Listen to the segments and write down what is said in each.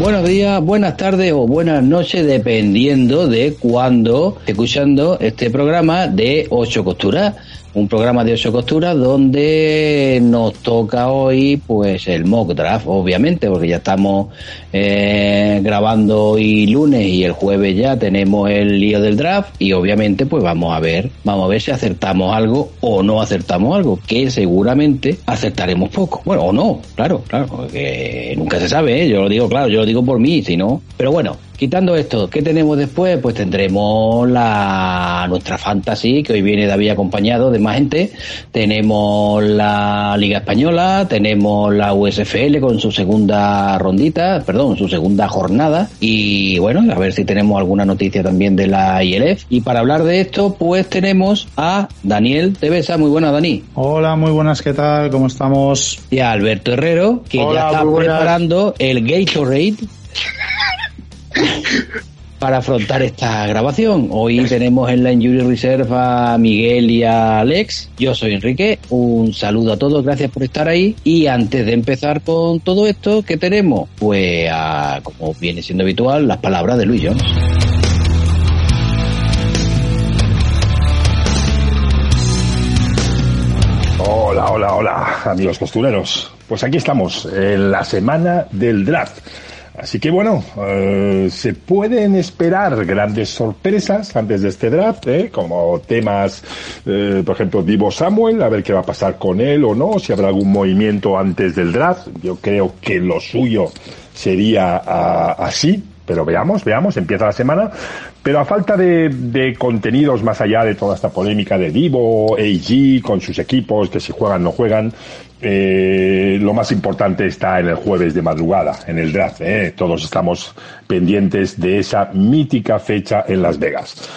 Buenos días, buenas tardes o buenas noches, dependiendo de cuándo escuchando este programa de Ocho Costuras un programa de ocho costuras donde nos toca hoy pues el mock draft obviamente porque ya estamos eh, grabando hoy lunes y el jueves ya tenemos el lío del draft y obviamente pues vamos a ver vamos a ver si acertamos algo o no acertamos algo que seguramente acertaremos poco bueno o no claro claro porque nunca se sabe ¿eh? yo lo digo claro yo lo digo por mí si no pero bueno Quitando esto, ¿qué tenemos después? Pues tendremos la nuestra fantasy, que hoy viene David acompañado de más gente. Tenemos la Liga Española, tenemos la USFL con su segunda rondita, perdón, su segunda jornada. Y bueno, a ver si tenemos alguna noticia también de la ILF. Y para hablar de esto, pues tenemos a Daniel Tevesa. Muy buena, Dani. Hola, muy buenas, ¿qué tal? ¿Cómo estamos? Y a Alberto Herrero, que ya está preparando el Gatorade para afrontar esta grabación. Hoy tenemos en la Injury Reserve a Miguel y a Alex. Yo soy Enrique. Un saludo a todos, gracias por estar ahí. Y antes de empezar con todo esto, ¿qué tenemos? Pues, como viene siendo habitual, las palabras de Luis Jones. Hola, hola, hola, amigos costureros. Pues aquí estamos, en la semana del draft. Así que bueno, eh, se pueden esperar grandes sorpresas antes de este draft, ¿eh? como temas, eh, por ejemplo, Divo Samuel, a ver qué va a pasar con él o no, si habrá algún movimiento antes del draft. Yo creo que lo suyo sería ah, así, pero veamos, veamos, empieza la semana. Pero a falta de, de, contenidos más allá de toda esta polémica de Divo, AG, con sus equipos, que si juegan no juegan, eh, lo más importante está en el jueves de madrugada, en el draft. ¿eh? Todos estamos pendientes de esa mítica fecha en Las Vegas.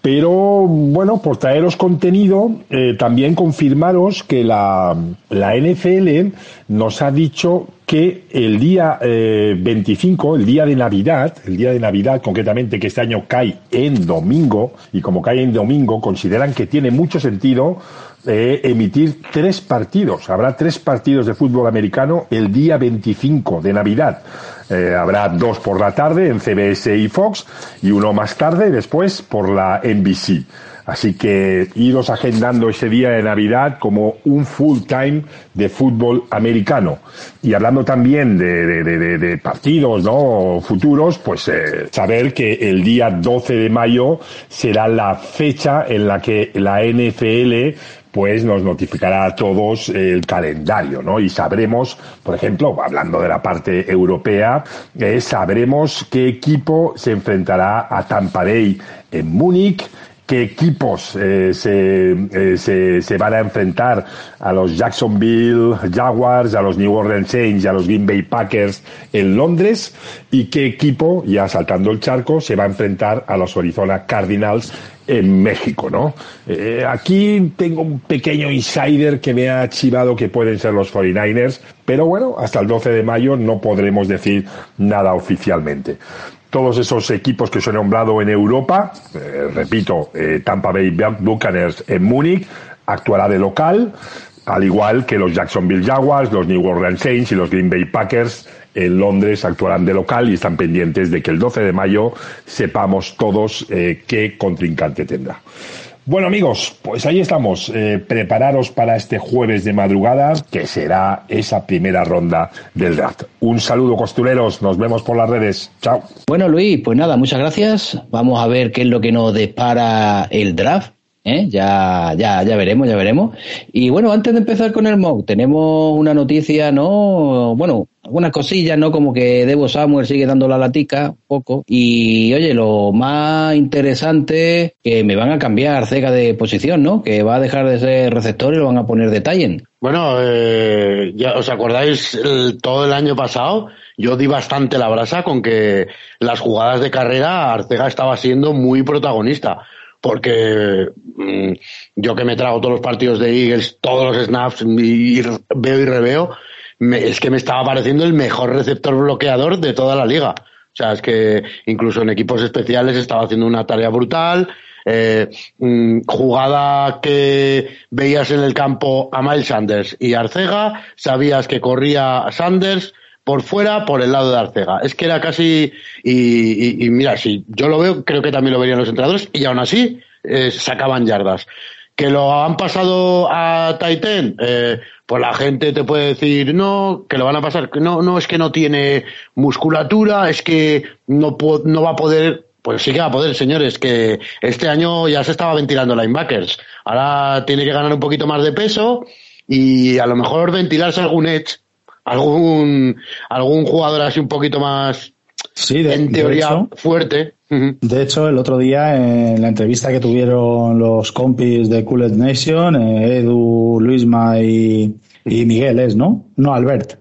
Pero bueno, por traeros contenido, eh, también confirmaros que la, la, NFL nos ha dicho que el día eh, 25, el día de Navidad, el día de Navidad concretamente que este año cae en domingo, y como cae en domingo, consideran que tiene mucho sentido eh, emitir tres partidos. Habrá tres partidos de fútbol americano el día 25 de Navidad. Eh, habrá dos por la tarde en CBS y Fox y uno más tarde después por la NBC. Así que iros agendando ese día de Navidad como un full time de fútbol americano. Y hablando también de, partidos ¿no? futuros, pues eh, saber que el día 12 de mayo será la fecha en la que la NFL pues nos notificará a todos el calendario, ¿no? Y sabremos, por ejemplo, hablando de la parte europea, eh, sabremos qué equipo se enfrentará a Tampa Bay en Múnich, qué equipos eh, se, eh, se, se, van a enfrentar a los Jacksonville Jaguars, a los New Orleans Saints a los Green Bay Packers en Londres y qué equipo, ya saltando el charco, se va a enfrentar a los Arizona Cardinals en México, ¿no? Eh, aquí tengo un pequeño insider que me ha chivado que pueden ser los 49ers, pero bueno, hasta el 12 de mayo no podremos decir nada oficialmente todos esos equipos que os he nombrado en Europa, eh, repito, eh, Tampa Bay Buccaneers en Múnich, actuará de local, al igual que los Jacksonville Jaguars, los New Orleans Saints y los Green Bay Packers en Londres actuarán de local y están pendientes de que el 12 de mayo sepamos todos eh, qué contrincante tendrá. Bueno amigos, pues ahí estamos. Eh, prepararos para este jueves de madrugada, que será esa primera ronda del draft. Un saludo costureros, nos vemos por las redes. Chao. Bueno Luis, pues nada, muchas gracias. Vamos a ver qué es lo que nos depara el draft. ¿Eh? Ya, ya, ya veremos, ya veremos. Y bueno, antes de empezar con el mock, tenemos una noticia, ¿no? Bueno, algunas cosillas, ¿no? Como que Debo Samuel sigue dando la latica, poco. Y oye, lo más interesante, que me van a cambiar Cega de posición, ¿no? Que va a dejar de ser receptor y lo van a poner de Tallen. Bueno, eh, ya os acordáis todo el año pasado, yo di bastante la brasa con que las jugadas de carrera Arcega estaba siendo muy protagonista porque mmm, yo que me trago todos los partidos de Eagles, todos los snaps y, y veo y reveo, me, es que me estaba pareciendo el mejor receptor bloqueador de toda la liga. O sea, es que incluso en equipos especiales estaba haciendo una tarea brutal. Eh, mmm, jugada que veías en el campo a Miles Sanders y Arcega, sabías que corría Sanders, por fuera, por el lado de Arcega. Es que era casi, y, mira, si yo lo veo, creo que también lo verían los entrenadores, y aún así eh, sacaban yardas. Que lo han pasado a Titan, eh, pues la gente te puede decir, no, que lo van a pasar, no, no, es que no tiene musculatura, es que no, no va a poder pues sí que va a poder, señores, que este año ya se estaba ventilando linebackers. Ahora tiene que ganar un poquito más de peso y a lo mejor ventilarse algún edge, algún, algún jugador así un poquito más, sí, en teoría, fuerte. De hecho, el otro día en la entrevista que tuvieron los compis de Cooled Nation, eh, Edu, Luisma y, y Miguel es, ¿no? No, Albert.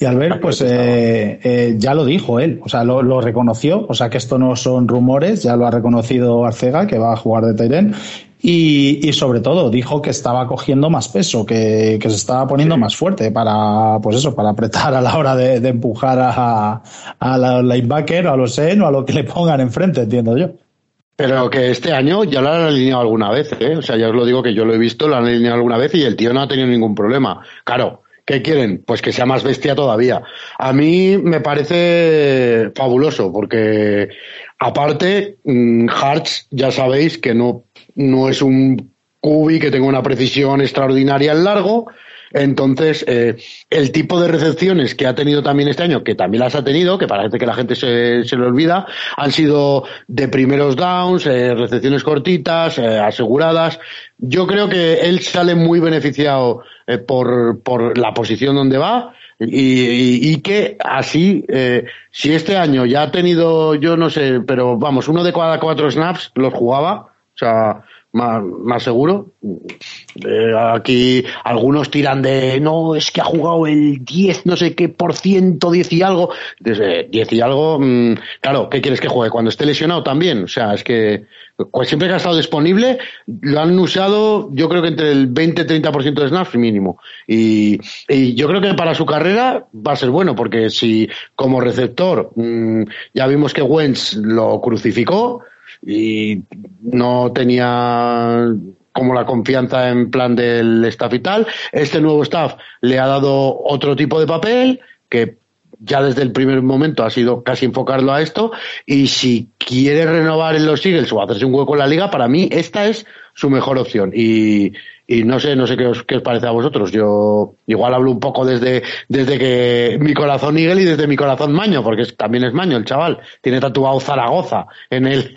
Y Albert, pues eh, eh, ya lo dijo él, o sea, lo, reconoció, o sea que esto no son rumores, ya lo ha reconocido Arcega, que va a jugar de Tairen, y, sobre todo dijo que estaba cogiendo más peso, que, se estaba poniendo más fuerte para, pues eso, para apretar a la hora de, empujar a, a la linebacker o a los en o a lo que le pongan enfrente, entiendo yo. Pero que este año ya lo han alineado alguna vez, ¿eh? O sea, ya os lo digo que yo lo he visto, lo han alineado alguna vez y el tío no ha tenido ningún problema. Claro, ¿Qué quieren? Pues que sea más bestia todavía. A mí me parece fabuloso porque aparte mm, Hartz ya sabéis que no, no es un cubi que tenga una precisión extraordinaria en largo, entonces, eh, el tipo de recepciones que ha tenido también este año, que también las ha tenido, que parece que la gente se, se le olvida, han sido de primeros downs, eh, recepciones cortitas, eh, aseguradas. Yo creo que él sale muy beneficiado por, por la posición donde va. Y, y, que así, si este año ya ha tenido, yo no sé, pero vamos, uno de cada cuatro snaps los jugaba, o sea, más, más seguro. Eh, aquí algunos tiran de, no, es que ha jugado el 10, no sé qué por ciento, 10 y algo. Desde 10 y algo, mm, claro, ¿qué quieres que juegue? Cuando esté lesionado también. O sea, es que pues siempre que ha estado disponible, lo han usado yo creo que entre el 20-30% de snaps mínimo. Y, y, yo creo que para su carrera va a ser bueno, porque si como receptor mm, ya vimos que Wentz lo crucificó, y no tenía como la confianza en plan del staff y tal. Este nuevo staff le ha dado otro tipo de papel que ya desde el primer momento ha sido casi enfocarlo a esto y si quiere renovar en los Eagles o hacerse un hueco en la liga, para mí esta es su mejor opción y, y no sé, no sé qué os, qué os parece a vosotros. Yo igual hablo un poco desde, desde que mi corazón Eagle y desde mi corazón Maño, porque también es Maño el chaval. Tiene tatuado Zaragoza en, el,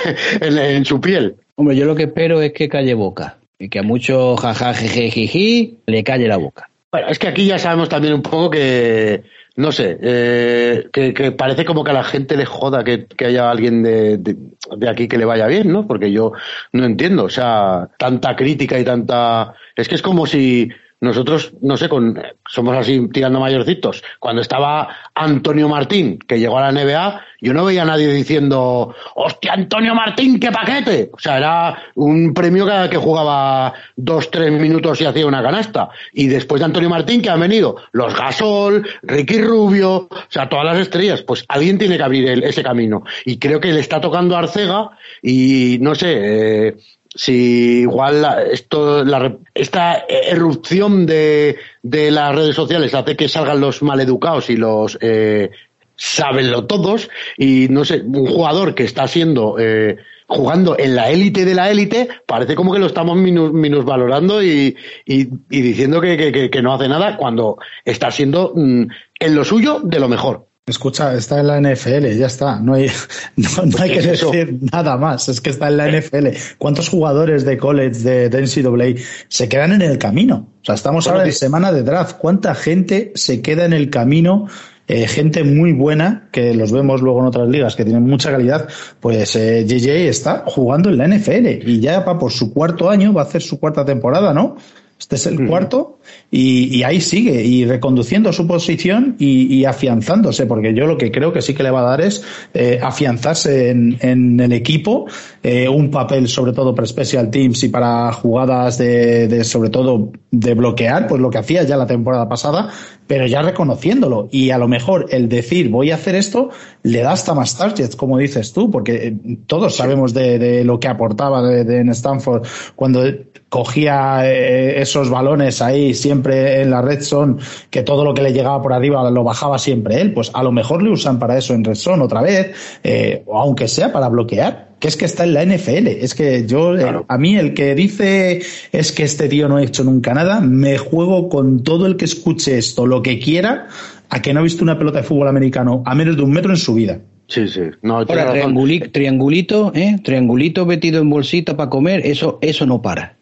en, su piel. Hombre, yo lo que espero es que calle boca. Y que a mucho jaja, le calle la boca. Bueno, es que aquí ya sabemos también un poco que, no sé, eh, que, parece como que a la gente le joda que, haya alguien de, de, aquí que le vaya bien, ¿no? Porque yo no entiendo, o sea, tanta crítica y tanta... Es que es como si nosotros, no sé, con, somos así tirando mayorcitos. Cuando estaba Antonio Martín, que llegó a la NBA, yo no veía a nadie diciendo, hostia, Antonio Martín, qué paquete. O sea, era un premio cada que jugaba dos, tres minutos y hacía una canasta. Y después de Antonio Martín, que han venido los Gasol, Ricky Rubio, o sea, todas las estrellas. Pues alguien tiene que abrir ese camino. Y creo que le está tocando Arcega y, no sé, eh, si igual esto, la, esta erupción de, de, las redes sociales hace que salgan los maleducados y los eh, sabenlo todos y no sé, un jugador que está siendo eh, jugando en la élite de la élite, parece como que lo estamos minusvalorando y, y, y diciendo que, que, que, no hace nada cuando está siendo mm, en lo suyo de lo mejor. Escucha, está en la NFL, ya está. No hay, no, hay que decir nada más. Es que está en la NFL. ¿Cuántos jugadores de college de, de NCAA se quedan en el camino? O sea, estamos ahora en semana de draft. ¿Cuánta gente se queda en el camino? Eh, gente muy buena, que los vemos luego en otras ligas, que tienen mucha calidad, pues eh, JJ está jugando en la NFL y ya va por su cuarto año, va a hacer su cuarta temporada, ¿no? Este es el cuarto y, ahí sigue y reconduciendo su posición y, afianzándose, porque yo lo que creo que sí que le va a dar es eh, afianzarse en, el equipo, eh, un papel sobre todo para special teams y para jugadas de, sobre todo de bloquear, pues lo que hacía ya la temporada pasada, pero ya reconociéndolo. Y a lo mejor el decir voy a hacer esto le da hasta más targets, como dices tú, porque eh, todos sabemos de, lo que aportaba de, en Stanford cuando cogía eh, esos balones ahí siempre en la red zone, que todo lo que le llegaba por arriba lo bajaba siempre él. Pues a lo mejor le usan para eso en red zone otra vez, eh, o aunque sea para bloquear que es que está en la NFL. Es que yo, eh, a mí el que dice es que este tío no ha hecho nunca nada, me juego con todo el que escuche esto, lo que quiera, a que no ha visto una pelota de fútbol americano a menos de un metro en su vida. Sí, sí. No, triangulito, triangulito, ¿eh? Triangulito metido en bolsita para comer, eso, eso no para.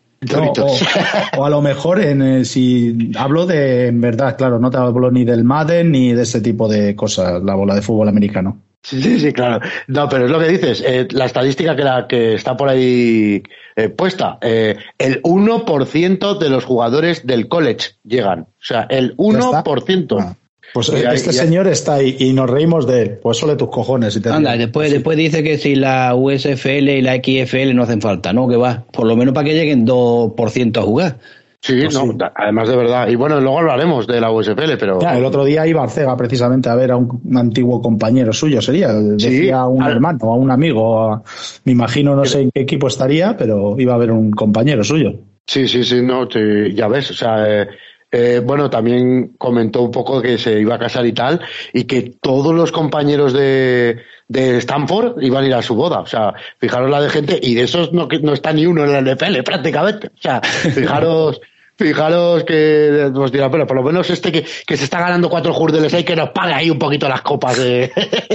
o, a lo mejor en, eh, si hablo de en verdad, claro, no te hablo ni del Madden ni de ese tipo de cosas, la bola de fútbol americano. Sí, sí, claro. No, pero es lo que dices. Eh, la estadística que, la, que está por ahí eh, puesta. Eh, el 1% de los jugadores del college llegan. O sea, el 1%. Ah, pues este señor está ahí y nos reímos de él. Pues sole tus cojones. Y te Anda, después, después dice que si la USFL y la XFL no hacen falta, ¿no? Que va. Por lo menos para que lleguen 2% a jugar. Pues sí, no, además de verdad. Y bueno, luego hablaremos de la USFL, pero. el otro día iba Arcega precisamente a ver a un, antiguo compañero suyo, sería. Decía a un hermano, a un amigo, me imagino, no sé en qué equipo estaría, pero iba a ver un compañero suyo. Sí, sí, sí, no, ya ves, o sea. Eh, eh, bueno, también comentó un poco que se iba a casar y tal, y que todos los compañeros de, de Stanford iban a ir a su boda. O sea, fijaros la de gente, y de esos no, no está ni uno en la NFL prácticamente. O sea, fijaros. Fijaros que nos dirá, pero por lo menos este que, que se está ganando cuatro jurdeles hay que nos pague ahí un poquito las copas de,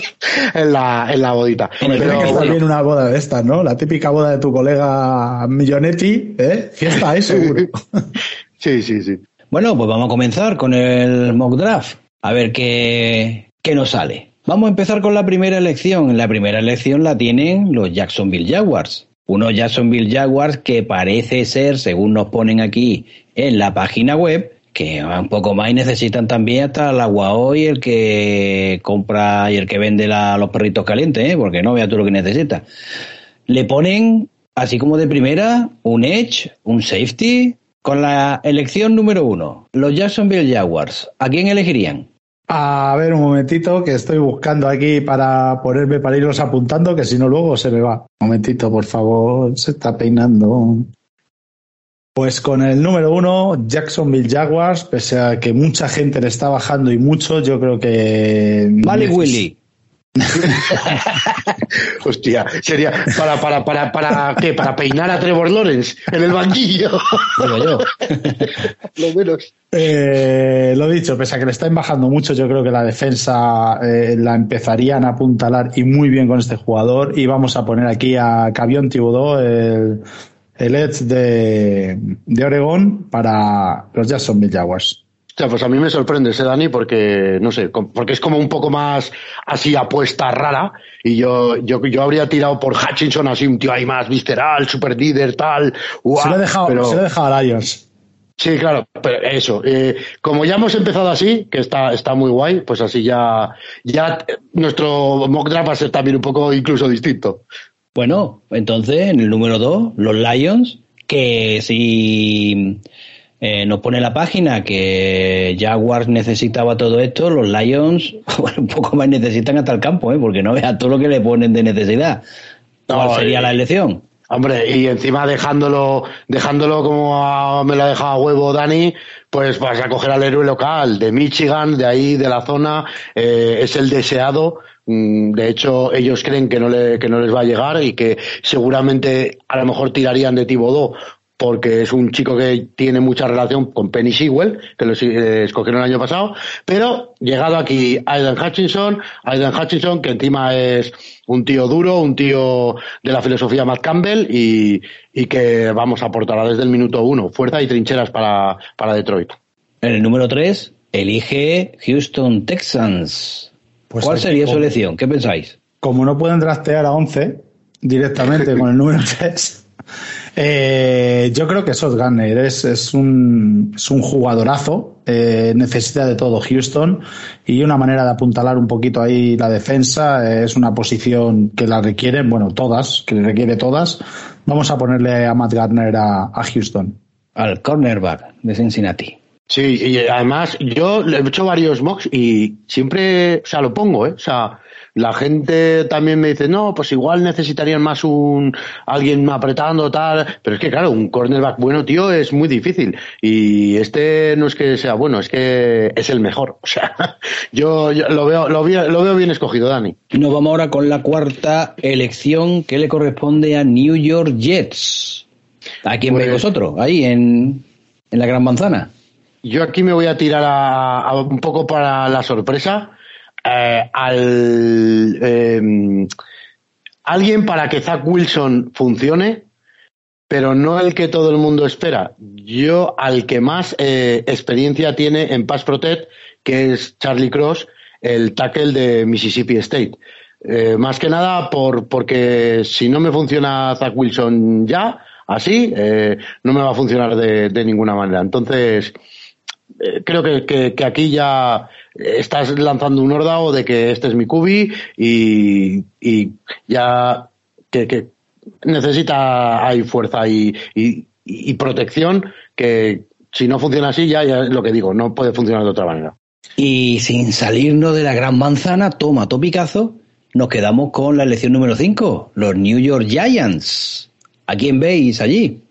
en, la, en la bodita. Pero, tiene que estar bien una boda de estas, ¿no? La típica boda de tu colega Millonetti, ¿eh? Fiesta, ¿eh? Seguro. sí, sí, sí. Bueno, pues vamos a comenzar con el mock draft. A ver qué, qué nos sale. Vamos a empezar con la primera elección. La primera elección la tienen los Jacksonville Jaguars. Unos Jacksonville Jaguars que parece ser, según nos ponen aquí en la página web, que un poco más y necesitan también hasta el agua hoy el que compra y el que vende los perritos calientes, ¿eh? porque no vea tú lo que necesita. Le ponen, así como de primera, un edge, un safety, con la elección número uno, los Jacksonville Jaguars. ¿A quién elegirían? A ver, un momentito, que estoy buscando aquí para ponerme para irlos apuntando, que si no luego se me va. Un momentito, por favor, se está peinando. Pues con el número uno, Jacksonville Jaguars, pese a que mucha gente le está bajando y mucho, yo creo que. Vale, Willy. Hostia, sería para, para, para, para, ¿qué? Para peinar a Trevor Lawrence en el banquillo. yo. lo menos. Eh, lo dicho, pese a que le están bajando mucho, yo creo que la defensa eh, la empezarían a apuntalar y muy bien con este jugador. Y vamos a poner aquí a Cavion Thibodeau, el, el Edge de, de Oregón, para los Jacksonville Jaguars. O sea, pues a mí me sorprende ese Dani porque, no sé, porque es como un poco más así apuesta rara y yo, yo, yo habría tirado por Hutchinson así, un tío ahí más visceral, super líder, tal. se lo he dejado, pero... se lo he dejado a Lions. Sí, claro, pero eso. Eh, como ya hemos empezado así, que está, está muy guay, pues así ya, ya nuestro mock draft va a ser también un poco incluso distinto. Bueno, entonces en el número dos, los Lions, que si eh, nos pone la página que Jaguars necesitaba todo esto, los Lions bueno, un poco más necesitan hasta el campo, ¿eh? porque no vea todo lo que le ponen de necesidad. ¿Cuál sería la elección? Hombre, y encima dejándolo, dejándolo como me lo ha dejado a huevo Dani, pues vas a coger al héroe local de Michigan, de ahí, de la zona, eh, es el deseado. Mm, de hecho, ellos creen que no, le, que no les va a llegar y que seguramente a lo mejor tirarían de Tibodó porque es un chico que tiene mucha relación con Penny Sewell, que lo eh, escogieron el año pasado, pero llegado aquí Aiden Hutchinson, Aiden Hutchinson, que encima es un tío duro, un tío de la filosofía Matt Campbell y, que vamos a aportar desde el minuto uno, fuerza y trincheras para, para Detroit. En el número tres, elige Houston Texans. Pues ¿Cuál sería su elección? ¿Qué pensáis? Como no pueden draftear a 11 directamente con el número 3, eh, yo creo que Sot Gunner es, es, un, es un jugadorazo, eh, necesita de todo Houston y una manera de apuntalar un poquito ahí la defensa eh, es una posición que la requieren, bueno, todas, que requiere todas. Vamos a ponerle a Matt Gardner a, Houston. Al cornerback de Cincinnati. Sí, y además yo he hecho varios mocks y siempre, o sea, lo pongo, ¿eh? O sea, la gente también me dice, no, pues igual necesitarían más un alguien apretando tal, pero es que claro, un cornerback bueno, tío, es muy difícil y este no es que sea bueno, es que es el mejor. O sea, yo, lo veo lo veo, lo veo bien escogido, Dani. Nos vamos ahora con la cuarta elección que le corresponde a New York Jets. ¿A quién veis pues vosotros? Ahí en, en la Gran Manzana. Yo aquí me voy a tirar a un poco para la sorpresa eh, al em, alguien para que Zach Wilson funcione, pero no el que todo el mundo espera. Yo al que más eh, experiencia tiene en Pass Protect, que es Charlie Cross, el tackle de Mississippi State. Eh, más que nada por, porque si no me funciona Zach Wilson ya, así, no me va a funcionar de, de ninguna manera. Entonces, creo que, que, aquí ya estás lanzando un ordao de que este es mi cubi y, y ya que, que, necesita hay fuerza y, y, protección que si no funciona así ya, ya es lo que digo, no puede funcionar de otra manera. Y sin salirnos de la gran manzana, toma topicazo, nos quedamos con la elección número 5, los New York Giants. ¿A quién veis allí?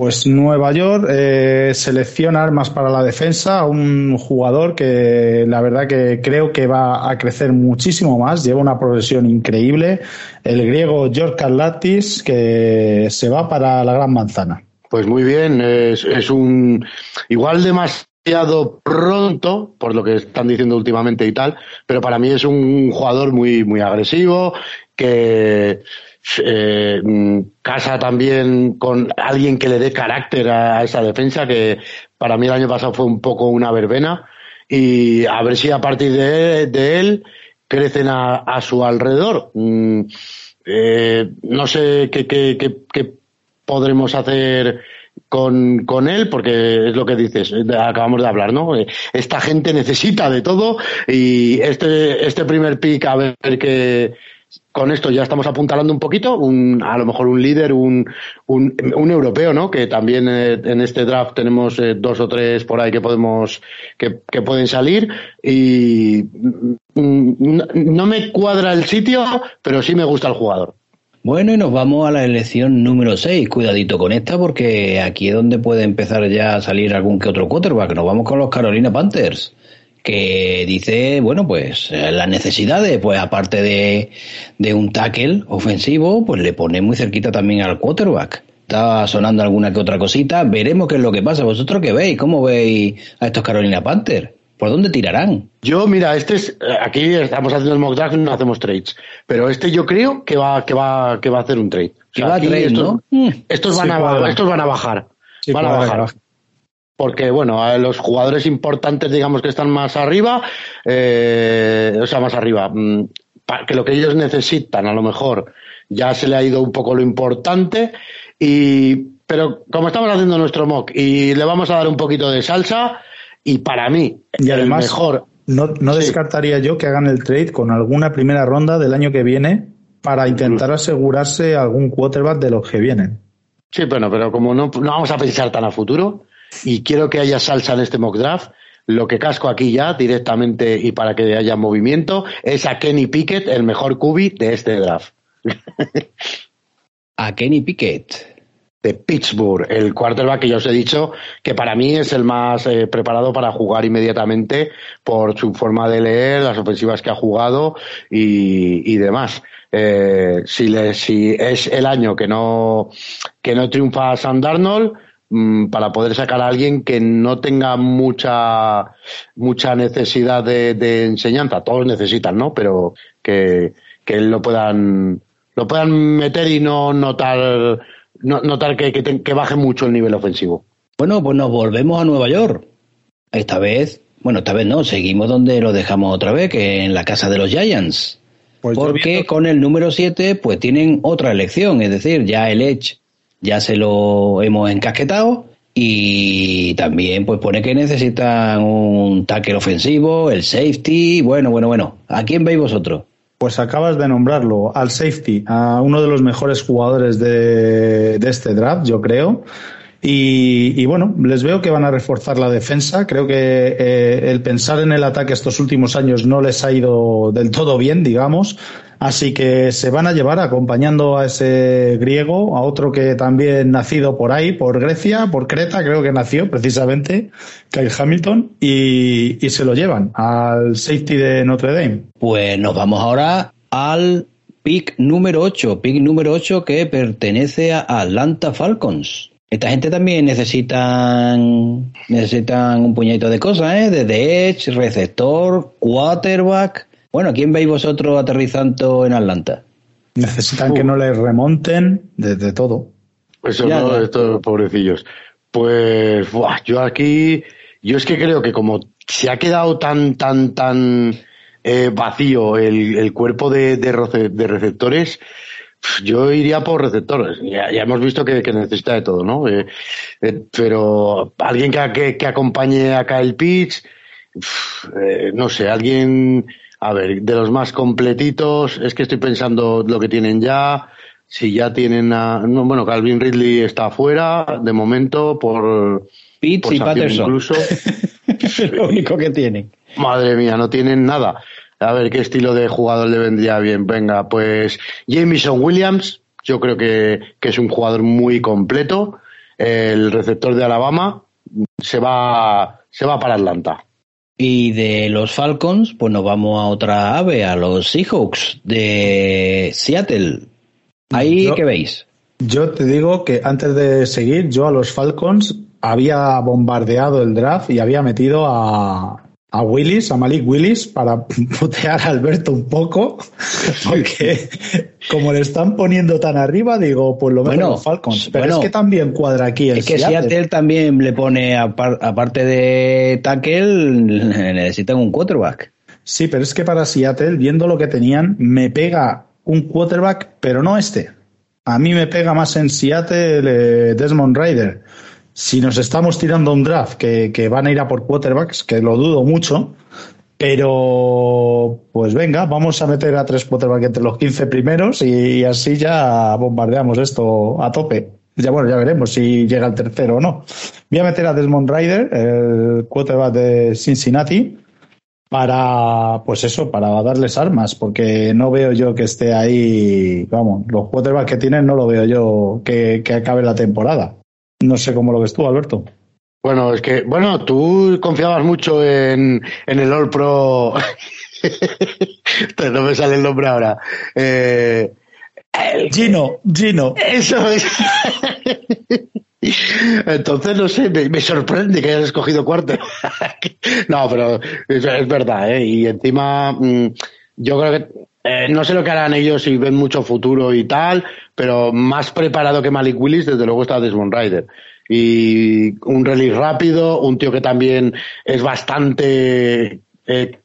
Pues Nueva York eh, selecciona armas para la defensa a un jugador que la verdad que creo que va a crecer muchísimo más, lleva una progresión increíble, el griego George Karlatis, que se va para la Gran Manzana. Pues muy bien, es, es un igual demasiado pronto, por lo que están diciendo últimamente y tal, pero para mí es un jugador muy, muy agresivo, que eh, casa también con alguien que le dé carácter a esa defensa, que para mí el año pasado fue un poco una verbena, y a ver si a partir de, él crecen a, su alrededor. Mm, eh, no sé qué, qué, qué, podremos hacer con, con, él, porque es lo que dices, acabamos de hablar, ¿no? Esta gente necesita de todo y este, este primer pick, a ver qué, con esto ya estamos apuntalando un poquito, un, a lo mejor un líder, un, un, un europeo, ¿no? Que también eh, en este draft tenemos eh, dos o tres por ahí que podemos, que, que pueden salir y mm, no, me cuadra el sitio, pero sí me gusta el jugador. Bueno, y nos vamos a la elección número 6. Cuidadito con esta porque aquí es donde puede empezar ya a salir algún que otro quarterback. Nos vamos con los Carolina Panthers que dice, bueno, pues eh, las necesidades, pues aparte de, de un tackle ofensivo, pues le pone muy cerquita también al quarterback. Está sonando alguna que otra cosita, veremos qué es lo que pasa. ¿Vosotros qué veis? ¿Cómo veis a estos Carolina Panther? ¿Por dónde tirarán? Yo, mira, este es, aquí estamos haciendo el mock draft, no hacemos trades, pero este yo creo que va, que va, que va a hacer un trade. estos, estos, van a, estos van a bajar. van a bajar porque bueno, a los jugadores importantes, digamos que están más arriba, eh, o sea, más arriba, mm, que lo que ellos necesitan, a lo mejor ya se le ha ido un poco lo importante, y, pero como estamos haciendo nuestro mock y le vamos a dar un poquito de salsa, y para mí, y además, mejor. No, no descartaría yo que hagan el trade con alguna primera ronda del año que viene para intentar asegurarse algún quarterback de los que vienen. Sí, bueno, pero como no, no vamos a pensar tan a futuro, y quiero que haya salsa en este mock draft. Lo que casco aquí ya directamente y para que haya movimiento es a Kenny Pickett, el mejor cubi de este draft. a Kenny Pickett. De Pittsburgh, el quarterback que ya os he dicho que para mí es el más eh, preparado para jugar inmediatamente por su forma de leer, las ofensivas que ha jugado y, demás. Eh, si, le, si es el año que no, que no triunfa Sam Darnold, para poder sacar a alguien que no tenga mucha mucha necesidad de, enseñanza. Todos necesitan, ¿no? Pero que, que lo puedan lo puedan meter y no notar no, notar que, que, baje mucho el nivel ofensivo. Bueno, pues nos volvemos a Nueva York. Esta vez, bueno, esta vez no, seguimos donde lo dejamos otra vez, que en la casa de los Giants. Pues Porque con el número 7, pues tienen otra elección, es decir, ya el Edge ya se lo hemos encasquetado y también pues pone que necesitan un tackle ofensivo, el safety, bueno, bueno, bueno. ¿A quién veis vosotros? Pues acabas de nombrarlo, al safety, a uno de los mejores jugadores de, de este draft, yo creo. Y, bueno, les veo que van a reforzar la defensa. Creo que eh, el pensar en el ataque estos últimos años no les ha ido del todo bien, digamos. Así que se van a llevar acompañando a ese griego, a otro que también nacido por ahí, por Grecia, por Creta, creo que nació precisamente, Kyle Hamilton, y, y se lo llevan al safety de Notre Dame. Pues nos vamos ahora al pick número 8, pick número 8 que pertenece a Atlanta Falcons. Esta gente también necesitan necesitan un puñadito de cosas, ¿eh? Desde edge, receptor, quarterback. Bueno, ¿quién veis vosotros aterrizando en Atlanta? Necesitan que no les remonten desde todo. Eso no, estos pobrecillos. Pues yo aquí, yo es que creo que como se ha quedado tan, tan, tan eh, vacío el, cuerpo de, de, receptores, yo iría por receptores. Ya, hemos visto que, necesita de todo, ¿no? Eh, eh, pero alguien que, que, acompañe a Kyle Pitts, no sé, alguien a ver, de los más completitos, es que estoy pensando lo que tienen ya. Si ya tienen a. No, bueno, Calvin Ridley está afuera, de momento, por. Pitts y Patterson. Incluso. es lo único que tienen. Madre mía, no tienen nada. A ver qué estilo de jugador le vendría bien. Venga, pues Jameson Williams, yo creo que, que es un jugador muy completo. El receptor de Alabama se va, se va para Atlanta. Y de los Falcons, pues nos vamos a otra ave, a los Seahawks de Seattle. Ahí, ¿qué veis? Yo te digo que antes de seguir, yo a los Falcons había bombardeado el draft y había metido a, a Willis, a Malik Willis, para putear a Alberto un poco, porque como le están poniendo tan arriba, digo, pues lo menos los Falcons. Pero es que también cuadra aquí el Es que Seattle, también le pone, aparte de tackle, necesitan un quarterback. Sí, pero es que para Seattle, viendo lo que tenían, me pega un quarterback, pero no este. A mí me pega más en Seattle eh, Desmond Ryder si nos estamos tirando un draft que, van a ir a por quarterbacks, que lo dudo mucho, pero pues venga, vamos a meter a tres quarterbacks entre los 15 primeros y, así ya bombardeamos esto a tope. Ya bueno, ya veremos si llega el tercero o no. Voy a meter a Desmond Ryder, el quarterback de Cincinnati, para, pues eso, para darles armas, porque no veo yo que esté ahí, vamos, los quarterbacks que tienen no lo veo yo que, que acabe la temporada. No sé cómo lo ves tú, Alberto. Bueno, es que, bueno, tú confiabas mucho en, en el All Pro. no me sale el nombre ahora. Eh, Gino, Gino. Eso es. Entonces, no sé, me, sorprende que hayas escogido cuarto. no, pero es, es verdad, ¿eh? Y encima, mm, yo creo que eh, no sé lo que harán ellos si ven mucho futuro y tal, pero más preparado que Malik Willis, desde luego está Desmond Ryder. Y un release rápido, un tío que también es bastante, eh,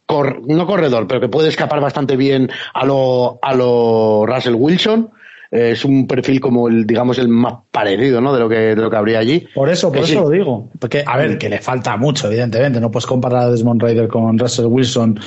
no corredor, pero que puede escapar bastante bien a lo, a lo Russell Wilson. Eh, es un perfil como el, digamos, el más parecido, ¿no? De lo que, de lo que habría allí. Por eso, por eso lo digo. Porque, a ver, que le falta mucho, evidentemente. No puedes comparar a Desmond Ryder con Russell Wilson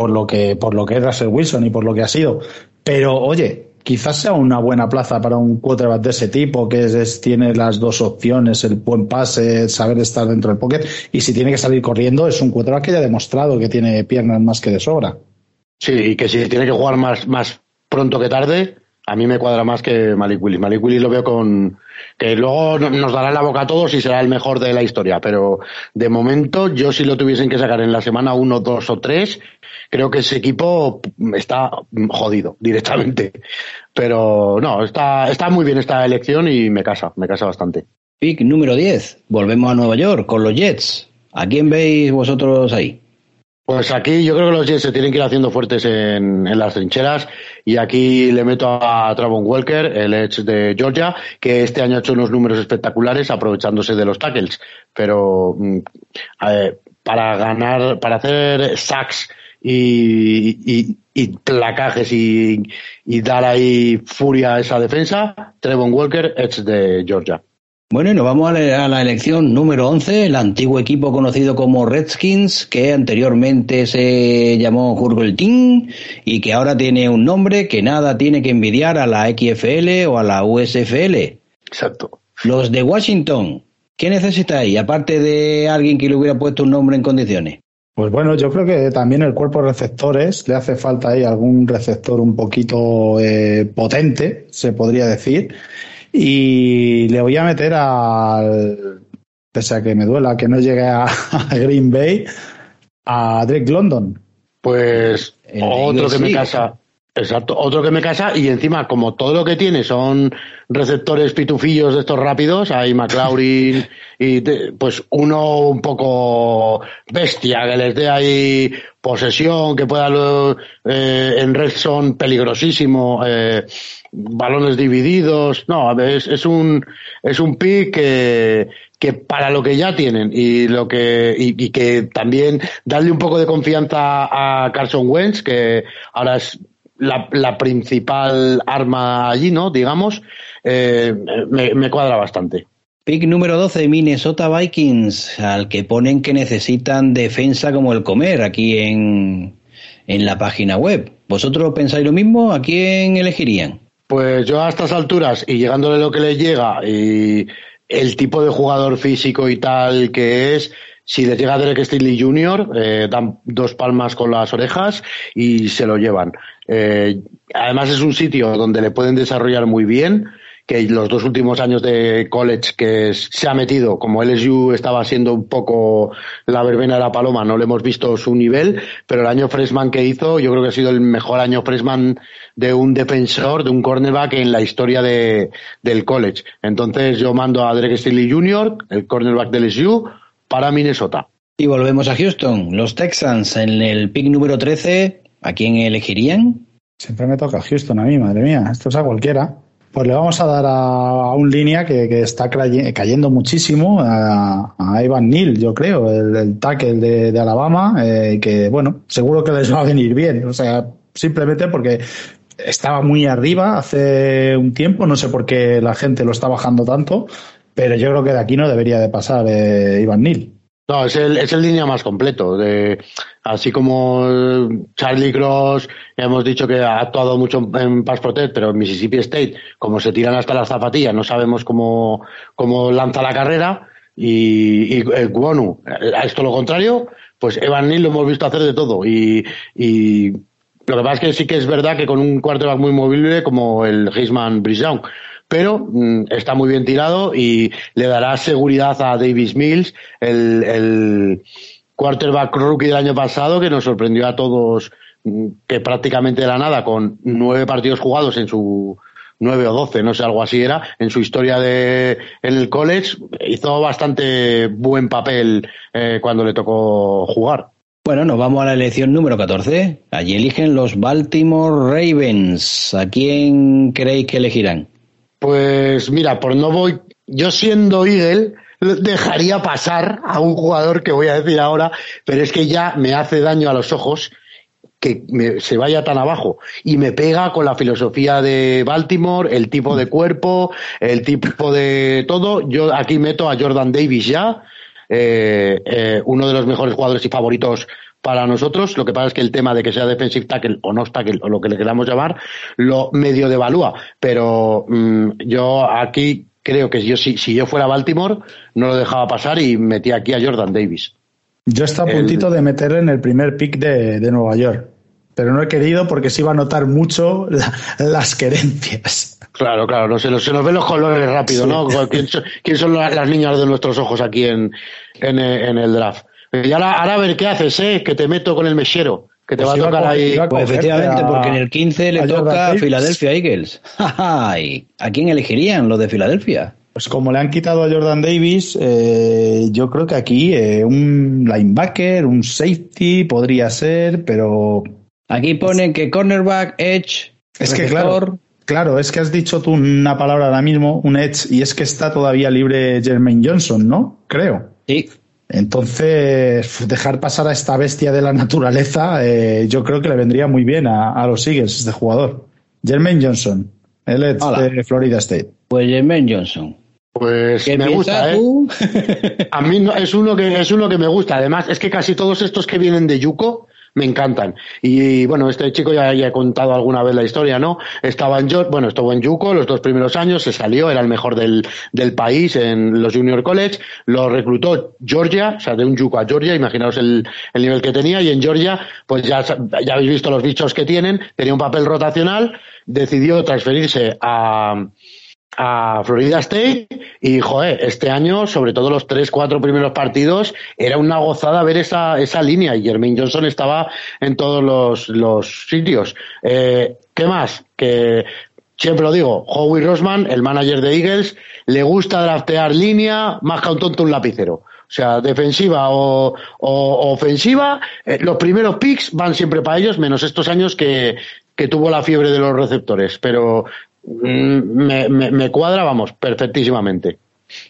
por lo que, por lo que es Russell Wilson y por lo que ha sido. Pero, oye, quizás sea una buena plaza para un quarterback de ese tipo, que es, tiene las dos opciones, el buen pase, saber estar dentro del pocket, y si tiene que salir corriendo, es un quarterback que ya ha demostrado que tiene piernas más que de sobra. Sí, y que si tiene que jugar más, más pronto que tarde, a mí me cuadra más que Malik Willis. Malik Willis lo veo con que luego nos dará la boca a todos y será el mejor de la historia, pero de momento yo si lo tuviesen que sacar en la semana uno, dos o tres, creo que ese equipo está jodido directamente. Pero no, está, está muy bien esta elección y me casa, me casa bastante. Pick número 10. Volvemos a Nueva York con los Jets. ¿A quién veis vosotros ahí? Pues aquí yo creo que los Jets se tienen que ir haciendo fuertes en, las trincheras y aquí le meto a Travon Walker, el edge de Georgia, que este año ha hecho unos números espectaculares aprovechándose de los tackles, pero mm, para ganar, para hacer sacks y, y, placajes y, dar ahí furia a esa defensa, Trevon Walker, Edge de Georgia. Bueno, y nos vamos a la, elección número 11, el antiguo equipo conocido como Redskins, que anteriormente se llamó Hurble Team y que ahora tiene un nombre que nada tiene que envidiar a la XFL o a la USFL. Exacto. Los de Washington, ¿qué necesitáis? Aparte de alguien que le hubiera puesto un nombre en condiciones. Pues bueno, yo creo que también el cuerpo de receptores le hace falta ahí algún receptor un poquito eh, potente, se podría decir. Y le voy a meter al, pese a que me duela que no llegue a, Green Bay, a Drake London. Pues otro que me casa. Exacto, otro que me casa y encima como todo lo que tiene son receptores pitufillos de estos rápidos, hay McLaurin y pues uno un poco bestia que les dé ahí posesión, que pueda eh, en red son peligrosísimo, eh, balones divididos, no, es, es un es un pick que, que para lo que ya tienen y lo que y, que también darle un poco de confianza a Carson Wentz que ahora es la, principal arma allí, ¿no? Digamos, eh, me, cuadra bastante. Pick número 12, Minnesota Vikings, al que ponen que necesitan defensa como el comer aquí en, en la página web. ¿Vosotros pensáis lo mismo? ¿A quién elegirían? Pues yo a estas alturas y llegándole lo que le llega y el tipo de jugador físico y tal que es, si les llega Derek Stingley Jr., eh, dan dos palmas con las orejas y se lo llevan. Eh, además es un sitio donde le pueden desarrollar muy bien, que los dos últimos años de college que se ha metido, como LSU estaba siendo un poco la verbena de la paloma, no le hemos visto su nivel, pero el año freshman que hizo, yo creo que ha sido el mejor año freshman de un defensor, de un cornerback en la historia de, del college. Entonces yo mando a Derek Stingley Jr., el cornerback de LSU, para Minnesota. Y volvemos a Houston. Los Texans en el pick número 13, ¿a quién elegirían? Siempre me toca Houston a mí, madre mía. Esto es a cualquiera. Pues le vamos a dar a, un línea que, está cayendo muchísimo, a, Ivan Neal, yo creo, el, tackle de, Alabama, eh, que bueno, seguro que les va a venir bien. O sea, simplemente porque estaba muy arriba hace un tiempo, no sé por qué la gente lo está bajando tanto, pero yo creo que de aquí no debería de pasar eh, Iván Neal. No, es el, es el línea más completo. De, así como Charlie Cross, hemos dicho que ha actuado mucho en Pass Protect, pero en Mississippi State, como se tiran hasta las zapatillas, no sabemos cómo, cómo lanza la carrera. Y, y eh, a esto lo contrario, pues Evan Neal lo hemos visto hacer de todo. Y, y lo que pasa es que sí que es verdad que con un quarterback muy movible como el Heisman Brisdown pero mm, está muy bien tirado y le dará seguridad a Davis Mills, el, quarterback rookie del año pasado que nos sorprendió a todos mm, que prácticamente de la nada con nueve partidos jugados en su nueve o doce, no sé, algo así era, en su historia de en el college, hizo bastante buen papel eh, cuando le tocó jugar. Bueno, nos vamos a la elección número 14. Allí eligen los Baltimore Ravens. ¿A quién creéis que elegirán? Pues mira, por no voy, yo siendo Eagle, dejaría pasar a un jugador que voy a decir ahora, pero es que ya me hace daño a los ojos que se vaya tan abajo y me pega con la filosofía de Baltimore, el tipo de cuerpo, el tipo de todo. Yo aquí meto a Jordan Davis ya, eh, eh, uno de los mejores jugadores y favoritos para nosotros. Lo que pasa es que el tema de que sea defensive tackle o no tackle o lo que le queramos llamar, lo medio devalúa. Pero mm, yo aquí creo que yo si, si yo fuera Baltimore no lo dejaba pasar y metía aquí a Jordan Davis. Yo estaba a puntito de meter en el primer pick de, Nueva York, pero no he querido porque se iba a notar mucho las querencias. Claro, claro, no se, se nos ven los colores rápido, ¿no? ¿Quién son, las niñas de nuestros ojos aquí en, en el draft? Y ahora, a ver qué haces, ¿eh? Que te meto con el mechero. Que te pues va a tocar ahí. Pues efectivamente, porque en el 15 le toca a Philadelphia Eagles. ¿A quién elegirían los de Filadelfia? Pues como le han quitado a Jordan Davis, eh, yo creo que aquí eh, un linebacker, un safety podría ser, pero. Aquí pone que cornerback, edge. Es que claro, claro, es que has dicho tú una palabra ahora mismo, un edge, y es que está todavía libre Jermaine Johnson, ¿no? Creo. Sí. Entonces, dejar pasar a esta bestia de la naturaleza, eh, yo creo que le vendría muy bien a, los Eagles, este jugador. Jermaine Johnson, él es de Florida State. Pues Jermaine Johnson. Pues me gusta, ¿eh? a mí no, es uno que es uno que me gusta. Además, es que casi todos estos que vienen de Yuko me encantan. Y, bueno, este chico ya, ya, he contado alguna vez la historia, ¿no? Estaba en bueno, estuvo en Yuko los dos primeros años, se salió, era el mejor del, del país en los Junior College, lo reclutó Georgia, o sea, de un Yuko a Georgia, imaginaos el, el nivel que tenía, y en Georgia, pues ya, ya habéis visto los bichos que tienen, tenía un papel rotacional, decidió transferirse a, a Florida State y, joder, este año, sobre todo los tres, cuatro primeros partidos, era una gozada ver esa, esa línea y Jermaine Johnson estaba en todos los, los sitios. Eh, ¿Qué más? Que siempre lo digo, Howie Rosman, el manager de Eagles, le gusta draftear línea más que un tonto un lapicero. O sea, defensiva o, ofensiva, eh, los primeros picks van siempre para ellos, menos estos años que, que tuvo la fiebre de los receptores. Pero Mm, me, me, cuadra, vamos, perfectísimamente.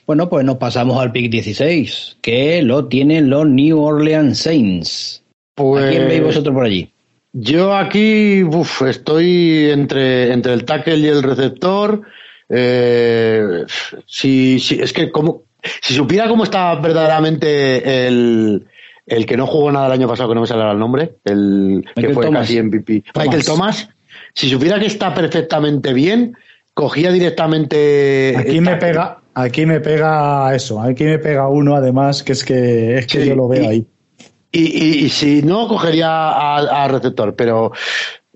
Bueno, pues nos pasamos al pick 16, que lo tienen los New Orleans Saints. Pues, ¿A quién veis vosotros por allí? Yo aquí estoy entre, entre el tackle y el receptor. Eh, si, si, es que como, si supiera cómo está verdaderamente el, el que no jugó nada el año pasado, que no me sale el nombre, el que fue casi MVP, Michael Thomas si supiera que está perfectamente bien, cogía directamente. Aquí me pega, aquí me pega eso, aquí me pega uno además, que es que es que yo lo veo ahí. Y, si no, cogería al receptor, pero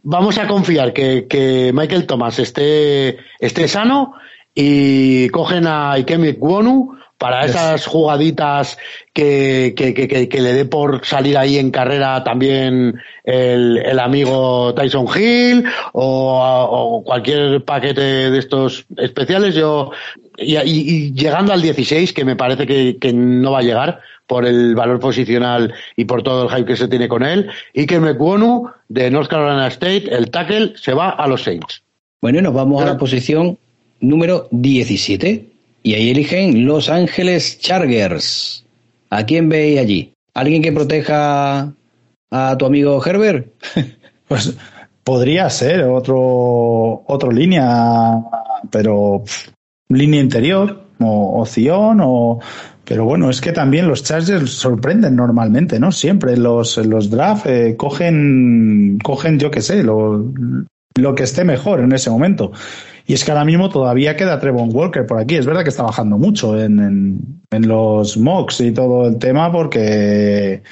vamos a confiar que, Michael Thomas esté, esté sano y cogen a Ikemi Wonu para esas jugaditas que, que, que, que, le dé por salir ahí en carrera también el, el amigo Tyson Hill o, cualquier paquete de estos especiales. Yo y, y, llegando al 16, que me parece que, no va a llegar por el valor posicional y por todo el hype que se tiene con él, y que Mekwonu de North Carolina State, el tackle, se va a los Saints. Bueno, nos vamos a la posición número 17 y ahí eligen Los Ángeles Chargers. ¿A quién veis allí? ¿Alguien que proteja a tu amigo Herbert? pues podría ser otro, otro línea, pero línea interior, o opción, o pero bueno, es que también los Chargers sorprenden normalmente, ¿no? Siempre los, los draft eh, cogen, cogen, yo qué sé, lo, lo que esté mejor en ese momento. Y es que ahora mismo todavía queda Trevon Walker por aquí. Es verdad que está bajando mucho en, en, los mocks y todo el tema porque...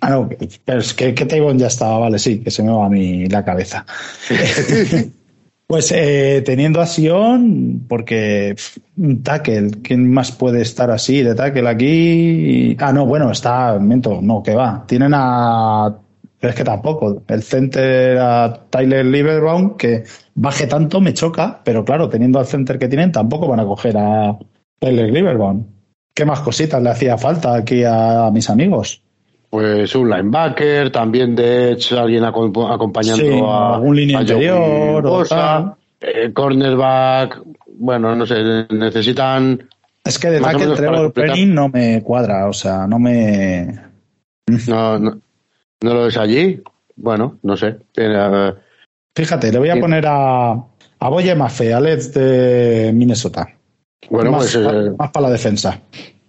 Ah, no, es que, que Trevon ya estaba, vale, sí, que se me va a mí la cabeza. pues eh, teniendo a Sion, porque un tackle, ¿quién más puede estar así de tackle aquí? Ah, no, bueno, está, miento, no, que va. Tienen a pero es que tampoco. El center a Tyler Lieberbaum, que baje tanto, me choca, pero claro, teniendo al center que tienen, tampoco van a coger a Tyler Lieberbaum. ¿Qué más cositas le hacía falta aquí a, mis amigos? Pues un linebacker, también de hecho alguien acompañando a algún línea interior, o eh, cornerback, bueno, no sé, necesitan. Es que de tackle Trevor Penning no me cuadra, o sea, no me. No, no, ¿No lo ves allí? Bueno, no sé. Fíjate, le voy a poner a, a Boye Mafe, Alex de Minnesota. Bueno, más, pues. Eh, más para la defensa.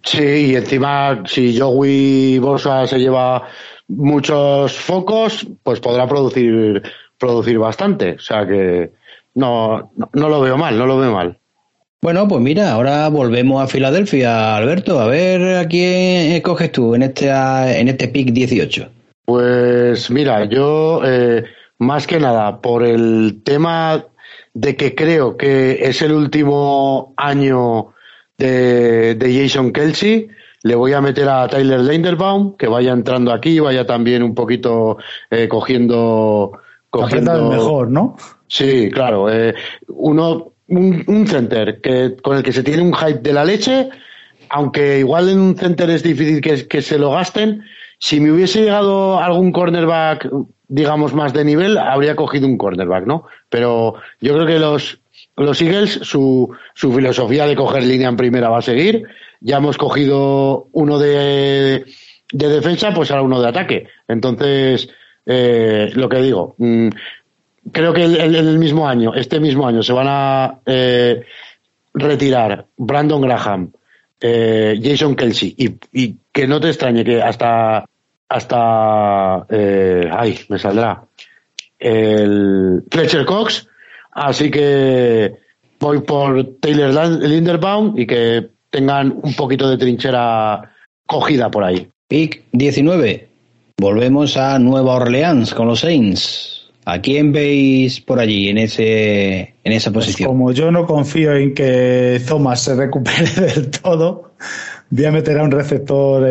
Sí, y encima, si Joey Bosa se lleva muchos focos, pues podrá producir, producir bastante. O sea que no, no, lo veo mal, no lo veo mal. Bueno, pues mira, ahora volvemos a Filadelfia, Alberto. A ver a quién escoges tú en este, en este pick 18. Pues mira, yo eh, más que nada por el tema de que creo que es el último año de, Jason Kelsey, le voy a meter a Tyler Linderbaum, que vaya entrando aquí, vaya también un poquito eh, cogiendo... cogiendo mejor, ¿no? Sí, claro. Eh, uno, un, center que, con el que se tiene un hype de la leche, aunque igual en un center es difícil que, que se lo gasten, si me hubiese llegado algún cornerback, digamos, más de nivel, habría cogido un cornerback, ¿no? Pero yo creo que los, los Eagles, su, su filosofía de coger línea en primera va a seguir. Ya hemos cogido uno de, de defensa, pues ahora uno de ataque. Entonces, eh, lo que digo, mm, creo que en el, mismo año, este mismo año, se van a eh, retirar Brandon Graham, eh, Jason Kelsey, y, y, que no te extrañe que hasta hasta, eh, ay, me saldrá, el Fletcher Cox, así que voy por Taylor Linderbaum y que tengan un poquito de trinchera cogida por ahí. Pick 19. Volvemos a Nueva Orleans con los Saints. ¿A quién veis por allí en ese en esa pues posición? como yo no confío en que Thomas se recupere del todo, voy a meter a un receptor,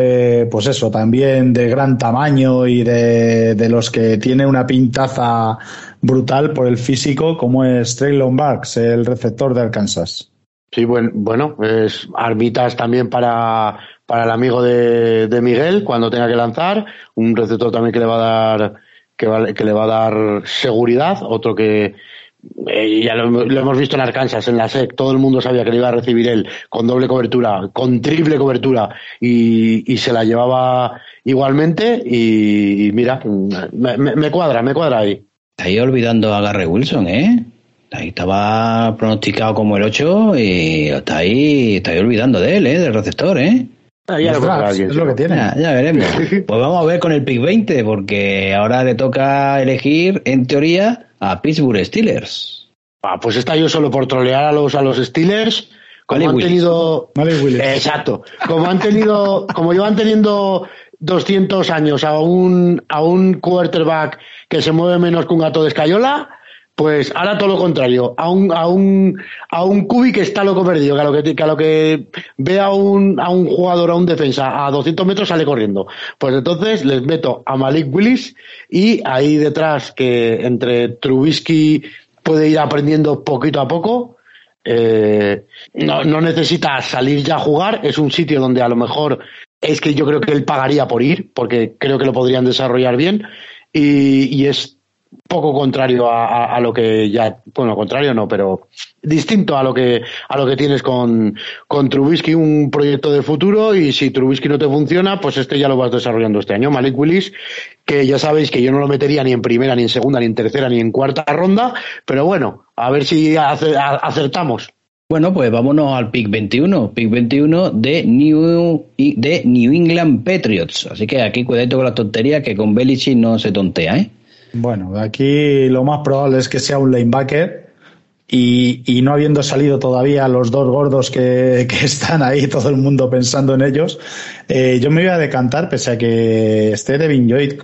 pues eso, también de gran tamaño y de, de, los que tiene una pintaza brutal por el físico, como es Traylon Barks, el receptor de Arkansas. Sí, bueno, bueno, es armitas también para, para el amigo de, Miguel cuando tenga que lanzar, un receptor también que le va a dar que le va a dar seguridad, otro que eh, ya lo, lo, hemos visto en Arkansas, en la SEC, todo el mundo sabía que le iba a recibir él con doble cobertura, con triple cobertura y, se la llevaba igualmente y, mira, me, cuadra, me cuadra ahí. Está ahí olvidando a Gary Wilson, ¿eh? Ahí estaba pronosticado como el 8 y está ahí, está ahí olvidando de él, ¿eh? Del receptor, ¿eh? Ah, ya, lo es lo que tiene. Ya, ya, veremos. Pues vamos a ver con el pick 20, porque ahora le toca elegir, en teoría, a Pittsburgh Steelers. Ah, pues está yo solo por trolear a los, a los Steelers. Como Malik han Willis. tenido. Willis. Exacto. Como han tenido. como llevan teniendo 200 años a un, a un quarterback que se mueve menos que un gato de escayola pues ahora todo lo contrario, a un, a un, a un cubi que está loco perdido, que a lo que, que, a lo que ve a un, a un jugador, a un defensa a 200 metros sale corriendo. Pues entonces les meto a Malik Willis y ahí detrás que entre Trubisky puede ir aprendiendo poquito a poco, eh, no, no necesita salir ya a jugar, es un sitio donde a lo mejor es que yo creo que él pagaría por ir, porque creo que lo podrían desarrollar bien, y, y es poco contrario a, a, lo que ya, bueno, contrario no, pero distinto a lo que a lo que tienes con, con Trubisky, un proyecto de futuro y si Trubisky no te funciona, pues este ya lo vas desarrollando este año. Malik Willis, que ya sabéis que yo no lo metería ni en primera, ni en segunda, ni en tercera, ni en cuarta ronda, pero bueno, a ver si acertamos. Bueno, pues vámonos al pick 21, pick 21 de New, de New England Patriots. Así que aquí cuidado con la tontería que con Belichick no se tontea, ¿eh? Bueno, aquí lo más probable es que sea un linebacker y, y no habiendo salido todavía los dos gordos que, que, están ahí, todo el mundo pensando en ellos, eh, yo me voy a decantar, pese a que esté Devin Lloyd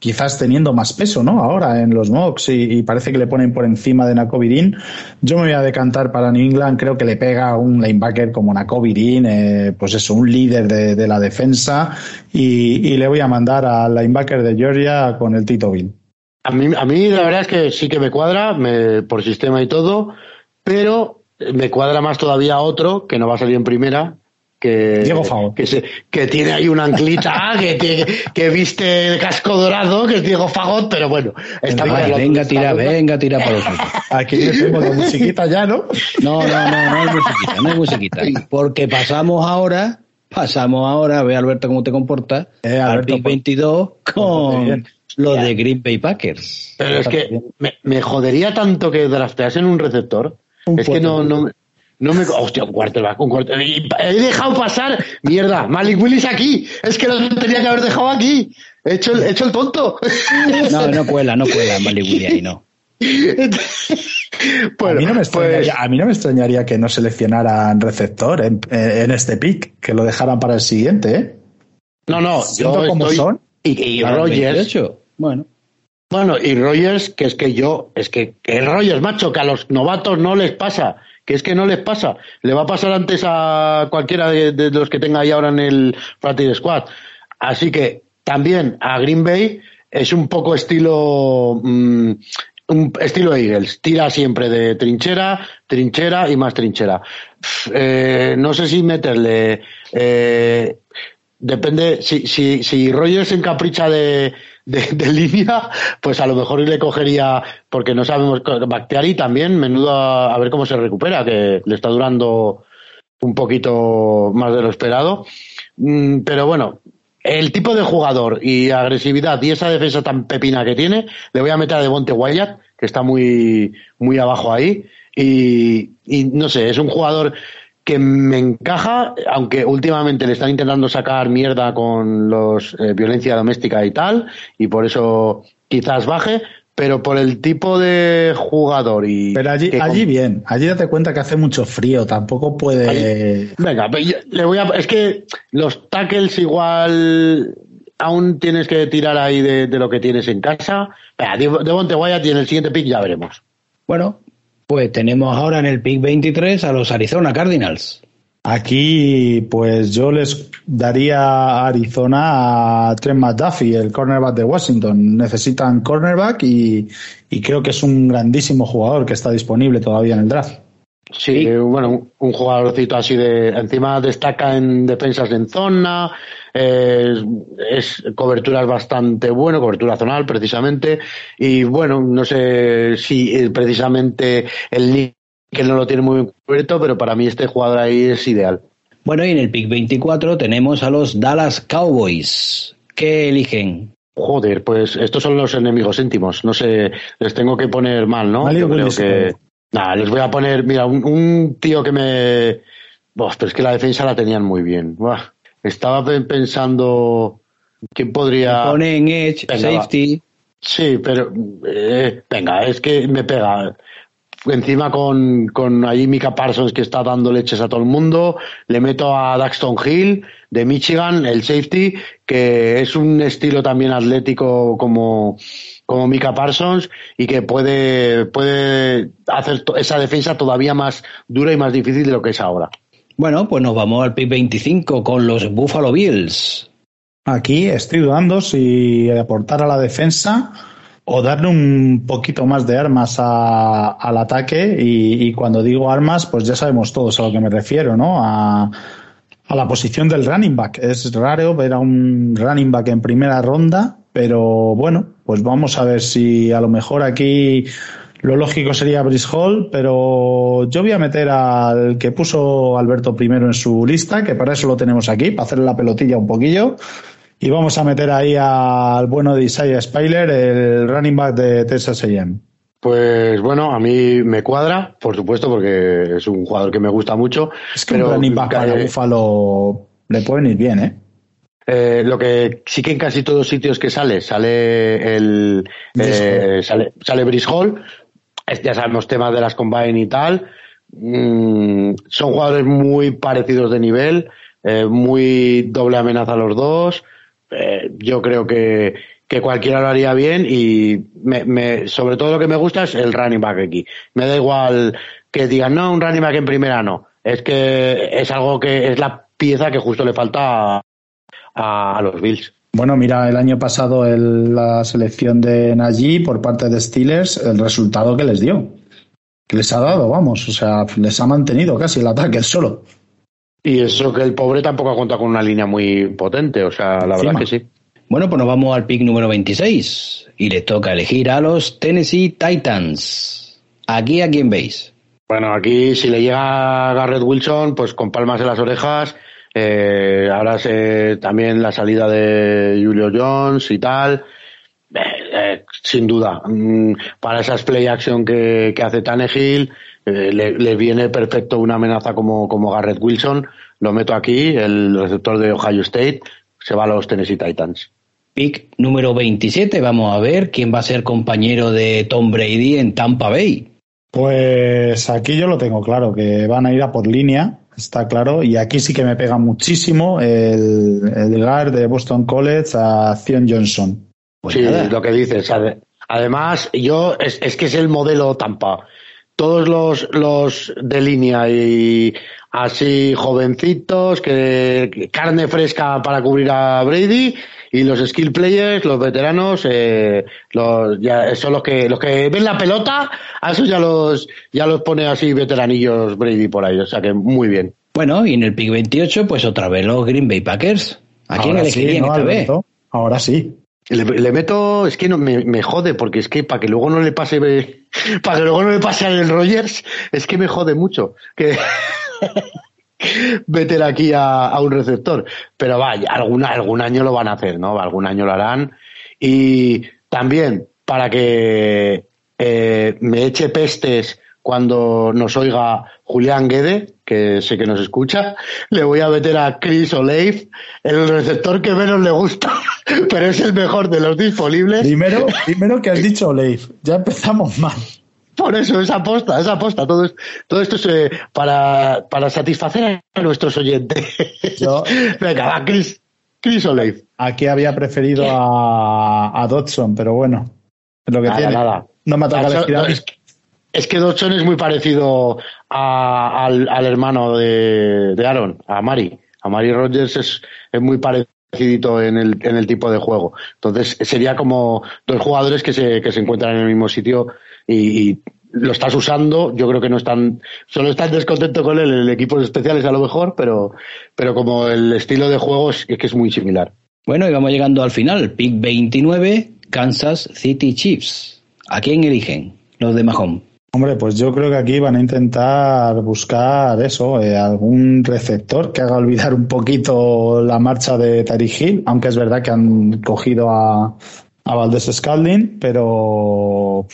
quizás teniendo más peso, ¿no? Ahora en los mocks y, parece que le ponen por encima de Nakovirin. Yo me voy a decantar para New England, creo que le pega un linebacker como Nakovirin, eh, pues eso, un líder de, de la defensa y, y, le voy a mandar al linebacker de Georgia con el Tito Bill. A mí, a mí la verdad es que sí que me cuadra me, por sistema y todo, pero me cuadra más todavía otro que no va a salir en primera, que, Diego. Que, se, que tiene ahí una anclita que, que, que, viste el casco dorado, que es Diego Fagot, pero bueno. Está venga, venga, tira, venga, tira para los Aquí tenemos la musiquita ya, ¿no? No, no, no, no hay musiquita, no hay musiquita. Porque pasamos ahora, pasamos ahora, ve Alberto cómo te comportas, eh, al PIC 22 con lo de Green Bay Packers. Pero es que me, me jodería tanto que drafteasen un receptor. Un es que no, no, no me. Hostia, un quarterback, un quarterback. He dejado pasar. Mierda, Malik Willis aquí. Es que lo tenía que haber dejado aquí. He hecho el, he hecho el tonto. No, no cuela, no cuela Malik Willis ahí, no. bueno, a, mí no me extrañaría, pues... a mí no me extrañaría que no seleccionaran receptor en, en, este pick, que lo dejaran para el siguiente, ¿eh? No, no, yo como estoy... son. Y, y Rogers. 28. Bueno. Bueno, y Rogers, que es que yo, es que, que Rogers, macho, que a los novatos no les pasa, que es que no les pasa. Le va a pasar antes a cualquiera de, los que tenga ahí ahora en el Practice Squad. Así que también a Green Bay es un poco estilo, mmm, un estilo Eagles. Tira siempre de trinchera, trinchera y más trinchera. Eh, no sé si meterle, eh, depende, si, si, si Rogers se encapricha de, de, línea, pues a lo mejor le cogería, porque no sabemos, Bactiari también, menudo a, ver cómo se recupera, que le está durando un poquito más de lo esperado. Mm, pero bueno, el tipo de jugador y agresividad y esa defensa tan pepina que tiene, le voy a meter a Devonte Wyatt, que está muy, muy abajo ahí. Y no sé, es un jugador que me encaja, aunque últimamente le están intentando sacar mierda con los eh, violencia doméstica y tal, y por eso quizás baje, pero por el tipo de jugador y pero allí allí bien. Allí date cuenta que hace mucho frío tampoco puede venga le voy a es que los tackles igual aún tienes que tirar ahí de, lo que tienes en casa. Venga, de Monteguaya tiene el siguiente pick ya veremos. Bueno pues tenemos ahora en el pick 23 a los Arizona Cardinals Aquí, pues yo les daría a Arizona a Trent McDuffie, el cornerback de Washington. Necesitan cornerback y, creo que es un grandísimo jugador que está disponible todavía en el draft. Sí, bueno, un jugadorcito así de. Encima destaca en defensas en zona, es cobertura es bastante bueno, cobertura zonal precisamente. Y bueno, no sé si eh, precisamente el que no lo tiene muy cubierto, pero para mí este jugador ahí es ideal. Bueno, y en el pick 24 tenemos a los Dallas Cowboys. ¿Qué eligen? Joder, pues estos son los enemigos íntimos. No sé, les tengo que poner mal, ¿no? Yo creo que. Nada, les voy a poner, mira, un, tío que me. Buah, pero es que la defensa la tenían muy bien. Estaba pensando. ¿Quién podría.? ponen Edge, Safety. Sí, pero. Eh, venga, es que me pega encima con, con ahí Mika Parsons que está dando leches a todo el mundo, le meto a Daxton Hill de Michigan, el safety, que es un estilo también atlético como, como Mika Parsons y que puede, puede hacer esa defensa todavía más dura y más difícil de lo que es ahora. Bueno, pues nos vamos al pick 25 con los Buffalo Bills. Aquí estoy dudando si aportar a la defensa o darle un poquito más de armas al ataque y, cuando digo armas, pues ya sabemos todos a lo que me refiero, ¿no? A, la posición del running back. Es raro ver a un running back en primera ronda, pero bueno, pues vamos a ver si a lo mejor aquí lo lógico sería Brice Hall, pero yo voy a meter al que puso Alberto primero en su lista, que para eso lo tenemos aquí, para hacerle la pelotilla un poquillo. Y vamos a meter ahí al bueno de Isaiah Spiler, el running back de Texas A&M. Pues bueno, a mí me cuadra, por supuesto, porque es un jugador que me gusta mucho. Es que un running back para Buffalo le puede ir bien, ¿eh? ¿Eh? lo que sí que en casi todos sitios que sale, sale el eh, sale, sale Brice Hall, ya sabemos temas de las combine y tal. Mm, son jugadores muy parecidos de nivel, eh, muy doble amenaza los dos. Eh, yo creo que, que, cualquiera lo haría bien y me, sobre todo lo que me gusta es el running back aquí. Me da igual que digan, no, un running back en primera no. Es que es algo que es la pieza que justo le falta a, los Bills. Bueno, mira, el año pasado el, la selección de Najee por parte de Steelers, el resultado que les dio. Que les ha dado, vamos, o sea, les ha mantenido casi el ataque el solo. Y eso que el pobre tampoco ha contado con una línea muy potente, o sea, la verdad que sí. Bueno, pues nos vamos al pick número 26 y le toca elegir a los Tennessee Titans. ¿Aquí a quién veis? Bueno, aquí si le llega Garrett Wilson, pues con palmas en las orejas. Eh, ahora se, también la salida de Julio Jones y tal. Eh, eh, sin duda, mm, para esas play action que, que hace Tannehill, eh, le, viene perfecto una amenaza como, como Garrett Wilson. Lo meto aquí, el receptor de Ohio State, se va a los Tennessee Titans. Pick número 27, vamos a ver quién va a ser compañero de Tom Brady en Tampa Bay. Pues aquí yo lo tengo claro, que van a ir a por línea, está claro, y aquí sí que me pega muchísimo el, el guard de Boston College a Zion Johnson. Pues sí, lo que dices. Además, yo es, es que es el modelo Tampa todos los, los de línea y así jovencitos, que carne fresca para cubrir a Brady y los skill players, los veteranos, eh, los, ya son los que los que ven la pelota, a esos ya los ya los pone así veteranillos Brady por ahí, o sea que muy bien. Bueno, y en el pick 28 pues otra vez los Green Bay Packers. ¿A quién elegirían esta vez? Ahora sí. Le, meto, es que no, me, me, jode, porque es que para que luego no le pase, para que luego no le pase al Rogers, es que me jode mucho que meter aquí a, un receptor. Pero vaya, algún, algún año lo van a hacer, ¿no? Algún año lo harán. Y también, para que eh, me eche pestes cuando nos oiga Julián Guede, que sé que nos escucha, le voy a meter a Chris O'Leif, el receptor que menos le gusta, pero es el mejor de los disponibles. Primero, primero que has dicho O'Leif, ya empezamos mal. Por eso, esa aposta, esa aposta. Todo, todo esto es eh, para, para satisfacer a nuestros oyentes. Venga, va, Chris, Chris O'Leif. Aquí había preferido a, a Dodson, pero bueno, es lo que tiene. Nada. No me toca elegir a mí. Es que Dodson es muy parecido al, hermano de, Aaron, a Mari. A Mari Rogers es, es muy parecido en el, en el tipo de juego. Entonces sería como dos jugadores que se, que se encuentran en el mismo sitio y, lo estás usando. Yo creo que no están, solo están descontento con él en equipos especiales a lo mejor, pero, pero como el estilo de juego es, que es muy similar. Bueno, y vamos llegando al final. Pick 29, Kansas City Chiefs. ¿A quién eligen los de Mahomes? Hombre, pues yo creo que aquí van a intentar buscar eso, eh, algún receptor que haga olvidar un poquito la marcha de Tariq Hill, aunque es verdad que han cogido a, a Valdés Scalding, pero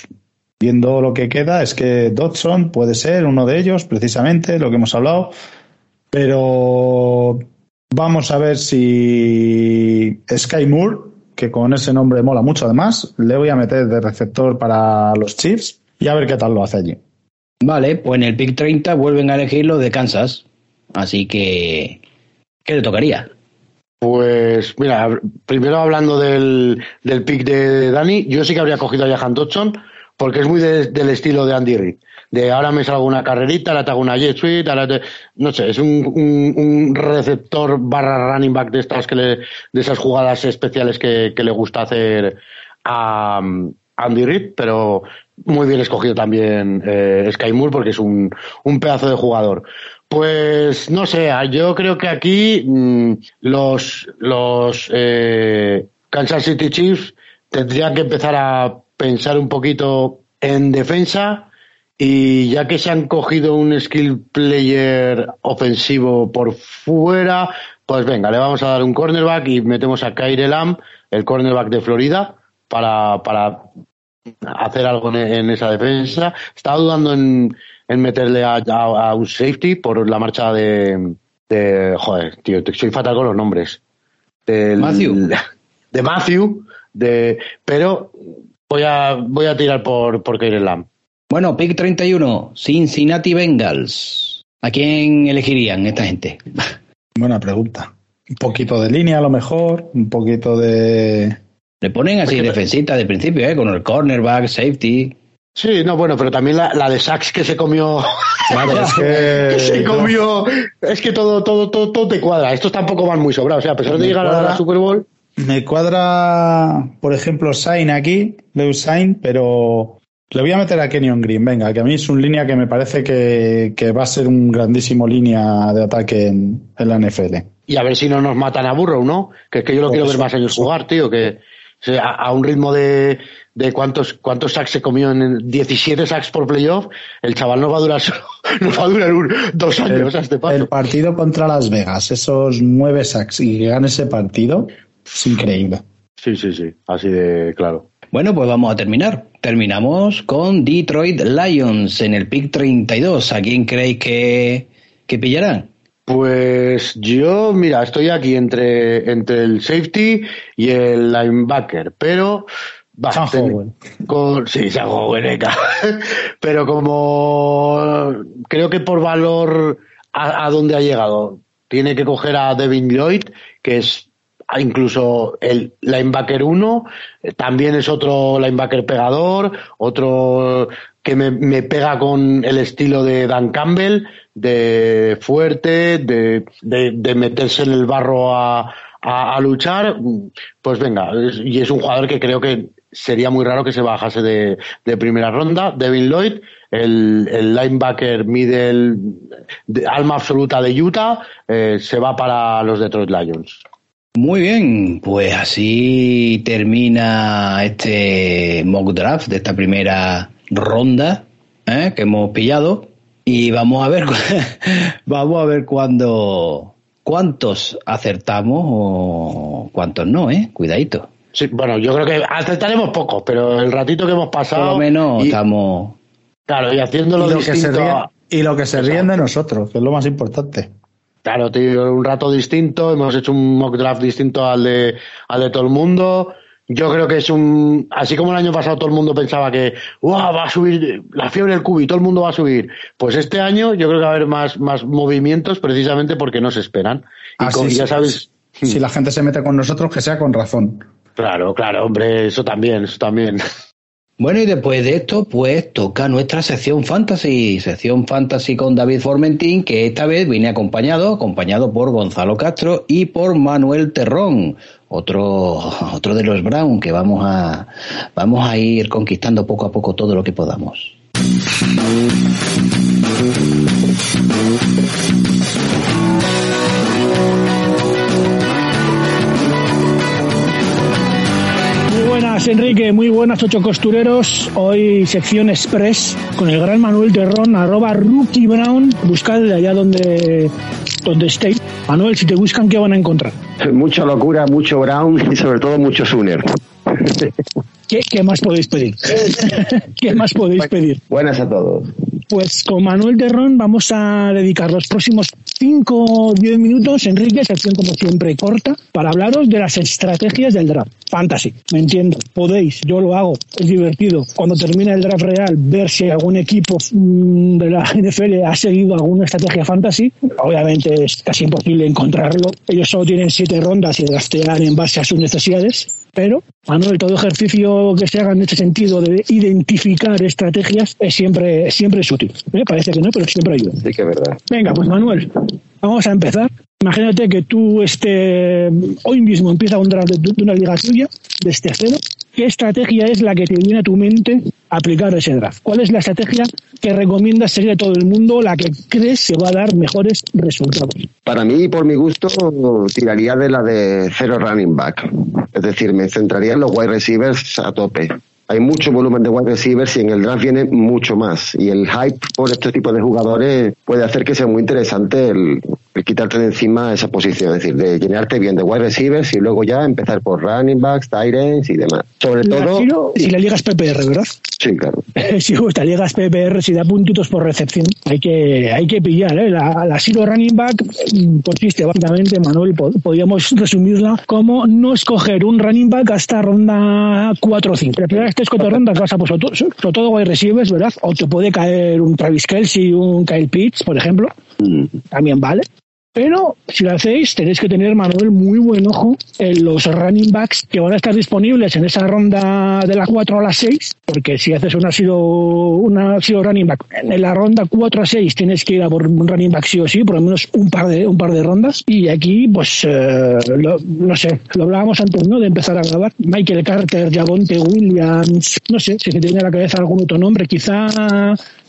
viendo lo que queda es que Dodson puede ser uno de ellos, precisamente, lo que hemos hablado, pero vamos a ver si Sky Moore, que con ese nombre mola mucho además, le voy a meter de receptor para los Chiefs y a ver qué tal lo hace allí. Vale, pues en el pick 30 vuelven a elegir los de Kansas. Así que, ¿qué le tocaría? Pues mira, primero hablando del, del pick de Dani, yo sí que habría cogido a Jahan Dodson porque es muy del estilo de Andy Reid. De ahora me salgo una carrerita, ahora te hago una jet suite, no sé, es un, un, receptor barra running back de estas que le, de esas jugadas especiales que, que le gusta hacer a, Andy Reid, pero muy bien escogido también eh, Sky Moore porque es un, un, pedazo de jugador. Pues no sé, yo creo que aquí mm, los, los eh, Kansas City Chiefs tendrían que empezar a pensar un poquito en defensa y ya que se han cogido un skill player ofensivo por fuera, pues venga, le vamos a dar un cornerback y metemos a Kyrie Lamb, el cornerback de Florida, para, para hacer algo en, esa defensa. Estaba dudando en, en meterle a, un safety por la marcha de, de joder, tío, soy fatal con los nombres. Del, Matthew. De Matthew, de, pero voy a, voy a tirar por, por Lamb. Bueno, pick 31, Cincinnati Bengals. ¿A quién elegirían esta gente? Buena pregunta. Un poquito de línea a lo mejor, un poquito de, le ponen así defensita de principio, ¿eh? Con el cornerback, safety. Sí, no, bueno, pero también la, la de Sachs que se comió. es que... se comió. Es que todo, todo, todo, todo te cuadra. Estos tampoco van muy sobrados. O sea, a pesar de llegar a la Super Bowl. Me cuadra, por ejemplo, Sain aquí, Lewis Sain, pero le voy a meter a Kenyon Green. Venga, que a mí es un línea que me parece que, que va a ser un grandísimo línea de ataque en, en, la NFL. Y a ver si no nos matan a Burrow, ¿no? Que es que yo lo quiero ver más años jugar, tío. Que a, un ritmo de, de cuántos, cuántos sacks se comió en 17 sacks por playoff, el chaval no va a durar no va a durar dos años el, este El partido contra Las Vegas, esos nueve sacks y que gane ese partido, es increíble. Sí, sí, sí, así de claro. Bueno, pues vamos a terminar. Terminamos con Detroit Lions en el pick 32. ¿A quién creéis que, que pillarán? Pues yo, mira, estoy aquí entre, entre el safety y el linebacker, pero va, con, sí, San pero como creo que por valor a, a donde ha llegado, tiene que coger a Devin Lloyd, que es incluso el linebacker 1, también es otro linebacker pegador, otro que me, me, pega con el estilo de Dan Campbell, de fuerte, de, de, meterse en el barro a, a, luchar, pues venga, y es un jugador que creo que sería muy raro que se bajase de, de primera ronda. Devin Lloyd, el, linebacker middle, de, alma absoluta de Utah, eh, se va para los Detroit Lions. Muy bien, pues así termina este mock draft de esta primera ronda ¿eh? que hemos pillado y vamos a ver vamos a ver cuándo cuántos acertamos o cuántos no, ¿eh? Cuidadito. Sí, bueno, yo creo que acertaremos pocos, pero el ratito que hemos pasado. Por lo menos estamos Claro, y haciéndolo y lo que se distinto. ríen, a- y lo que se ríen de nosotros, que es lo más importante. Claro, tío, un rato distinto, hemos hecho un mock draft distinto al de, al de todo el mundo. Yo creo que es un, así como el año pasado todo el mundo pensaba que, ¡guau! va a subir la fiebre del cubi, todo el mundo va a subir. Pues este año yo creo que va a haber más, más movimientos precisamente porque no se esperan. Y Así con- sí, ya sabes, Si la gente se mete con nosotros, que sea con razón. claro, claro, hombre, eso también, eso también. Bueno, y después de esto, pues toca nuestra sección fantasy, sección fantasy con David Formentín, que esta vez viene acompañado, acompañado por Gonzalo Castro y por Manuel Terrón, otro, otro de los Brown, que vamos a, vamos a ir conquistando poco a poco todo lo que podamos. Buenas, Enrique, muy buenas, ocho costureros. Hoy sección express con el gran Manuel Terrón, arroba Rookie Brown. Buscad de allá donde, donde estéis. Manuel, si te buscan, ¿qué van a encontrar? Mucha locura, mucho Brown y sobre todo mucho Sooner. ¿Qué, qué más podéis pedir? ¿Qué más podéis pedir? Buenas a todos. Pues con Manuel Terrón vamos a dedicar los próximos 5 o 10 minutos, Enrique, sección como siempre corta, para hablaros de las estrategias del draft. Fantasy, me entiendo, podéis, yo lo hago, es divertido. Cuando termina el draft real, ver si algún equipo mm, de la NFL ha seguido alguna estrategia fantasy, obviamente es casi imposible encontrarlo. Ellos solo tienen 7 rondas y draftean en base a sus necesidades. Pero, Manuel, todo ejercicio que se haga en este sentido de identificar estrategias es siempre, siempre es útil. ¿eh? Parece que no, pero siempre ayuda. Sí que es verdad. Venga, pues Manuel, vamos a empezar. Imagínate que tú este, hoy mismo empieza un draft de, de una liga tuya, desde cero. ¿Qué estrategia es la que te viene a tu mente aplicar ese draft? ¿Cuál es la estrategia que recomiendas seguir a todo el mundo, la que crees que va a dar mejores resultados? Para mí, por mi gusto, tiraría de la de cero running back. Es decir, me centraría en los wide receivers a tope. Hay mucho volumen de wide receivers y en el draft viene mucho más. Y el hype por este tipo de jugadores puede hacer que sea muy interesante el, el quitarte de encima esa posición. Es decir, de llenarte bien de wide receivers y luego ya empezar por running backs, tight ends y demás. Sobre La todo, giro- si la liga es PPR, ¿verdad? sí, claro. si gusta ligas PPR, si da puntitos por recepción, hay que, hay que pillar. ¿eh? La, la Running Back mm, consiste básicamente, Manuel, po- podríamos resumirla como no escoger un running back hasta ronda 4 o 5. Las primeras 3 4 rondas vas a pues, sobre todo, sobre todo wide receivers, ¿verdad? O te puede caer un Travis Kelsey, un Kyle Pitts, por ejemplo. También vale. Pero si lo hacéis, tenéis que tener, Manuel, muy buen ojo en los running backs que van a estar disponibles en esa ronda de la 4 a la 6, porque si haces una sido, una sido running back en la ronda 4 a 6 tienes que ir a por un running back sí o sí, por lo menos un par de, un par de rondas. Y aquí, pues, eh, lo- no sé, lo hablábamos antes, ¿no? De empezar a grabar. Michael Carter, Javonte Williams, no sé, si se te viene a la cabeza algún otro nombre, quizá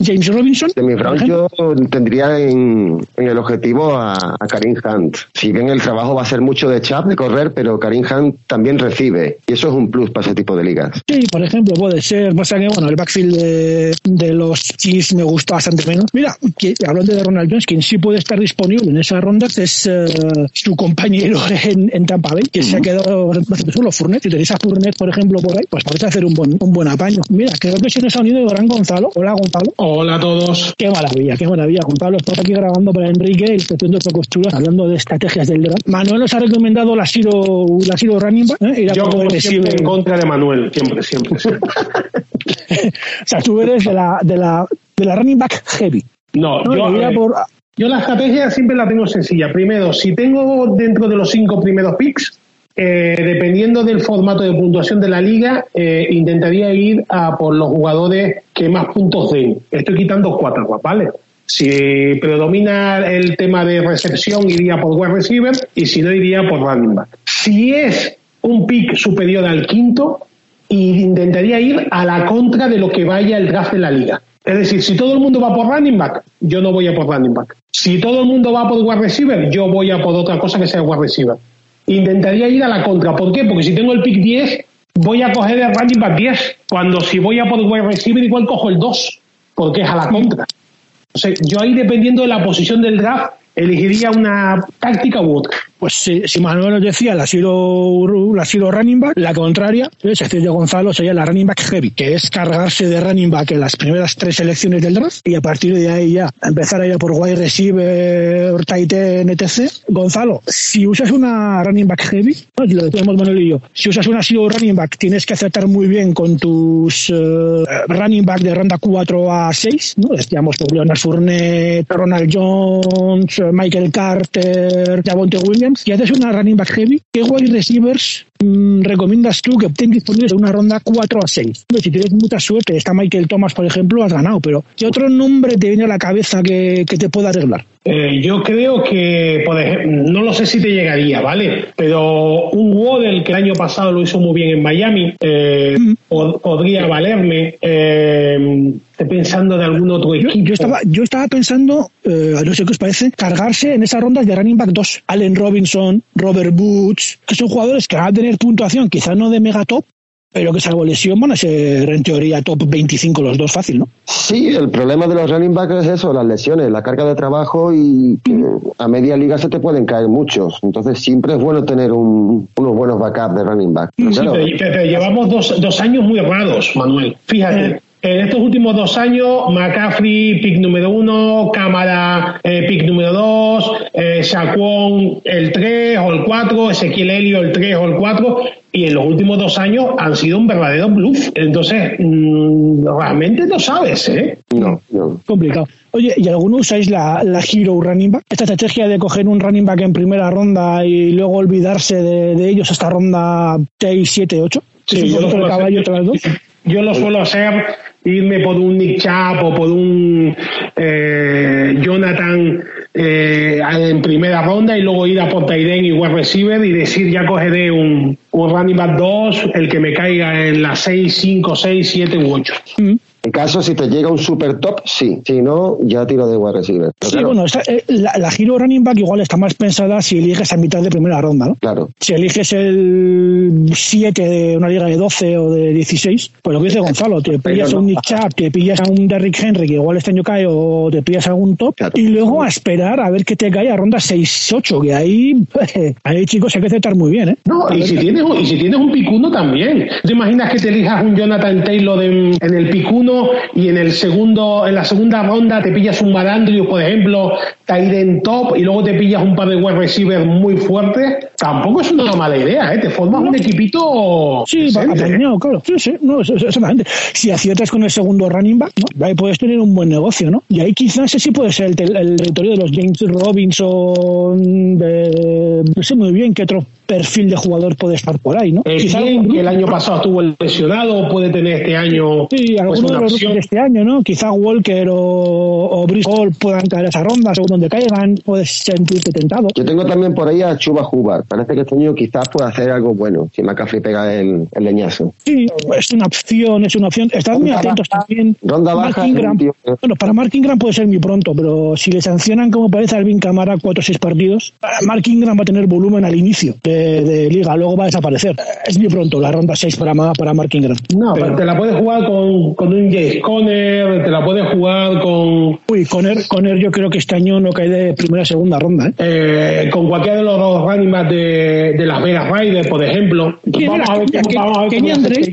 James Robinson. De mi ejemplo. yo tendría en, en el objetivo a, a Karim Hunt. Si bien el trabajo va a ser mucho de chap, de correr, pero Karim Hunt también recibe. Y eso es un plus para ese tipo de ligas. Sí, por ejemplo, puede ser. Pasa que, bueno, el backfield de, de los Chiefs me gusta bastante menos. Mira, que, hablando de Ronald Jones, quien sí puede estar disponible en esa ronda es eh, su compañero en, en Tampa Bay, que se ha quedado bastante solo, Fournette. Si tenéis a Fournette, por ejemplo, por ahí, pues podéis hacer un buen, un buen apaño. Mira, creo que se nos ha unido el gran Gonzalo. Hola, Gonzalo. Hola a todos. Qué maravilla, qué maravilla, Gonzalo. Estamos aquí grabando para Enrique, el sección de costuras, hablando de estrategias del draft. Manuel nos ha recomendado la Siro, la Siro Running Back. ¿eh? Yo, como siempre, en contra de Manuel. Siempre, siempre, siempre. O sea, tú eres de la, de la, de la running back heavy. No, ¿no? yo, eh, por- yo la estrategia siempre la tengo sencilla. Primero, si tengo dentro de los cinco primeros picks, eh, dependiendo del formato de puntuación de la liga, eh, intentaría ir a por los jugadores que más puntos den. Estoy quitando cuatro, ¿vale? Si predomina el tema de recepción, iría por wide receiver y si no, iría por running back. Si es un pick superior al quinto, intentaría ir a la contra de lo que vaya el draft de la liga. Es decir, si todo el mundo va por running back, yo no voy a por running back. Si todo el mundo va por wide receiver, yo voy a por otra cosa que sea wide receiver. Intentaría ir a la contra. ¿Por qué? Porque si tengo el pick 10, voy a coger el running back 10. Cuando si voy a por wide receiver, igual cojo el 2, porque es a la contra. Yo ahí, dependiendo de la posición del draft, elegiría una táctica u otra. Pues si, si Manuel nos decía la Siro, la Siro running back, la contraria, es decir, de Gonzalo sería la running back heavy, que es cargarse de running back en las primeras tres selecciones del draft y a partir de ahí ya empezar a ir por wide receiver, tight end, etc. Gonzalo, si usas una running back heavy, lo decíamos Manuel y yo, si usas una Siro running back tienes que aceptar muy bien con tus eh, running back de ronda 4 a 6, ¿no? Decíamos Leonard Fournette, Ronald Jones, Michael Carter, Javonte Williams, y haces una running back heavy, ¿qué wide receivers mm, recomiendas tú que estén disponibles en una ronda 4 a 6? Hombre, si tienes mucha suerte, está Michael Thomas, por ejemplo, has ganado, pero ¿qué otro nombre te viene a la cabeza que, que te pueda arreglar? Eh, yo creo que, por ejemplo, no lo sé si te llegaría, ¿vale? Pero un Waddle que el año pasado lo hizo muy bien en Miami, eh, pod- podría valerme. Eh, estoy pensando de algún otro Yo, equipo. yo estaba, yo estaba pensando, eh, no sé qué os parece, cargarse en esas rondas de running back 2. Allen Robinson, Robert Woods, que son jugadores que van a tener puntuación, quizá no de mega top, pero que salvo lesión van a ser en teoría top 25 los dos fácil, ¿no? Sí, el problema de los running backs es eso, las lesiones, la carga de trabajo y que a media liga se te pueden caer muchos. Entonces siempre es bueno tener un- unos buenos backups de running back. Pero Sí, claro, pero, pero llevamos dos, dos años muy raros, Manuel. Fíjate. En estos últimos dos años, McCaffrey, pick número uno, Cámara, eh, pick número dos, eh, Saquon, el 3 o el 4, Ezequiel Helio, el 3 o el 4, y en los últimos dos años han sido un verdadero bluff. Entonces, mm, realmente no sabes, ¿eh? no, no. Complicado. Oye, ¿y alguno usáis la, la Hero Running Back? Esta estrategia de coger un running back en primera ronda y luego olvidarse de, de ellos hasta ronda 6, 7, 8. Sí, ¿Es un yo lo poquito de suelo caballo hacer. tras dos? Yo lo suelo hacer, irme por un Nick Chubb o por un eh, Jonathan eh, en primera ronda y luego ir a por Tyden y wide receiver y decir ya cogeré un, un running back 2, el que me caiga en las 6, 5, 6, 7 u 8. En caso, si te llega un super top, sí. Si no, ya tiro de wide receiver. Pero Sí, claro, bueno, esta- eh, la, la Hero Running Back igual está más pensada si eliges a mitad de primera ronda, ¿no? claro. Si eliges el 7 de una liga de 12 o de 16, pues lo que dice Gonzalo, te pillas a un Nick Chubb, te pillas a un Derrick Henry, que igual este año cae, o te pillas a algún top, Claro. y luego a esperar a ver que te cae a ronda 6-8, que ahí, ahí chicos hay que aceptar muy bien, ¿eh? No, y si tienes, un- y si tienes un picuno también. ¿Te imaginas que te elijas un Jonathan Taylor en, en el picuno y en el segundo, en la segunda ronda te pillas un Madandrius, por ejemplo, en top y luego te pillas un par de wide receivers muy fuertes? Tampoco es una mala idea, ¿eh? Te formas un equipito. Sí, apañado, claro. Sí, sí, no, exactamente. Si aciertas con el segundo running back, ¿no? ahí puedes tener un buen negocio, ¿no? Y ahí quizás ese sí puede ser el territorio de los James Robinson, de, no sé muy bien qué otro perfil de jugador puede estar por ahí, ¿no? El Quizá Bien, algún- que el año pasado estuvo lesionado, puede tener este año Sí, pues, alguno de los opción. de este año, ¿no? Quizá Walker o, o Brice Hall puedan caer a esa ronda, según donde caigan, puedes sentirte tentado. Yo tengo también por ahí a Chuba Hubbard. Parece que este año quizás pueda hacer algo bueno si McCaffrey pega el, el leñazo. Sí, es una opción, es una opción. Estad muy atentos baja, también. ronda Mark baja, Ingram. tío que- Bueno, para Mark Ingram puede ser muy pronto, pero si le sancionan como parece a Alvin Camara cuatro o seis partidos, eh, Mark Ingram va a tener volumen al inicio de, de liga, luego va a desaparecer. Es muy pronto la ronda 6 para, para Mark Ingram. No, pero te la puedes jugar con, con un Jace Conner, te la puedes jugar con, Uy, Conner, Conner yo creo que este año no cae de primera segunda ronda. ¿eh? eh, con cualquiera de los dos running backs de, de Las Vegas Raiders, por ejemplo. ¿Quién Vamos a ver cómo, ¿Qué- vamos a ver cómo?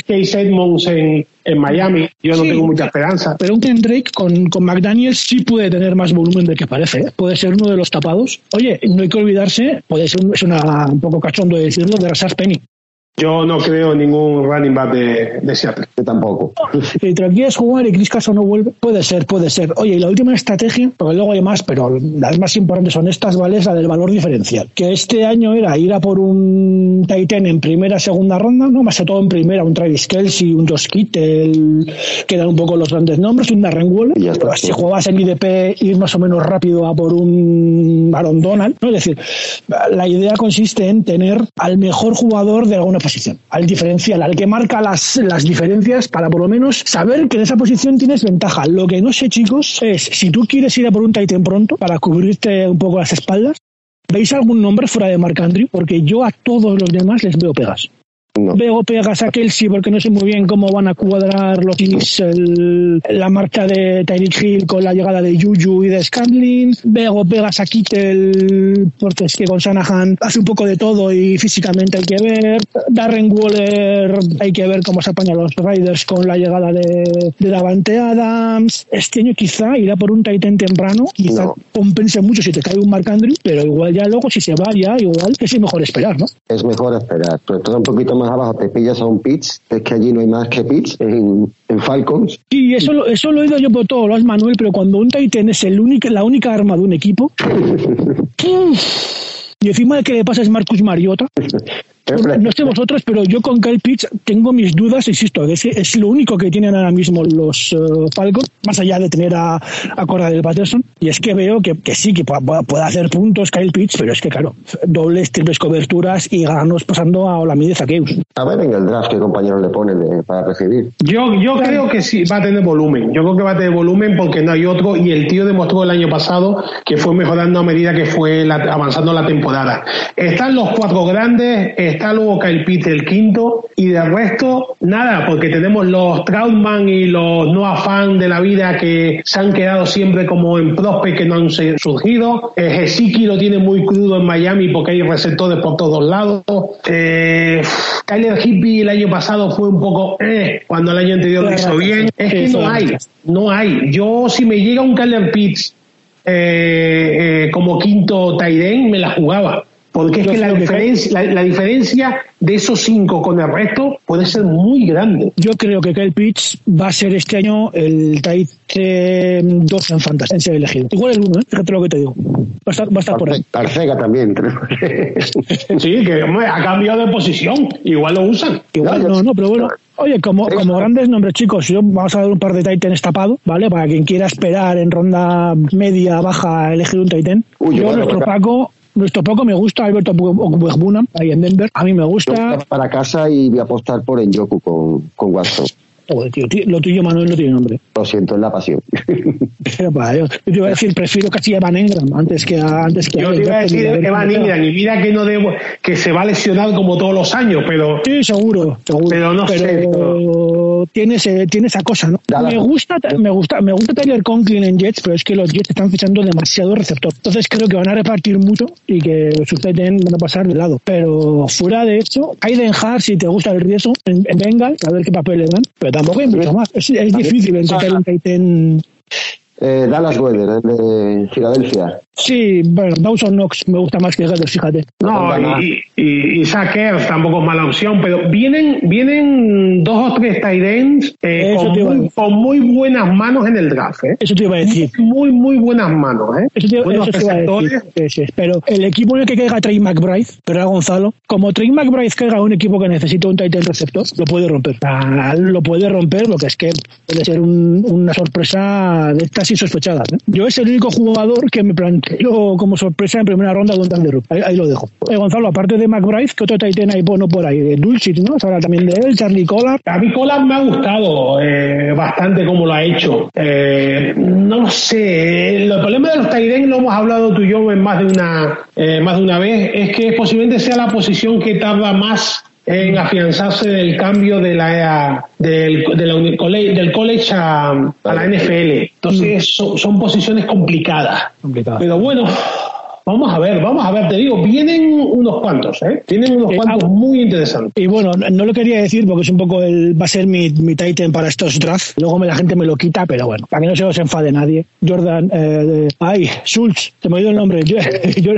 Case Edmonds en, en Miami. Yo no Sí. tengo mucha esperanza. Pero un Ken Drake con, con McDaniels sí puede tener más volumen del que parece. ¿eh? Puede ser uno de los tapados. Oye, no hay que olvidarse, puede ser un, es una, un poco cachondo de decirlo, de Rashad Penny. Yo no creo ningún running back de, de Seattle. Yo tampoco. Lo quieres jugar y Chris Caso no vuelve, puede ser, puede ser. Oye, y la última estrategia, porque luego hay más, pero las más importantes son estas, ¿vale? Es la del valor diferencial. Que este año era ir a por un Titan en primera, segunda ronda, ¿no? Más que todo en primera, un Travis Kelsey, un Josh Kittle, que eran un poco los grandes nombres, un Darren Waller. Y ya está. Si jugabas en IDP, ir más o menos rápido a por un Aaron Donald, ¿no? Es decir, la idea consiste en tener al mejor jugador de alguna posición, al diferencial, al que marca las, las diferencias para por lo menos saber que en esa posición tienes ventaja. Lo que no sé, chicos, es si tú quieres ir a por un Titan pronto para cubrirte un poco las espaldas, ¿veis algún nombre fuera de Mark Andrew? Porque yo a todos los demás les veo pegas. Veo pegas a Kelsey porque no sé muy bien cómo van a cuadrar los el, la marcha de Tyreek Hill con la llegada de Juju y de Scandling. Veo pegas a Kittel porque es que con Shanahan hace un poco de todo y físicamente hay que ver. Darren Waller hay que ver cómo se apañan los Riders con la llegada de, de Davante Adams. Este año quizá irá por un Titan temprano, quizá No. compense mucho si te cae un Mark Andrews, pero igual ya luego si se va ya, igual es mejor esperar, ¿no? Es mejor esperar. Pero todo un poquito más abajo te pillas a un pitch, es que allí no hay más que pitch en, en Falcons. Sí, eso, lo- eso lo he oído yo por todo, lo has Manuel, pero cuando un Titan es el único, la única arma de un equipo, y encima de que le pasa es Marcus Mariota, No sé vosotros, pero yo con Kyle Pitts tengo mis dudas, insisto, es, que es lo único que tienen ahora mismo los eh, Falcons, más allá de tener a, a Cordell Patterson, y es que veo que, que sí, que pueda hacer puntos Kyle Pitts, pero es que claro, dobles, triples coberturas y ganos pasando a Olamide Zaqueus. a ver en el draft qué compañeros le ponen de- para recibir. Yo, yo creo que sí, va a tener volumen. Yo creo que va a tener volumen porque no hay otro. Y el tío demostró el año pasado que fue mejorando a medida que fue la- avanzando la temporada. Están los cuatro grandes, está luego Kyle Pitts el quinto. Y de resto, nada, porque tenemos los Trautman y los Noah Fan de la vida que se han quedado siempre como en prospect que no han surgido. Eh, Gesicki lo tiene muy crudo en Miami porque hay receptores por todos lados. Eh, Tyler Hippie el año pasado fue un poco eh, cuando el año anterior lo hizo bien. Es que no hay, no hay. Yo si me llega un Kyler Pitts eh, eh, como quinto Tyden me la jugaba. Porque es que la que- diferencia, la, la diferencia de esos cinco con el resto puede ser muy grande. Yo creo que Kyle Pitts va a ser este año el Titan 2 en Fantasy, en ser elegido. Igual el 1, ¿eh? fíjate lo que te digo. Va a estar, va a estar por ahí. Arcega también. Sí, que hombre, ha cambiado de posición. Igual lo usan. Igual ya. no, no, pero bueno. Oye, como, como grandes nombres, chicos, yo vamos a dar un par de Titans tapados, ¿vale? Para quien quiera esperar en ronda media, baja, elegir un Titan. Uy, yo, nuestro Paco, nuestro Paco me gusta, Alberto Ogbunam, ahí en Denver. A mí me gusta. para casa y voy a apostar por Enjoku con, con Watson. Joder, tío, tío, lo tuyo, Manuel, no tiene nombre. Lo siento, es la pasión. Pero para Dios. Yo te iba a decir, prefiero casi a Evan Engram antes que a, antes que Yo a te él, iba a ¿no? decir ver Evan. Ingram y mira que no debo, que se va a lesionar como todos los años, pero Sí, seguro, seguro. Pero no sé, tiene, ese- tiene esa cosa, ¿no? Dale. Me gusta, me gusta, me gusta Tyler Conklin en Jets, pero es que los Jets están fichando demasiado receptor. Entonces creo que van a repartir mucho y que sus Titan van a pasar de lado. Pero fuera de eso, Aiden Hart, si te gusta el riesgo, en, en Bengal, a ver qué papel le dan. Pero tampoco hay mucho más. Es, es difícil encontrar un Titan. Eh, Dallas Weather, el de Filadelfia. Sí, bueno, Dawson Knox me gusta más que Gator, fíjate. no, y, y, y Zach Ertz tampoco es mala opción, pero vienen, vienen dos o tres tight ends eh, Eso con, te iba a muy, decir. con muy buenas manos en el draft, ¿eh? Eso te iba a decir. Muy, muy buenas manos, ¿eh? Eso te, Buenos eso te iba a decir. receptores. Sí, sí. Pero el equipo en el que caiga Trey McBride, pero era Gonzalo, como Trey McBride caiga a un equipo que necesita un Titan receptor, lo puede romper. Ah, Lo puede romper, lo que es que puede ser un- una sorpresa de estas insospechadas. ¿eh? Yo es el único jugador que me planteo como sorpresa en primera ronda de un Thunder ahí, ahí lo dejo. Eh, Gonzalo, aparte de McBride, ¿qué otro Titan hay bueno por ahí? De Dulcich, ¿no? Se habla también de él, Charlie Collar. A mí Colas me ha gustado eh, bastante cómo lo ha hecho. Eh, no sé. El problema de los Tairen, lo hemos hablado tú y yo en más de una, eh, más de una vez, es que posiblemente sea la posición que tarda más en afianzarse del cambio de la, del, de la del college a, a la NFL. Entonces son, son posiciones complicadas. Complicado. Pero bueno, vamos a ver, vamos a ver. Te digo, vienen unos cuantos, ¿eh? Vienen unos Eh, cuantos ah, muy interesantes. Y bueno, no lo quería decir porque es un poco el, va a ser mi, mi Titan para estos drafts. Luego me, la gente me lo quita, pero bueno, para que no se os enfade nadie. Jordan, eh, ay, Schultz, se me ha ido el nombre. Yo, yo-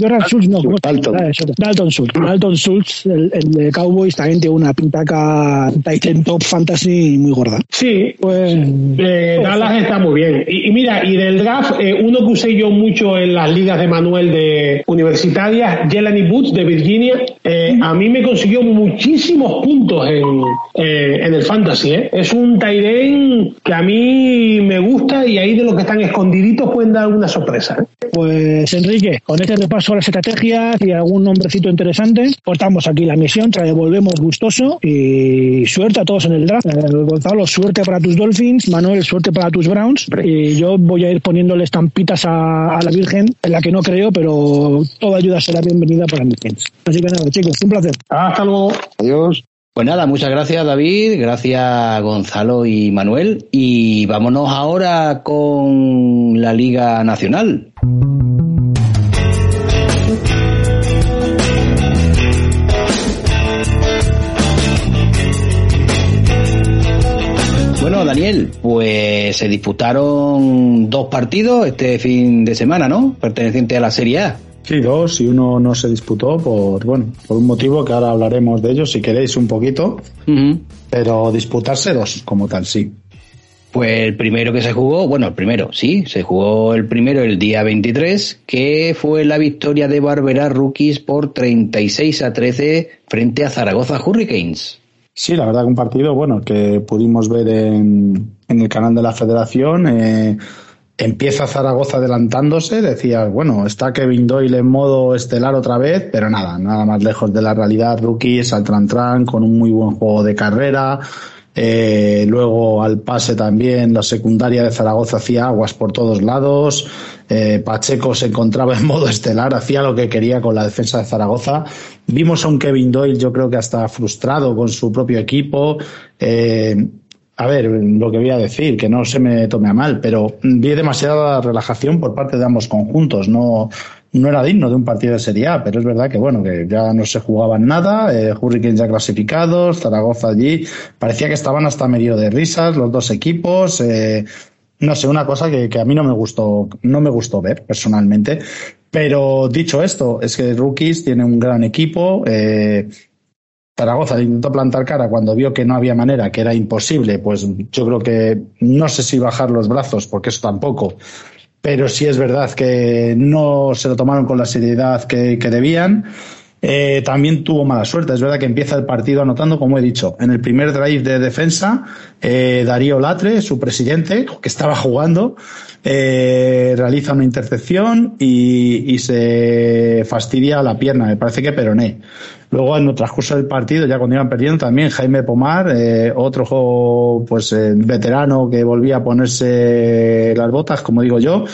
Jordan Schultz, no, ¿cómo? Dalton. Ah, Dalton Schultz. Dalton Schultz, el, el de Cowboys, también tiene una pintaca Titan Top Fantasy muy gorda. Sí, Pues, Eh, Dallas está muy bien. Y, y mira, y del draft, eh, uno que usé yo mucho en las ligas de Manuel de universitarias, Jelani Boots de Virginia, eh, a mí me consiguió muchísimos puntos en, eh, en el fantasy. ¿eh? Es un Tyren que a mí me gusta y ahí de los que están escondiditos pueden dar alguna sorpresa. ¿eh? Pues Enrique, con este repaso a las estrategias y algún nombrecito interesante, cortamos aquí la misión, te devolvemos gustoso y suerte a todos en el draft. Eh, Gonzalo, suerte para tus Dolphins, Manuel, suerte para tus Browns y yo voy a ir poniéndole estampitas a, a la Virgen en la que no creo, pero toda ayuda será bienvenida para mi gente. Así que nada, chicos, un placer. Hasta luego. Adiós. Pues nada, muchas gracias David, gracias Gonzalo y Manuel. Y vámonos ahora con la Liga Nacional. Daniel, pues se disputaron dos partidos este fin de semana, ¿no? Perteneciente a la Serie A. Sí, dos, y uno no se disputó por, bueno, por un motivo que ahora hablaremos de ello si queréis un poquito, pero disputarse dos como tal, sí. Pues el primero que se jugó, bueno, el primero, sí, se jugó el primero el día 23, que fue la victoria de Barbera Rookies por 36 a 13 frente a Zaragoza Hurricanes. Sí, la verdad que un partido, bueno, que pudimos ver en, en el canal de la federación. eh, empieza Zaragoza adelantándose, decía, bueno, está Kevin Doyle en modo estelar otra vez, pero nada, nada más lejos de la realidad. Rookies al tran tran con un muy buen juego de carrera. Eh, luego al pase también la secundaria de Zaragoza hacía aguas por todos lados. Eh, Pacheco se encontraba en modo estelar, hacía lo que quería con la defensa de Zaragoza. Vimos a un Kevin Doyle, yo creo que hasta frustrado con su propio equipo. Eh, a ver, lo que voy a decir, que no se me tome a mal, pero vi demasiada relajación por parte de ambos conjuntos. No, no era digno de un partido de Serie A, pero es verdad que bueno, que ya no se jugaban nada, eh, Hurricanes ya clasificados, Zaragoza allí, parecía que estaban hasta medio de risas los dos equipos, eh, no sé, una cosa que, que a mí no me gustó, no me gustó ver personalmente. Pero dicho esto, es que Rookies tiene un gran equipo, eh, Zaragoza intentó plantar cara cuando vio que no había manera, que era imposible, pues yo creo que no sé si bajar los brazos, porque eso tampoco, pero sí es verdad que no se lo tomaron con la seriedad que, que debían. Eh, también tuvo mala suerte. Es verdad que empieza el partido anotando, como he dicho, en el primer drive de defensa, eh, Darío Latre, su presidente, que estaba jugando, eh, realiza una intercepción y, y se fastidia la pierna, me parece que peroné. Luego, en el transcurso del partido, ya cuando iban perdiendo, también Jaime Pomar, eh, otro pues eh, veterano que volvía a ponerse las botas, como digo yo,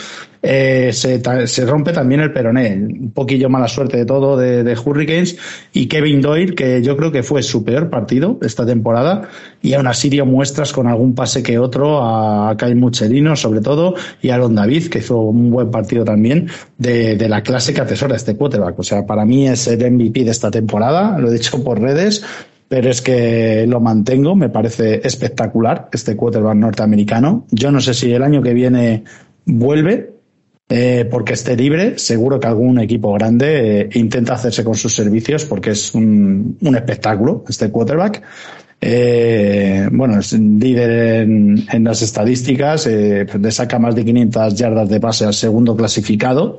eh, se, rompe también el peroné. Un poquillo mala suerte de todo de, Hurricanes y Kevin Doyle, que yo creo que fue su peor partido esta temporada y aún así dio muestras con algún pase que otro a Kai Mucherino, sobre todo, y a Aaron David, que hizo un buen partido también de, de la clase que atesora este quarterback. O sea, para mí es el MVP de esta temporada, lo he dicho por redes, pero es que lo mantengo, me parece espectacular este quarterback norteamericano. Yo no sé si el año que viene vuelve, eh, porque esté libre, seguro que algún equipo grande eh, intenta hacerse con sus servicios porque es un, un espectáculo este quarterback. Eh, bueno, es líder en, en las estadísticas, eh, le saca más de 500 yardas de pase al segundo clasificado,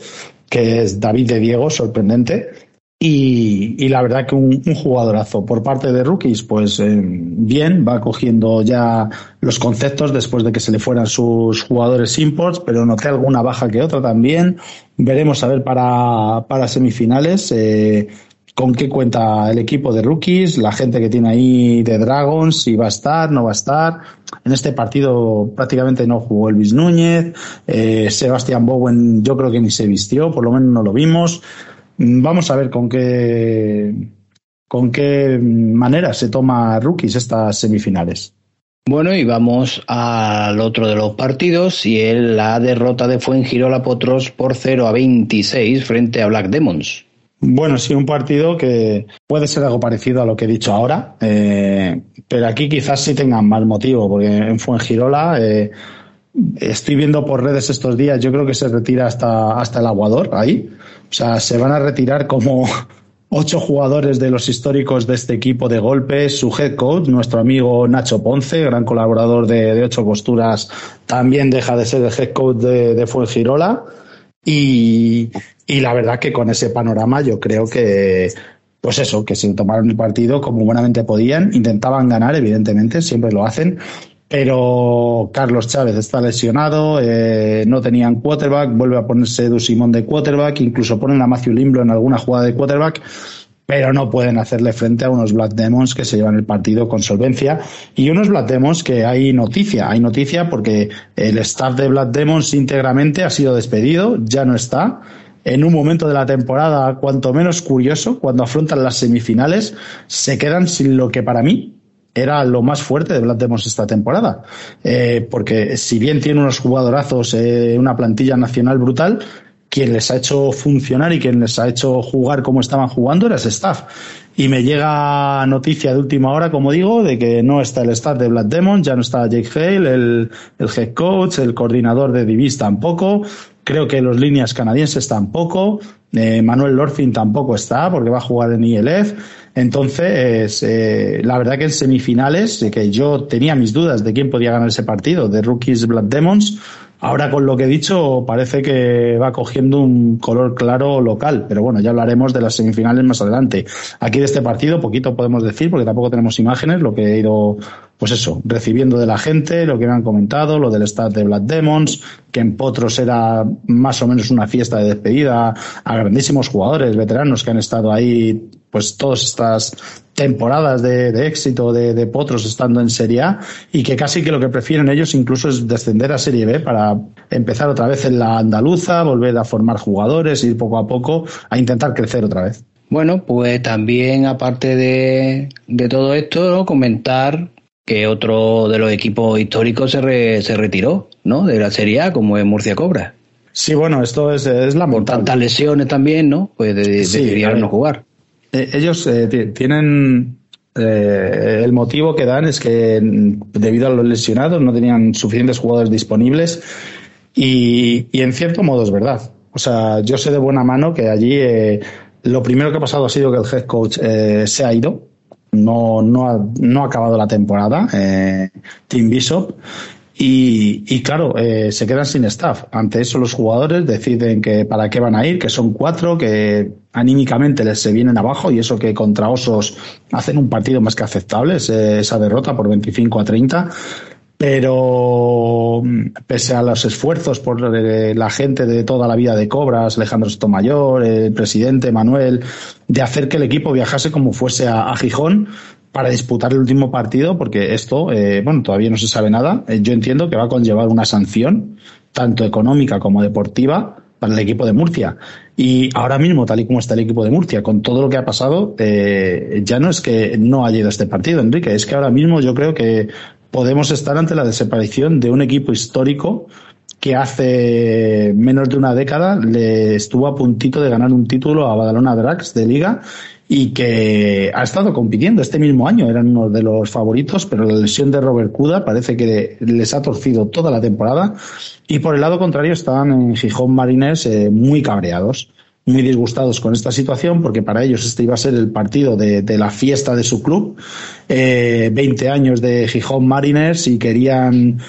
que es David de Diego, sorprendente. Y, la verdad que un, un jugadorazo. Por parte de rookies, pues eh, bien, va cogiendo ya los conceptos después de que se le fueran sus jugadores imports, pero noté alguna baja que otra también. Veremos a ver para, para semifinales eh, con qué cuenta el equipo de rookies, la gente que tiene ahí de Dragons, si va a estar, no va a estar. En este partido prácticamente no jugó Elvis Núñez, eh, Sebastián Bowen yo creo que ni se vistió, por lo menos no lo vimos. Mm, Vamos a ver con qué, con qué manera se toma rookies estas semifinales. Bueno, y vamos al otro de los partidos y es la derrota de Fuengirola Potros por 0 a 26 frente a Black Demons. Bueno, sí, un partido que puede ser algo parecido a lo que he dicho ahora, eh, pero aquí quizás sí tengan más motivo, porque en Fuengirola eh, estoy viendo por redes estos días, yo creo que se retira hasta, hasta el aguador ahí. O sea, se van a retirar como ocho jugadores de los históricos de este equipo de golpes, su head coach, nuestro amigo Nacho Ponce, gran colaborador de, Ocho Costuras, también deja de ser el head coach de, de Fuengirola. Y, y la verdad que con ese panorama yo creo que, pues eso, que se tomaron el partido como buenamente podían, intentaban ganar, evidentemente, siempre lo hacen, pero Carlos Chávez está lesionado, eh, no tenían quarterback, vuelve a ponerse Edu Simón de quarterback, incluso ponen a Matthew Limblo en alguna jugada de quarterback, pero no pueden hacerle frente a unos Black Demons que se llevan el partido con solvencia y unos Black Demons que hay noticia, hay noticia porque el staff de Black Demons íntegramente ha sido despedido, ya no está. en un momento de la temporada cuanto menos curioso, cuando afrontan las semifinales, se quedan sin lo que para mí era lo más fuerte de Black Demons esta temporada. Eh, porque si bien tiene unos jugadorazos, eh, una plantilla nacional brutal, quien les ha hecho funcionar y quien les ha hecho jugar como estaban jugando era ese staff. Y me llega noticia de última hora, como digo, de que no está el staff de Black Demons, ya no está Jake Hale, el, el head coach, el coordinador de Divis tampoco, creo que los líneas canadienses tampoco, eh, Manuel Lorfin tampoco está porque va a jugar en ILF. Entonces, eh, la verdad que en semifinales, que yo tenía mis dudas de quién podía ganar ese partido, de Rookies Black Demons, Ahora con lo que he dicho parece que va cogiendo un color claro local, pero bueno, ya hablaremos de las semifinales más adelante. Aquí de este partido poquito podemos decir porque tampoco tenemos imágenes, lo que he ido pues eso, recibiendo de la gente, lo que me han comentado, lo del stat de Black Demons, que en Potros era más o menos una fiesta de despedida a grandísimos jugadores, veteranos que han estado ahí pues todas estas temporadas de, éxito de, Potros estando en Serie A y que casi que lo que prefieren ellos incluso es descender a Serie B para empezar otra vez en la andaluza, volver a formar jugadores, ir poco a poco a intentar crecer otra vez. Bueno, pues también aparte de, todo esto, comentar que otro de los equipos históricos se, se retiró, ¿no? De la Serie A, como es Murcia Cobra. Sí, bueno, esto es, es la Por tantas lesiones también, ¿no? Pues decidieron no jugar. Eh, ellos eh, tienen eh, el motivo que dan es que debido a los lesionados no tenían suficientes jugadores disponibles y, en cierto modo es verdad. O sea, yo sé de buena mano que allí lo primero que ha pasado ha sido que el head coach se ha ido no, no, ha, no ha acabado la temporada, eh, Tim Bishop, y, y claro, eh, se quedan sin staff. Ante eso los jugadores deciden que para qué van a ir, que son cuatro, que anímicamente les se vienen abajo y eso que contra Osos hacen un partido más que aceptable, esa derrota por 25 a 30 pero pese a los esfuerzos por eh, la gente de toda la vida de Cobras, Alejandro Sotomayor, el presidente Manuel, de hacer que el equipo viajase como fuese a, Gijón para disputar el último partido, porque esto, eh, bueno, todavía no se sabe nada. Eh, yo entiendo que va a conllevar una sanción, tanto económica como deportiva, para el equipo de Murcia. Y ahora mismo, tal y como está el equipo de Murcia, con todo lo que ha pasado, ya no es que no haya ido a este partido, Enrique, es que ahora mismo yo creo que podemos estar ante la desaparición de un equipo histórico que hace menos de una década le estuvo a puntito de ganar un título a Badalona Drax de liga y que ha estado compitiendo este mismo año, eran uno de los favoritos, pero la lesión de Robert Cuda parece que les ha torcido toda la temporada. Y por el lado contrario están en Gijón Marines eh, muy cabreados muy disgustados con esta situación porque para ellos este iba a ser el partido de, la fiesta de su club, eh, 20 años de Gijón Mariners y querían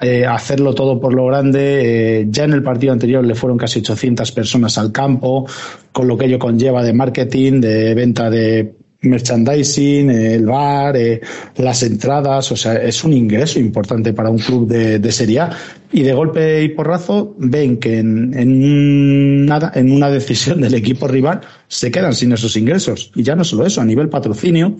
eh, hacerlo todo por lo grande. Eh, ya en el partido anterior le fueron casi 800 personas al campo, con lo que ello conlleva de marketing, de venta de merchandising, el bar, eh, las entradas, o sea, es un ingreso importante para un club de, de Serie A. Y de golpe y porrazo ven que en, en, nada, en una decisión del equipo rival se quedan sin esos ingresos. Y ya no solo eso, a nivel patrocinio,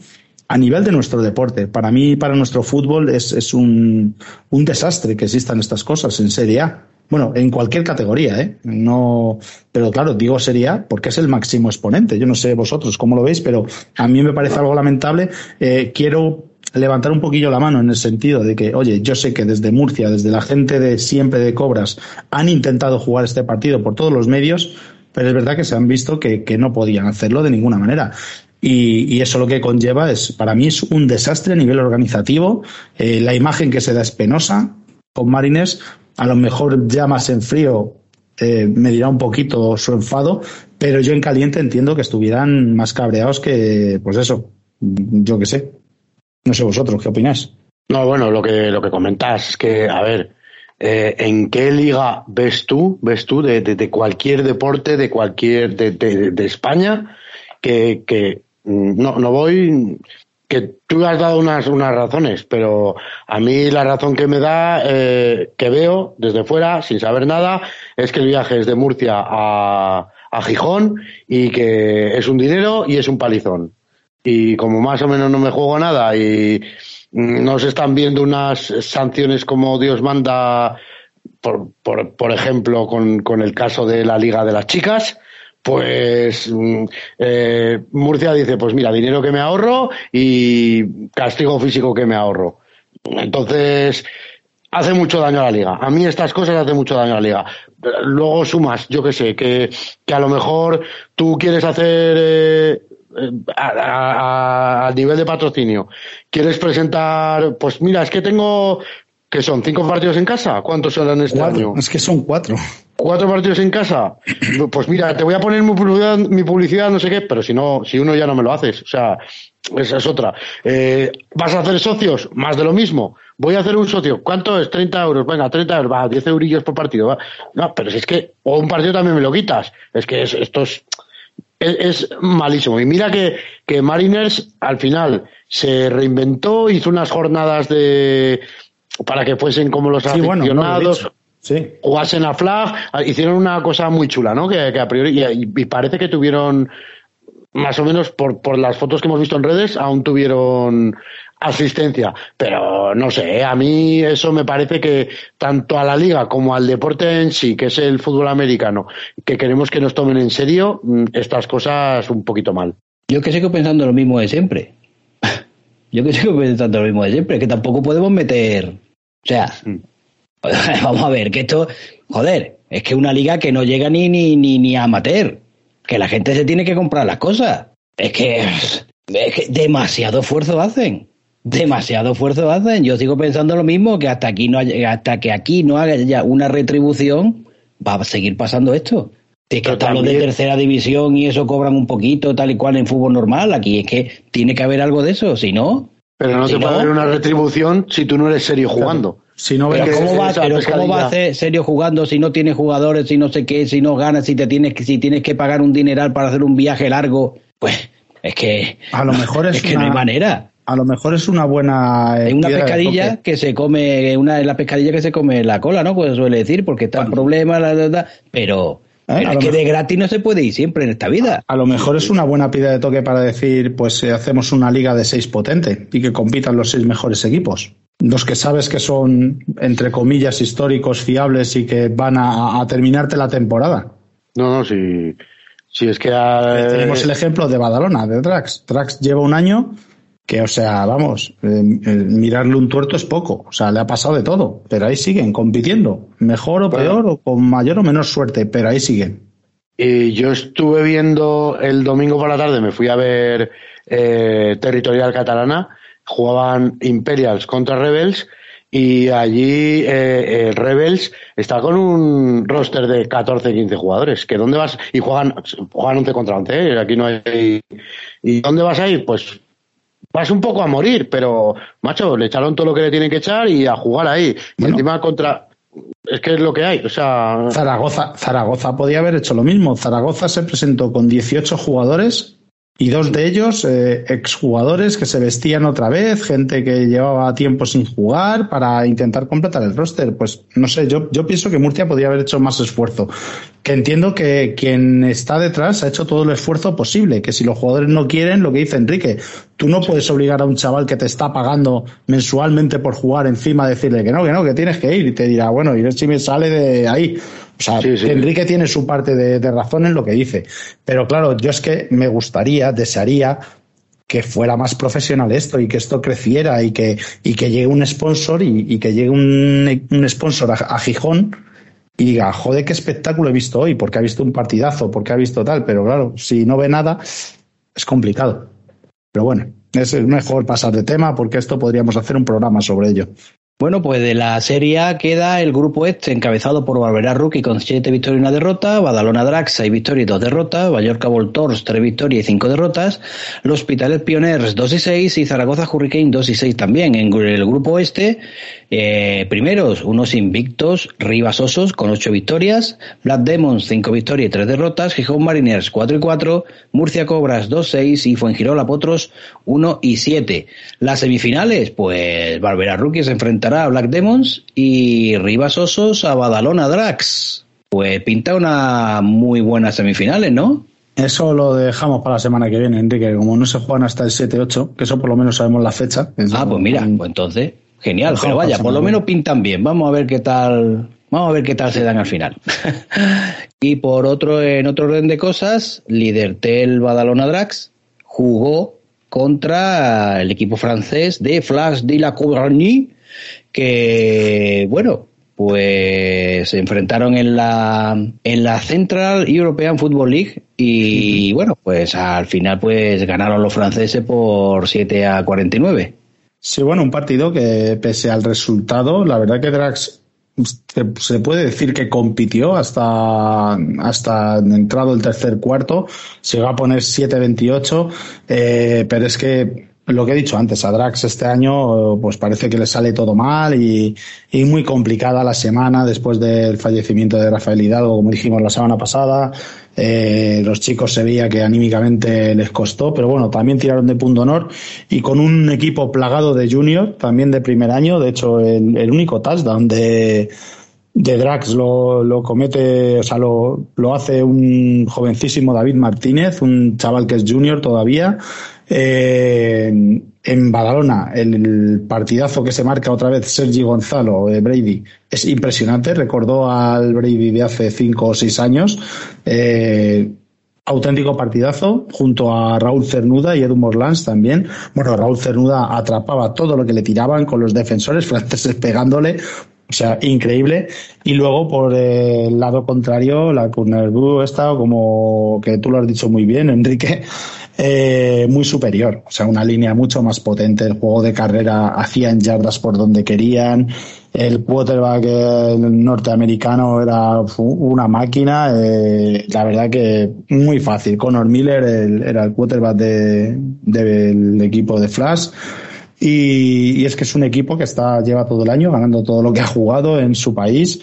a nivel de nuestro deporte. Para mí, para nuestro fútbol, es, es un, un desastre que existan estas cosas en Serie A. Bueno, en cualquier categoría, ¿eh? No, pero claro, digo sería porque es el máximo exponente. Yo no sé vosotros cómo lo veis, pero a mí me parece algo lamentable. Eh, quiero levantar un poquillo la mano en el sentido de que, oye, yo sé que desde Murcia, desde la gente de siempre de Cobras, han intentado jugar este partido por todos los medios, pero es verdad que se han visto que, que no podían hacerlo de ninguna manera. Y, y, eso lo que conlleva es, para mí es un desastre a nivel organizativo. Eh, la imagen que se da es penosa con Marines, a lo mejor ya más en frío eh, me dirá un poquito su enfado, pero yo en caliente entiendo que estuvieran más cabreados que, pues eso, yo qué sé. No sé vosotros, ¿qué opináis? No, bueno, lo que, lo que comentas es que, a ver, eh, ¿en qué liga ves tú, ves tú de, de, cualquier deporte, de cualquier, de, de España, que, que mm, no, no voy que tú has dado unas, unas razones, pero a mí la razón que me da, eh, que veo desde fuera, sin saber nada, es que el viaje es de Murcia a, a Gijón y que es un dinero y es un palizón. Y como más o menos no me juego nada y no se están viendo unas sanciones como Dios manda por, por, por ejemplo, con, con el caso de la Liga de las Chicas, pues mm, eh, Murcia dice, pues mira, dinero que me ahorro y castigo físico que me ahorro. Entonces, hace mucho daño a la liga. A mí estas cosas hacen mucho daño a la liga. Luego sumas, yo qué sé, que, que a lo mejor tú quieres hacer eh, a, nivel de patrocinio, quieres presentar, pues mira, es que tengo, que son cinco partidos en casa, ¿cuántos son este año? Es que son cuatro. ¿Cuatro partidos en casa? Pues mira, te voy a poner mi publicidad, mi publicidad, no sé qué, pero si no, si uno ya no me lo haces, o sea, esa es otra. Eh, ¿Vas a hacer socios? Más de lo mismo. Voy a hacer un socio. ¿Cuánto es? 30 euros. Venga, 30 euros. Va, 10 eurillos por partido. Va. No, pero si es que, o un partido también me lo quitas. Es que esto es, es, malísimo. Y mira que, que Mariners al final se reinventó, hizo unas jornadas de para que fuesen como los aficionados. Sí. Jugasen a flag, hicieron una cosa muy chula, ¿no? Que, a priori, y, parece que tuvieron, más o menos por, por las fotos que hemos visto en redes, aún tuvieron asistencia. Pero no sé, a mí eso me parece que tanto a la liga como al deporte en sí, que es el fútbol americano, que queremos que nos tomen en serio, mm, estas cosas un poquito mal. Yo que sigo pensando lo mismo de siempre. Yo que sigo pensando lo mismo de siempre, que tampoco podemos meter. O sea, mm. vamos a ver, que esto, joder, es que una liga que no llega ni, ni, ni, ni a amateur, que la gente se tiene que comprar las cosas. Es que, es que demasiado esfuerzo hacen demasiado esfuerzo hacen. Yo sigo pensando lo mismo, que hasta aquí no haya, hasta que aquí no haya una retribución, va a seguir pasando esto. Es que hasta los de tercera división y eso cobran un poquito, tal y cual en fútbol normal. Aquí es que tiene que haber algo de eso, si no. Pero no se puede haber una retribución si tú no eres serio jugando. Si no pero ¿cómo, va, pero ¿cómo va a ser serio jugando si no tienes jugadores, si no sé qué, si no ganas, si te tienes, si tienes que pagar un dineral para hacer un viaje largo? Pues es que. A lo mejor es, es que no hay manera a lo mejor es una buena. Es una pescadilla que se come, una de las pescadillas que se come la cola, ¿no? Pues suele decir, porque está el problema, la, la, pero. ¿Eh? es que de gratis no se puede ir siempre en esta vida. A, lo mejor es una buena pida de toque para decir, pues eh, hacemos una liga de seis potente y que compitan los seis mejores equipos. Los que sabes que son, entre comillas, históricos, fiables y que van a, terminarte la temporada. No, no, si, si es que. Tenemos el ejemplo de Badalona, de Drax. Drax lleva un año que, o sea, vamos, eh, eh, mirarle un tuerto es poco, o sea, le ha pasado de todo, pero ahí siguen compitiendo, mejor o peor, o con mayor o menor suerte, pero ahí siguen. Y yo estuve viendo el domingo por la tarde, me fui a ver eh, Territorial Catalana, jugaban Imperials contra Rebels, y allí eh, Rebels está con un roster de 14, 15 jugadores. ¿Que dónde vas? Y juegan, juegan 11 contra 11, aquí no hay. ¿Y dónde vas a ir? Pues vas un poco a morir, pero, macho, le echaron todo lo que le tienen que echar y a jugar ahí. Y encima contra. Es que es lo que hay, o sea. Zaragoza, Zaragoza podía haber hecho lo mismo. Zaragoza se presentó con 18 jugadores y dos de ellos eh, exjugadores que se vestían otra vez, gente que llevaba tiempo sin jugar para intentar completar el roster. Pues no sé, yo, yo pienso que Murcia podría haber hecho más esfuerzo. Que entiendo que quien está detrás ha hecho todo el esfuerzo posible, que si los jugadores no quieren, lo que dice Enrique, tú no puedes obligar a un chaval que te está pagando mensualmente por jugar encima a decirle que no, que no, que tienes que ir y te dirá, bueno, y si me sale de ahí. O sea, Enrique tiene su parte de, razón en lo que dice. Pero claro, yo es que me gustaría, desearía que fuera más profesional esto y que esto creciera y que, y que llegue un sponsor y, que llegue un, un sponsor a, Gijón y diga, joder, qué espectáculo he visto hoy, porque ha visto un partidazo, porque ha visto tal, pero claro, si no ve nada, es complicado. Pero bueno, es mejor pasar de tema porque esto podríamos hacer un programa sobre ello. Bueno, pues de la serie A queda el grupo este encabezado por Barbera Rookie con siete victorias y una derrota, Badalona Drax seis victorias y dos derrotas, Mallorca Voltors tres victorias y cinco derrotas, Los Hospitales Pioners dos y seis y Zaragoza Hurricane dos y seis también. En el grupo este, eh, primeros, unos invictos, Rivas Osos con ocho victorias, Black Demons cinco victorias y tres derrotas, Gijón Mariners cuatro y cuatro, Murcia Cobras dos seis y Fuengirola Potros uno y siete. Las semifinales, pues Barbera Rookie se enfrenta a Black Demons y Rivas Osos a Badalona Drax. Pues pinta una muy buena semifinales, ¿no? Eso lo dejamos para la semana que viene, Enrique, como no se juegan hasta el 7-8, que eso por lo menos sabemos la fecha. Ah, pues mira, pues entonces, genial, pero vaya, por lo menos pintan bien. Vamos a ver qué tal Vamos a ver qué tal se dan al final. y por otro, en otro orden de cosas, Lidertel Badalona Drax jugó contra el equipo francés de Flash de la Couragny, que, bueno, pues se enfrentaron en la, en la Central European Football League y, bueno, pues al final pues ganaron los franceses por 7 a 49. Sí, bueno, un partido que pese al resultado, la verdad que Drax se puede decir que compitió hasta, hasta entrado el tercer cuarto, se va a poner 7-28, eh, pero es que lo que he dicho antes, a Drax este año pues parece que le sale todo mal y, muy complicada la semana después del fallecimiento de Rafael Hidalgo, como dijimos la semana pasada. Eh, los chicos se veía que anímicamente les costó, pero bueno, también tiraron de punto honor y con un equipo plagado de junior, también de primer año, de hecho el, el único touchdown de, de Drax lo, lo, comete, o sea, lo, lo hace un jovencísimo David Martínez, un chaval que es junior todavía. Eh, en Badalona, el, partidazo que se marca otra vez Sergi Gonzalo, de Brady, es impresionante. Recordó al Brady de hace cinco o seis años. Eh, auténtico partidazo junto a Raúl Cernuda y Edu Morlans también. Bueno, Raúl Cernuda atrapaba todo lo que le tiraban con los defensores franceses pegándole. O sea, increíble. Y luego, por el lado contrario, la Kurnerbu está como que tú lo has dicho muy bien, Enrique, eh, muy superior. O sea, una línea mucho más potente. El juego de carrera hacían yardas por donde querían. El quarterback norteamericano era una máquina. Eh, la verdad que muy fácil. Conor Miller era el quarterback del de, equipo de Flash. Y, es que es un equipo que está lleva todo el año ganando todo lo que ha jugado en su país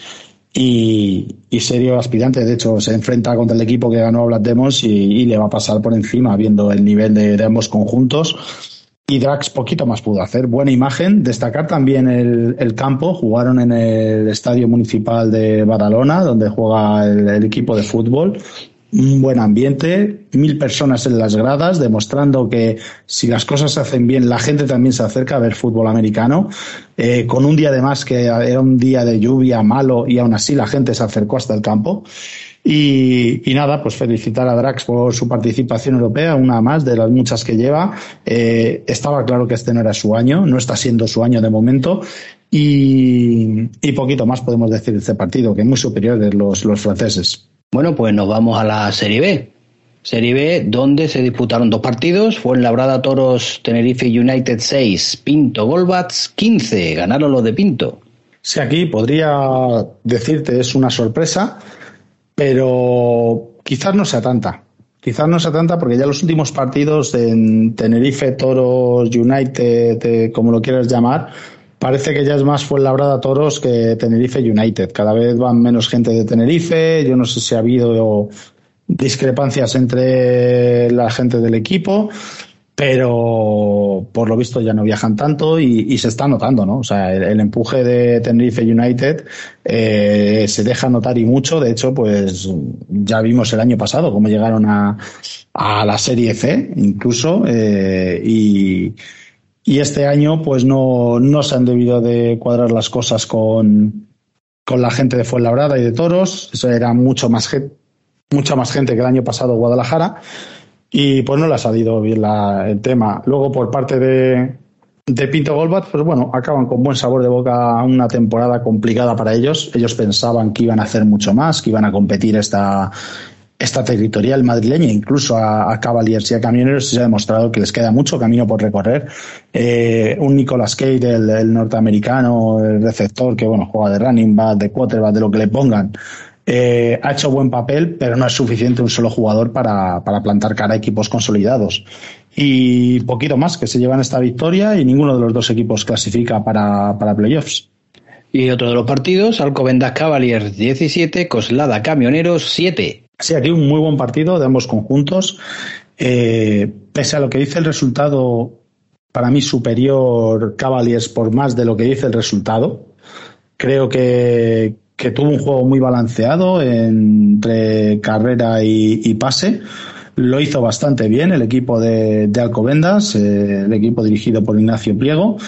y, y, serio aspirante. De hecho, se enfrenta contra el equipo que ganó a Black Demons y, le va a pasar por encima, viendo el nivel de, de, ambos conjuntos. Y Drax poquito más pudo hacer. Buena imagen. Destacar también el, el campo. Jugaron en el Estadio Municipal de Badalona, donde juega el, el equipo de fútbol un buen ambiente, mil personas en las gradas, demostrando que si las cosas se hacen bien, la gente también se acerca a ver fútbol americano. Eh, con un día de más que era un día de lluvia malo y aún así la gente se acercó hasta el campo. Y, nada, pues felicitar a Drax por su participación europea, una más de las muchas que lleva. Eh, estaba claro que este no era su año, no está siendo su año de momento. Y, y poquito más podemos decir de este partido, que es muy superior de los, los franceses. Bueno, pues nos vamos a la Serie B. Serie B, donde se disputaron dos partidos. Fue en Labrada Toros Tenerife United 6, Pinto Golbats 15. Ganaron los de Pinto. Sí, aquí podría decirte es una sorpresa, pero quizás no sea tanta. Quizás no sea tanta porque ya los últimos partidos en Tenerife Toros United, eh, como lo quieras llamar, parece que ya es más Fuenlabrada Toros que Tenerife United. Cada vez van menos gente de Tenerife. Yo no sé si ha habido discrepancias entre la gente del equipo, pero por lo visto ya no viajan tanto y, se está notando, ¿no? O sea, el, el empuje de Tenerife United eh, se deja notar y mucho. De hecho, pues ya vimos el año pasado cómo llegaron a, a la Serie C, incluso, eh, y y este año pues no, no se han debido de cuadrar las cosas con, con la gente de Fuenlabrada y de Toros. Eso era mucho más, mucha más gente que el año pasado Guadalajara. Y pues no le ha salido bien la, el tema. Luego por parte de, de Pinto Golbat, pues bueno, acaban con buen sabor de boca una temporada complicada para ellos. Ellos pensaban que iban a hacer mucho más, que iban a competir esta, esta territorial madrileña, incluso a, Cavaliers y a Camioneros, se ha demostrado que les queda mucho camino por recorrer. Eh, un Nicolas Cage, el, el, norteamericano, el receptor, que bueno, juega de running back, de quarterback, de lo que le pongan, eh, ha hecho buen papel, pero no es suficiente un solo jugador para, para plantar cara a equipos consolidados. Y poquito más que se llevan esta victoria y ninguno de los dos equipos clasifica para, para playoffs. Y otro de los partidos, Alcobendas Cavaliers 17, Coslada Camioneros 7. Sí, aquí un muy buen partido de ambos conjuntos. Eh, pese a lo que dice el resultado, para mí superior Cavaliers por más de lo que dice el resultado. Creo que, tuvo un juego muy balanceado entre carrera y, pase. Lo hizo bastante bien el equipo de, de Alcobendas, eh, el equipo dirigido por Ignacio Pliego.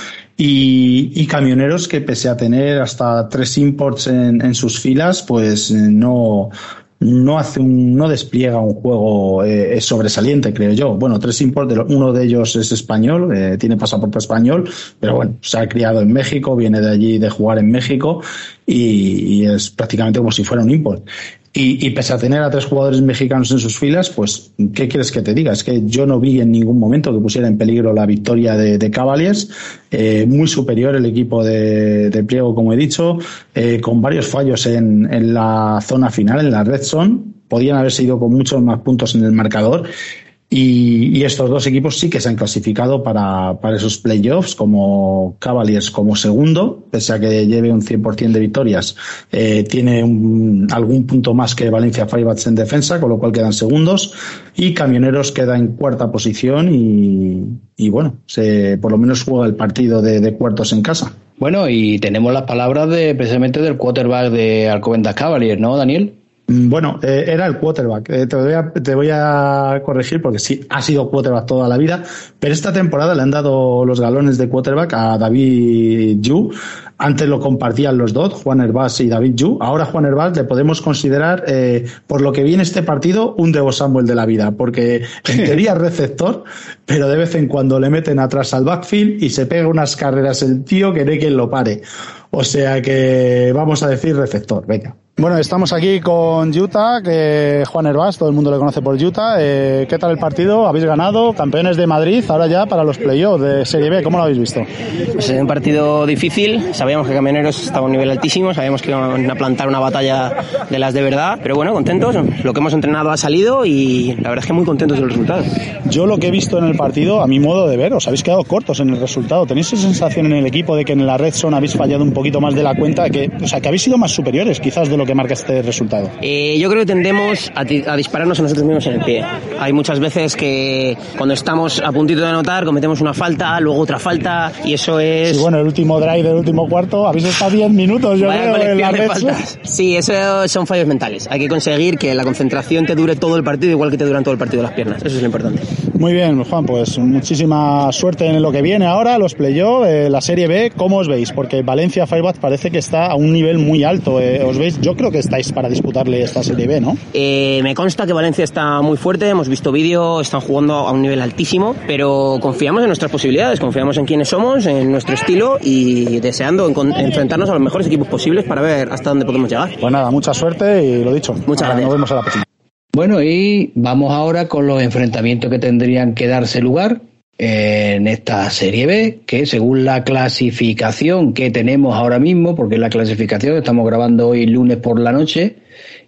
Y, camioneros que pese a tener hasta tres imports en, sus filas, pues eh, no, no hace un, no despliega un juego eh, sobresaliente, creo yo. Bueno, tres imports, uno de ellos es español, eh, tiene pasaporte español, pero bueno, se ha criado en México, viene de allí de jugar en México y, y es prácticamente como si fuera un import. Y, pese a tener a tres jugadores mexicanos en sus filas, pues, ¿qué quieres que te diga? Es que yo no vi en ningún momento que pusiera en peligro la victoria de, Cavaliers. Eh, muy superior el equipo de, Pliego, como he dicho, eh, con varios fallos en, en la zona final, en la red zone. Podían haberse ido con muchos más puntos en el marcador y, estos dos equipos sí que se han clasificado para, para esos playoffs, como Cavaliers como segundo, pese a que lleve un 100% de victorias, eh, tiene algún punto más que Valencia Firebats en defensa, con lo cual quedan segundos, y Camioneros queda en cuarta posición y, y bueno, se, por lo menos juega el partido de, de cuartos en casa. Bueno, y tenemos las palabras de precisamente del quarterback de Alcobendas Cavaliers, ¿no, Daniel? Mm, bueno, eh, era el quarterback. Eh, te, voy a, te, voy a, corregir porque sí, ha sido quarterback toda la vida, pero esta temporada le han dado los galones de quarterback a David Yu. Antes lo compartían los dos, Juan Herbás y David Yu. Ahora Juan Herbás le podemos considerar, eh, por lo que viene este partido, un Devo Samuel de la vida, porque en teoría es receptor, pero de vez en cuando le meten atrás al backfield y se pega unas carreras el tío que no hay quien lo pare. O sea que vamos a decir receptor, venga. Bueno, estamos aquí con Utah, que Juan Herbás, todo el mundo le conoce por Utah. Eh, ¿Qué tal el partido? ¿Habéis ganado? Campeones de Madrid, ahora ya para los playoffs de Serie B. ¿Cómo lo habéis visto? Pues es un partido difícil. Sabíamos que Camioneros estaba a un nivel altísimo, sabíamos que iban a plantar una batalla de las de verdad. Pero bueno, contentos. Lo que hemos entrenado ha salido y la verdad es que muy contentos del resultado. Yo lo que he visto en el partido, a mi modo de ver, os habéis quedado cortos en el resultado. ¿Tenéis esa sensación en el equipo de que en la red son habéis fallado un poquito más de la cuenta? Que, o sea, que habéis sido más superiores quizás de lo que marca este resultado? Eh, yo creo que tendemos a, dispararnos a nosotros mismos en el pie. Hay muchas veces que cuando estamos a puntito de anotar cometemos una falta, luego otra falta y eso es... Sí, bueno, el último drive del último cuarto, habéis estado 10 minutos, yo creo, en la red. Sí, eso son fallos mentales. Hay que conseguir que la concentración te dure todo el partido igual que te duran todo el partido las piernas. Eso es lo importante. Muy bien, Juan, pues muchísima suerte en lo que viene ahora, los playoffs, eh, la Serie B, ¿cómo os veis? Porque Valencia Firebats parece que está a un nivel muy alto. Eh. ¿Os veis? Yo creo que estáis para disputarle esta Serie B, ¿no? Eh, me consta que Valencia está muy fuerte, hemos visto vídeo, están jugando a un nivel altísimo, pero confiamos en nuestras posibilidades, confiamos en quiénes somos, en nuestro estilo y deseando enfrentarnos a los mejores equipos posibles para ver hasta dónde podemos llegar. Pues nada, mucha suerte y lo dicho. Muchas gracias. Nos vemos a la próxima. Bueno, y vamos ahora con los enfrentamientos que tendrían que darse lugar en esta Serie B, que según la clasificación que tenemos ahora mismo, porque la clasificación estamos grabando hoy lunes por la noche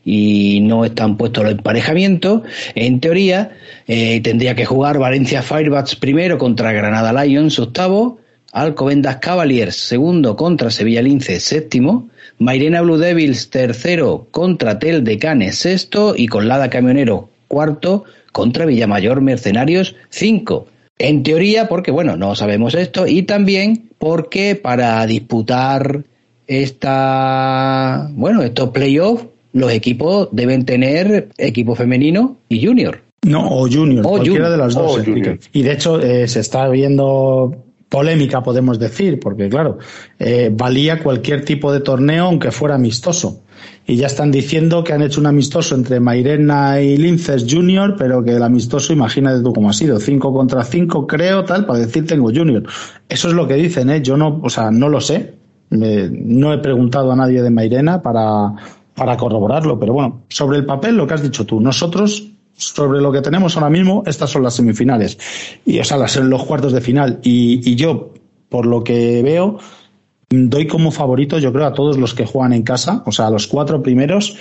y no están puestos los emparejamientos, en teoría eh, tendría que jugar Valencia Firebats primero contra Granada Lions octavo, Alcobendas Cavaliers segundo contra Sevilla Lince séptimo, Mairena Blue Devils tercero contra Tel de Canes sexto y Colada Camionero cuarto contra Villamayor Mercenarios cinco. En teoría, porque bueno, no sabemos esto, y también porque para disputar esta, bueno, estos playoffs, los equipos deben tener equipo femenino y junior. No, o junior, cualquiera de las dos. Y de hecho, eh, se está viendo polémica, podemos decir, porque claro, eh, valía cualquier tipo de torneo aunque fuera amistoso. Y ya están diciendo que han hecho un amistoso entre Mairena y Linces Junior, pero que el amistoso, imagínate tú cómo ha sido, 5 contra 5 creo, tal, para decir tengo Junior. Eso es lo que dicen, ¿eh? Yo no, o sea, no lo sé. no he preguntado a nadie de Mairena para, para corroborarlo, pero bueno, sobre el papel, lo que has dicho tú, nosotros sobre lo que tenemos ahora mismo, estas son las semifinales. Y, o sea, las, los cuartos de final. Y, y yo, por lo que veo, doy como favorito, yo creo, a todos los que juegan en casa, o sea, a los cuatro primeros.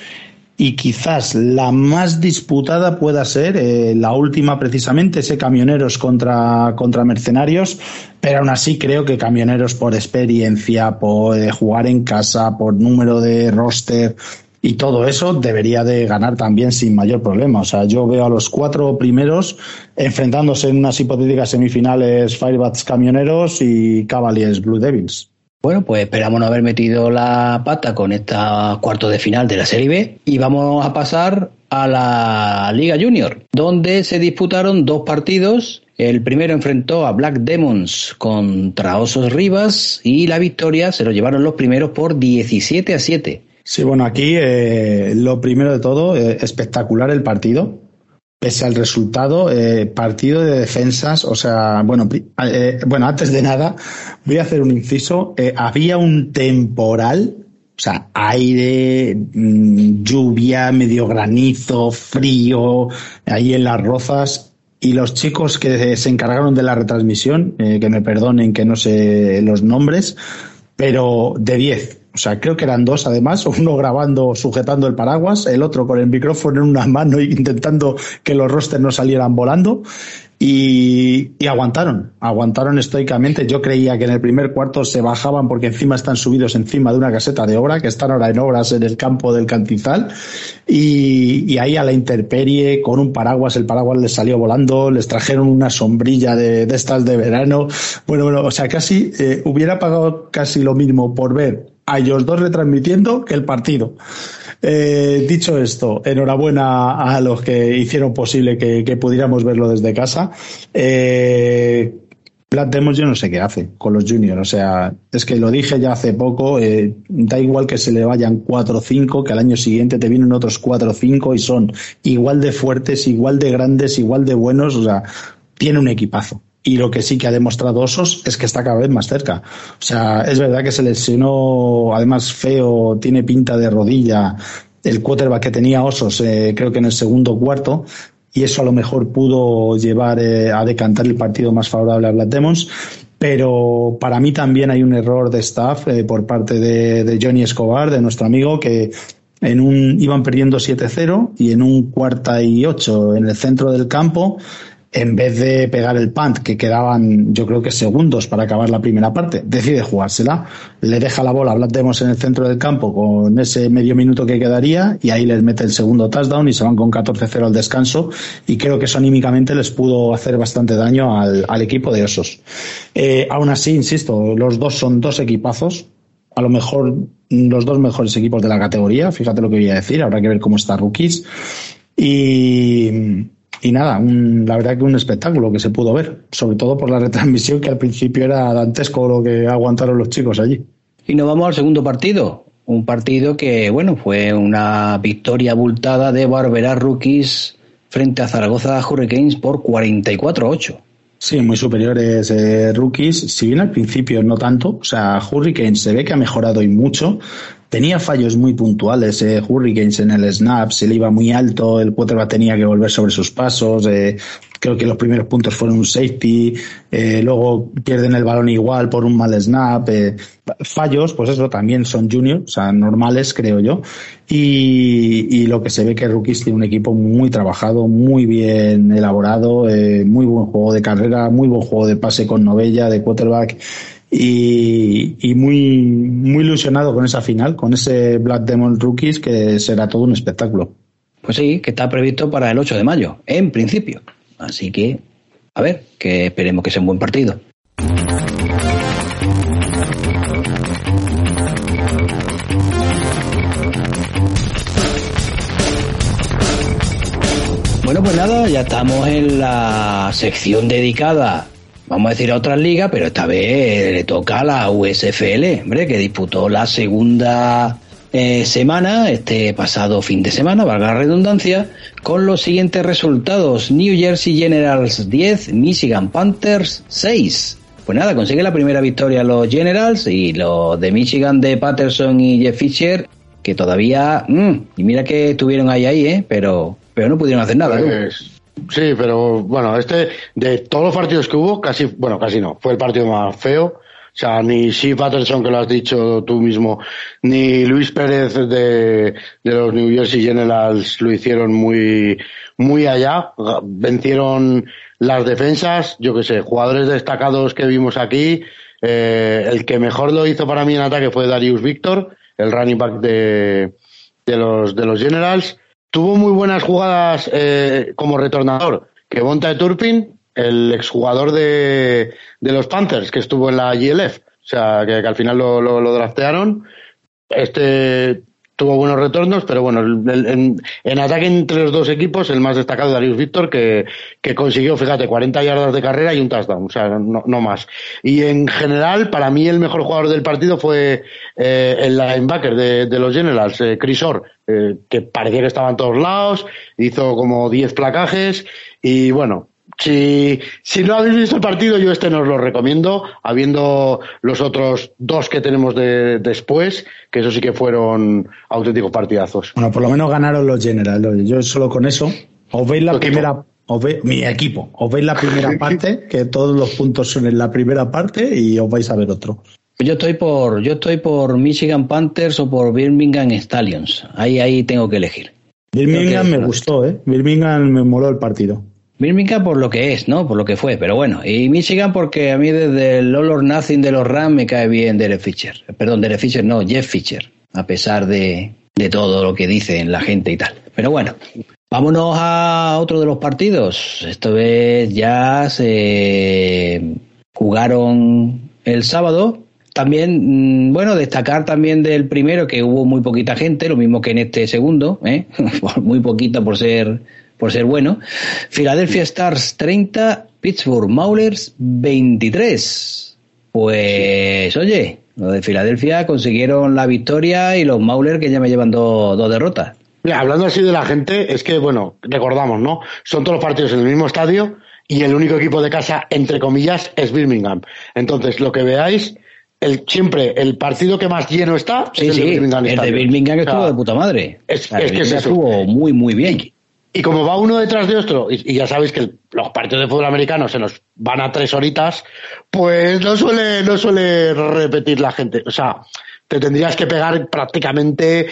Y quizás la más disputada pueda ser eh, la última, precisamente, ese Camioneros contra, contra Mercenarios. Pero aún así creo que Camioneros, por experiencia, por eh, jugar en casa, por número de roster, y todo eso debería de ganar también sin mayor problema. O sea, yo veo a los cuatro primeros enfrentándose en unas hipotéticas semifinales Firebats Camioneros y Cavaliers Blue Devils. Bueno, pues esperamos no haber metido la pata con esta cuarto de final de la Serie B y vamos a pasar a la Liga Junior, donde se disputaron dos partidos El primero enfrentó a Black Demons contra Osos Rivas y la victoria se lo llevaron los primeros por 17 a 7. Sí, bueno, aquí eh, lo primero de todo, eh, espectacular el partido. Pese al resultado, eh, partido de defensas, o sea, bueno, bueno, antes de nada, voy a hacer un inciso. había un temporal o sea, aire, mm, lluvia, medio granizo, frío, ahí en las rozas y los chicos que se encargaron de la retransmisión, que me perdonen que no sé los nombres, pero de 10. O sea, creo que eran dos además, uno grabando, sujetando el paraguas, el otro con el micrófono en una mano intentando que los rosters no salieran volando. Y, aguantaron, aguantaron estoicamente. Yo creía que en el primer cuarto se bajaban porque encima están subidos encima de una caseta de obra, que están ahora en obras en el campo del Cantizal. Y, ahí a la interperie, con un paraguas, el paraguas les salió volando, les trajeron una sombrilla de, estas de verano. Bueno, bueno, o sea, casi eh, hubiera pagado casi lo mismo por ver a ellos dos retransmitiendo que el partido. Eh, dicho esto, enhorabuena a los que hicieron posible que, pudiéramos verlo desde casa. Eh, yo no sé qué hace con los juniors, o sea, es que lo dije ya hace poco, eh, da igual que se le vayan 4 o 5, que al año siguiente te vienen otros 4 o 5 y son igual de fuertes, igual de grandes, igual de buenos, o sea, tiene un equipazo. Y lo que sí que ha demostrado Osos es que está cada vez más cerca. O sea, es verdad que se lesionó, además feo, tiene pinta de rodilla, el quarterback que tenía Osos, eh, creo que en el segundo cuarto, y eso a lo mejor pudo llevar eh, a decantar el partido más favorable a Black Demons. Pero para mí también hay un error de staff eh, por parte de, de, Johnny Escobar, de nuestro amigo, que en un iban perdiendo 7-0 y en un cuarta y ocho en el centro del campo en vez de pegar el punt, que quedaban yo creo que segundos para acabar la primera parte, decide jugársela, le deja la bola Demos en el centro del campo con ese medio minuto que quedaría y ahí les mete el segundo touchdown y se van con 14-0 al descanso y creo que eso anímicamente les pudo hacer bastante daño al, equipo de Osos. Eh, aún así, insisto, los dos son dos equipazos, a lo mejor los dos mejores equipos de la categoría, fíjate lo que voy a decir, habrá que ver cómo está Rookies y y nada, la verdad que un espectáculo que se pudo ver, sobre todo por la retransmisión que al principio era dantesco lo que aguantaron los chicos allí. Y nos vamos al segundo partido, un partido que, bueno, fue una victoria abultada de Barbera Rookies frente a Zaragoza Hurricanes por 44-8. Sí, muy superiores eh, rookies, si bien al principio no tanto, o sea, Hurricanes se ve que ha mejorado y mucho, Tenía fallos muy puntuales, eh, Hurricanes en el snap, se le iba muy alto, el quarterback tenía que volver sobre sus pasos, eh, creo que los primeros puntos fueron un safety, eh, luego pierden el balón igual por un mal snap, eh, fallos, pues eso también son juniors, o sea, normales creo yo, y, y, lo que se ve que Rookies tiene un equipo muy trabajado, muy bien elaborado, eh, muy buen juego de carrera, muy buen juego de pase con novella, de quarterback, y, muy, muy ilusionado con esa final, con ese Black Demon Rookies que será todo un espectáculo. Pues sí, que está previsto para el 8 de mayo, en principio. Así que, a ver, que esperemos que sea un buen partido. Bueno, pues nada, ya estamos en la sección dedicada vamos a decir a otras ligas, pero esta vez le toca a la USFL, hombre, que disputó la segunda eh, semana, este pasado fin de semana, valga la redundancia, con los siguientes resultados. New Jersey Generals 10, Michigan Panthers 6. Pues nada, consigue la primera victoria los Generals y los de Michigan de Patterson y Jeff Fisher, que todavía, mm, y mira que estuvieron ahí ahí, ¿eh? pero, pero no pudieron hacer nada. Pues, Sí, pero bueno, este, de todos los partidos que hubo, casi, bueno, casi no, fue el partido más feo. O sea, ni Steve Patterson, que lo has dicho tú mismo, ni Luis Pérez de, de los New Jersey Generals lo hicieron muy, muy allá. Vencieron las defensas, yo que sé, jugadores destacados que vimos aquí. Eh, el que mejor lo hizo para mí en ataque fue Darius Victor, el running back de, de los, de los Generals tuvo muy buenas jugadas eh, como retornador. Que Bonta de Turpin, el exjugador de, de los Panthers, que estuvo en la GLF, o sea, que, al final lo, lo, draftearon. Este tuvo buenos retornos, pero bueno, en, ataque entre los dos equipos, el más destacado Darius Víctor, que, que consiguió, fíjate, 40 yardas de carrera y un touchdown, o sea, no, no más. Y en general, para mí el mejor jugador del partido fue eh, el linebacker de, de los Generals, eh, Chris Orr, eh, que parecía que estaba en todos lados, hizo como 10 placajes y bueno, si, si no habéis visto el partido, yo este no os lo recomiendo, habiendo los otros dos que tenemos de, después, que eso sí que fueron auténticos partidazos. Bueno, por lo menos ganaron los Generals. Yo solo con eso, os veis la primera, os mi equipo, os veis la primera parte, que todos los puntos son en la primera parte y os vais a ver otro. Yo estoy por, yo estoy por Michigan Panthers o por Birmingham Stallions. Ahí, ahí tengo que elegir. Birmingham me gustó, ¿eh? Birmingham me moló el partido. Birmingham por lo que es, ¿no? Por lo que fue, pero bueno. Y Michigan porque a mí desde el All or Nothing de los Rams me cae bien Derek Fisher. Perdón, Derek Fisher no, Jeff Fisher. A pesar de, de todo lo que dicen la gente y tal. Pero bueno, vámonos a otro de los partidos. Esta vez ya se jugaron el sábado. También, mm, bueno, destacar también del primero que hubo muy poquita gente, lo mismo que en este segundo, ¿eh? muy poquita por ser por ser bueno. Philadelphia Stars 30, Pittsburgh Maulers 23. Pues, oye, los de Filadelfia consiguieron la victoria y los Maulers que ya me llevan dos derrotas. Mira, hablando así de la gente, es que, bueno, recordamos, ¿no? Son todos los partidos en el mismo estadio y el único equipo de casa, entre comillas, es Birmingham. Entonces, lo que veáis, el, siempre el partido que más lleno está es el de Birmingham. El de Birmingham estuvo de puta madre. Es, que se estuvo muy, muy bien. Y como va uno detrás de otro, y, ya sabéis que los partidos de fútbol americano se nos van a tres horitas, pues no suele, no suele repetir la gente. O sea, te tendrías que pegar prácticamente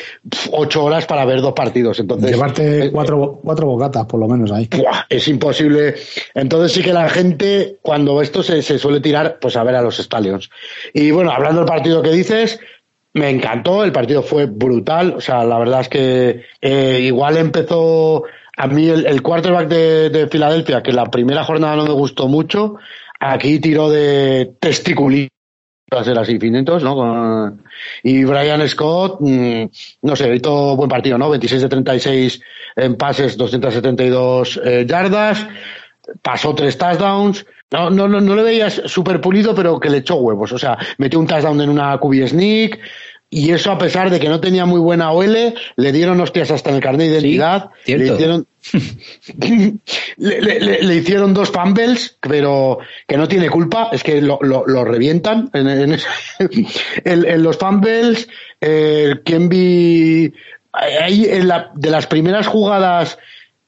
ocho horas para ver dos partidos. Entonces, Llevarte eh, cuatro, cuatro bocatas, por lo menos ahí. es imposible. Entonces sí que la gente, cuando esto se, se suele tirar, pues a ver a los Stallions. Y bueno, hablando del partido que dices, me encantó, el partido fue brutal, o sea, la verdad es que eh, igual empezó a mí el, quarterback de, Filadelfia, que la primera jornada no me gustó mucho, aquí tiró de testiculito ser así ¿no? y Brian Scott, mm, no sé, hizo buen partido, ¿no? 26 de 36 en pases, 272 eh, yardas, pasó tres touchdowns. No, no, no, no le veías súper pulido, pero que le echó huevos. O sea, metió un touchdown en una QB sneak, y eso a pesar de que no tenía muy buena OL, le dieron hostias hasta en el carnet de identidad. le, hicieron, le, hicieron dos fumbles, pero que no tiene culpa, es que lo, lo, revientan. En, en, en, los fumbles, eh, vi ahí en la, de las primeras jugadas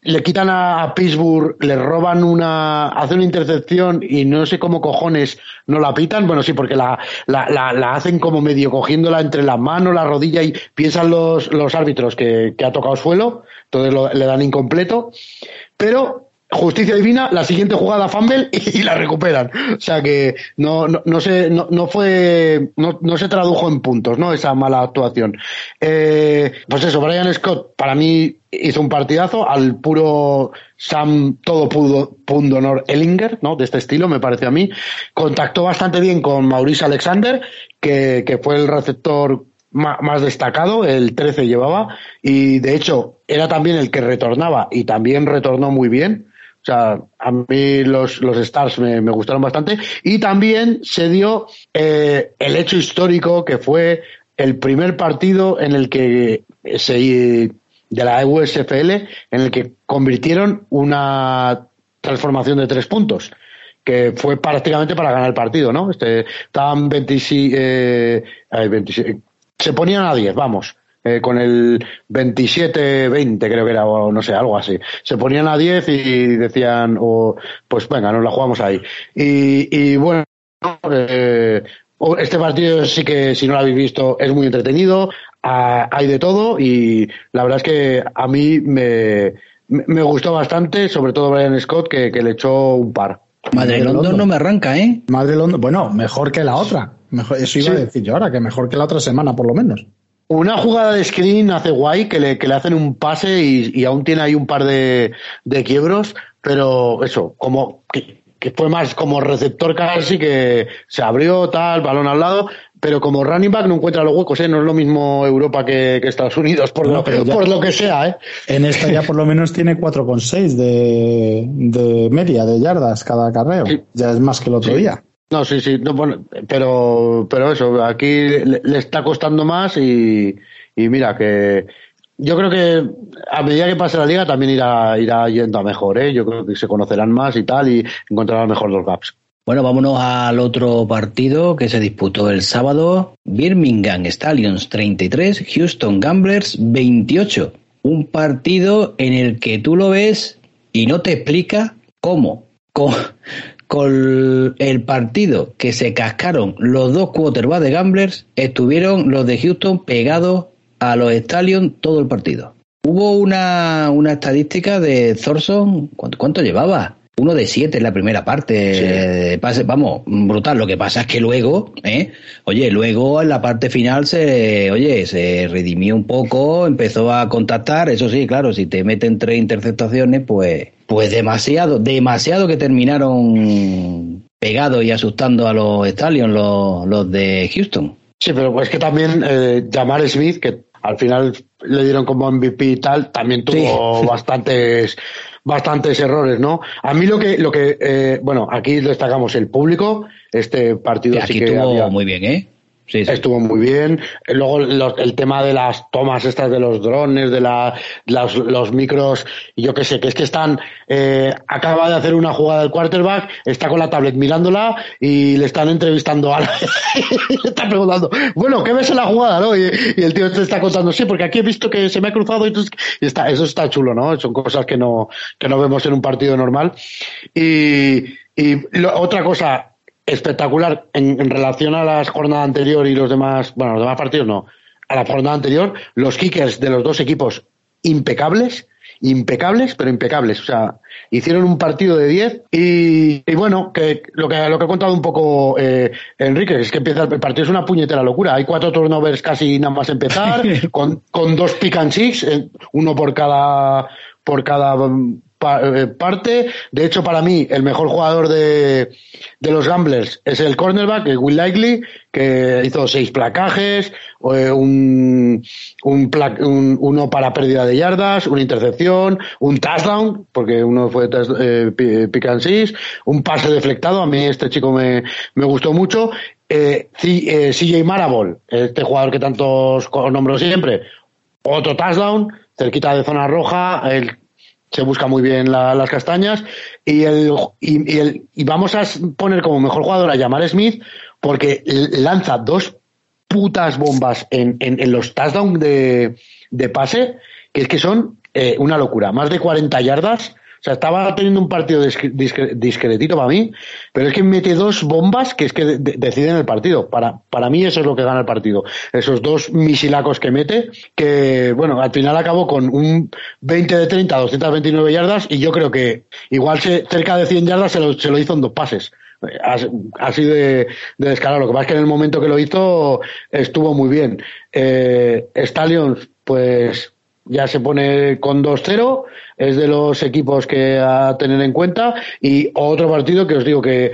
le quitan a, Pittsburgh, le roban una, hacen una intercepción y no sé cómo cojones no la pitan. Bueno, sí, porque la, la, la, hacen como medio cogiéndola entre la mano, la rodilla y piensan los, los árbitros que, que ha tocado suelo, entonces le dan incompleto. Pero justicia divina, la siguiente jugada fumble y, la recuperan. O sea que no, no, no se, no, no fue, no, no, se tradujo en puntos, ¿no? Esa mala actuación. Eh, pues eso, Brian Scott para mí hizo un partidazo al puro Sam todo pudo, Pundonor Ellinger, ¿no? De este estilo, me parece a mí. Contactó bastante bien con Maurice Alexander, que, que fue el receptor más destacado, el 13 llevaba, y de hecho era también el que retornaba y también retornó muy bien. Sea, a mí los, los Stars me, gustaron bastante. Y también se dio eh, el hecho histórico que fue el primer partido en el que se de la USFL en el que convirtieron una transformación de tres puntos que fue prácticamente para ganar el partido, ¿no? Este, estaban 26, eh, 27, se ponían a 10, vamos. Eh, con el 27-20 creo que era, o no sé, algo así. Se ponían a 10 y decían, o, pues venga, nos la jugamos ahí. Y, bueno, eh, este partido sí que, si no lo habéis visto, es muy entretenido, hay de todo y la verdad es que a mí me, me gustó bastante, sobre todo Brian Scott, que, le echó un par. Madre London no me arranca, ¿eh? Madre London, bueno, mejor que la otra. Mejor, eso iba a decir yo ahora, que mejor que la otra semana, por lo menos. Una jugada de screen hace guay que le, que le hacen un pase y, aún tiene ahí un par de, de quiebros, pero eso, como que fue más como receptor casi, que se abrió tal, balón al lado, pero como running back no encuentra los huecos, ¿eh? no es lo mismo Europa que, Estados Unidos, por, lo, por lo que sea. ¿eh? En esta ya por lo menos tiene 4,6 de, de media, de yardas cada carreo. Ya es más que el otro día. No, sí, sí, no, bueno, pero, pero eso, aquí le, está costando más y, y mira que yo creo que a medida que pase la liga también irá, irá yendo a mejor, ¿eh? Yo creo que se conocerán más y tal y encontrarán mejor los gaps. Bueno, vámonos al otro partido que se disputó el sábado. Birmingham Stallions 33, Houston Gamblers 28. Un partido en el que tú lo ves y no te explica cómo. Con, con el partido que se cascaron los dos quarterbacks de Gamblers, estuvieron los de Houston pegados a los Stallions todo el partido. Hubo una, una estadística de Thorson, ¿cuánto, cuánto llevaba? Uno de siete en la primera parte. Pase, vamos, brutal. Lo que pasa es que luego, ¿eh? oye, luego en la parte final se, oye, se redimió un poco, empezó a contactar. Eso sí, claro, si te meten tres interceptaciones, pues pues demasiado, demasiado que terminaron pegados y asustando a los Stallions, los, los de Houston. Sí, pero pues que también eh, Jamar Smith, que al final le dieron como MVP y tal, también tuvo bastantes bastantes errores, ¿no? A mí lo que lo que eh, bueno, aquí destacamos el público, este partido sí que estuvo muy bien, ¿eh? Estuvo muy bien. Luego el tema de las tomas estas de los drones, de la, los, los, micros, yo qué sé, que es que están, eh, acaba de hacer una jugada del quarterback, está con la tablet mirándola y le están entrevistando a la, le está preguntando, bueno, ¿qué ves en la jugada? ¿no? Y, el tío te está contando, sí, porque aquí he visto que se me ha cruzado y, y está, eso está chulo, ¿no? Son cosas que no, que no vemos en un partido normal. Y, y otra cosa, espectacular en, relación a la jornada anterior y los demás, bueno, los demás partidos no, a la jornada anterior, los kickers de los dos equipos impecables, impecables, pero impecables. O sea, hicieron un partido de 10 y, bueno, que lo que lo que ha contado un poco eh, Enrique es que empieza el partido es una puñetera locura. Hay cuatro turnovers casi nada más empezar, con, con dos pick and six, eh, uno por cada por cada parte. De hecho, para mí, el mejor jugador de, de los Gamblers es el cornerback, el Will Likely, que hizo seis placajes, eh, un, un, uno para pérdida de yardas, una intercepción, un touchdown, porque uno fue eh, pick and un pase deflectado. A mí este chico me, me gustó mucho. Eh, CJ Marable, este jugador que tantos nombro siempre, otro touchdown, cerquita de zona roja, el se busca muy bien las castañas y el, y, el y vamos a poner como mejor jugador a llamar Smith porque lanza dos putas bombas en, en, los touchdowns de, de pase que es que son eh, una locura. Más de 40 yardas o sea, estaba teniendo un partido discretito para mí, pero es que mete dos bombas que es que deciden el partido. Para, para mí eso es lo que gana el partido. Esos dos misilacos que mete, que bueno, al final acabó con un 20 de 30, 229 yardas y yo creo que igual cerca de 100 yardas se lo, se lo hizo en dos pases así de, de descarado. Lo que pasa es que en el momento que lo hizo estuvo muy bien. Eh, Stallions, pues ya se pone con 2-0, es de los equipos que a tener en cuenta y otro partido que os digo que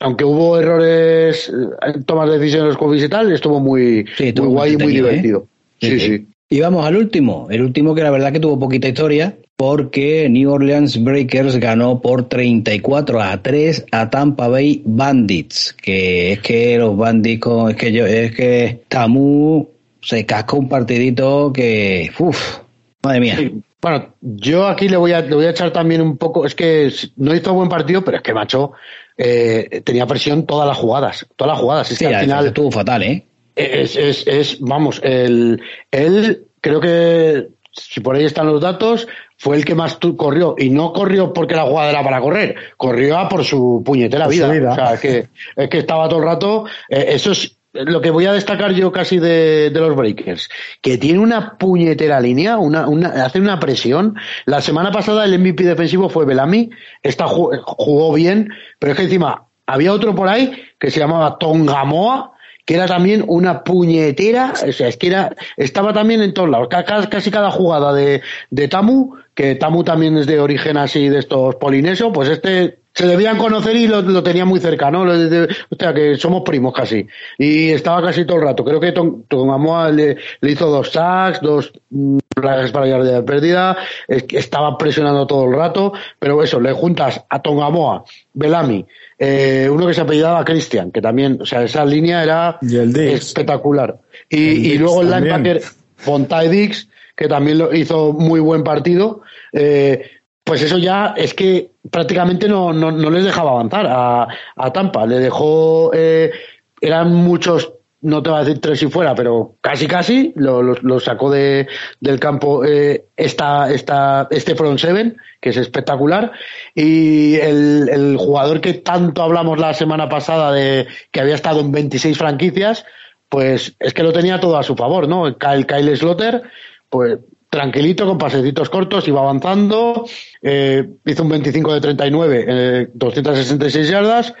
aunque hubo errores en tomas de decisiones con y tal, estuvo muy, muy guay y muy ¿eh? divertido. Sí, sí, Y vamos al último, el último que la verdad que tuvo poquita historia, porque New Orleans Breakers ganó por 34 a 3 a Tampa Bay Bandits, que es que los Bandits es que yo es que Tamu se cascó un partidito que uff, Madre mía. Bueno, yo aquí le voy, a, le voy a echar también un poco. Es que no hizo buen partido, pero es que macho eh, tenía presión todas las jugadas. Todas las jugadas. Es que al final. Estuvo fatal, ¿eh? Es, es, es vamos, el, él creo que si por ahí están los datos, fue el que más corrió. Y no corrió porque la jugada era para correr, corrió por su puñetera vida. vida. O sea, es que, es que estaba todo el rato. Eh, eso es lo que voy a destacar yo casi de, los Breakers, que tiene una puñetera línea, una, una, hace una presión. La semana pasada el MVP defensivo fue Belami, esta jugó, bien, pero es que encima había otro por ahí que se llamaba Tongamoa, que era también una puñetera, o sea, es que era, estaba también en todos lados, casi cada jugada de, de Tamu, que Tamu también es de origen así de estos polinesios, pues este se debían conocer y lo, lo tenían muy cerca, ¿no? O sea, que somos primos casi. Y estaba casi todo el rato. Creo que Tom- Tomamoa le, le hizo dos sacks, dos mm, plagas para yarda de pérdida, es estaba presionando todo el rato, pero eso, le juntas a Tongamoa, Belami, eh, uno que se apellidaba Christian, que también, o sea, esa línea era Y el Dix. espectacular. El Y, y luego el linebacker Fontaine Dix, que también lo hizo muy buen partido, eh, pues eso ya es que prácticamente no, no, no les dejaba avanzar a, a Tampa. Le dejó, eh, eran muchos, no te voy a decir tres y fuera, pero casi casi, lo, sacó de, del campo eh, esta, esta, este front seven, que es espectacular. Y el, el jugador que tanto hablamos la semana pasada de que había estado en 26 franquicias, pues es que lo tenía todo a su favor, ¿no? Kyle, Kyle Slotter, pues tranquilito, con pasecitos cortos, iba avanzando, eh, hizo un 25 de 39, eh, 266 yardas,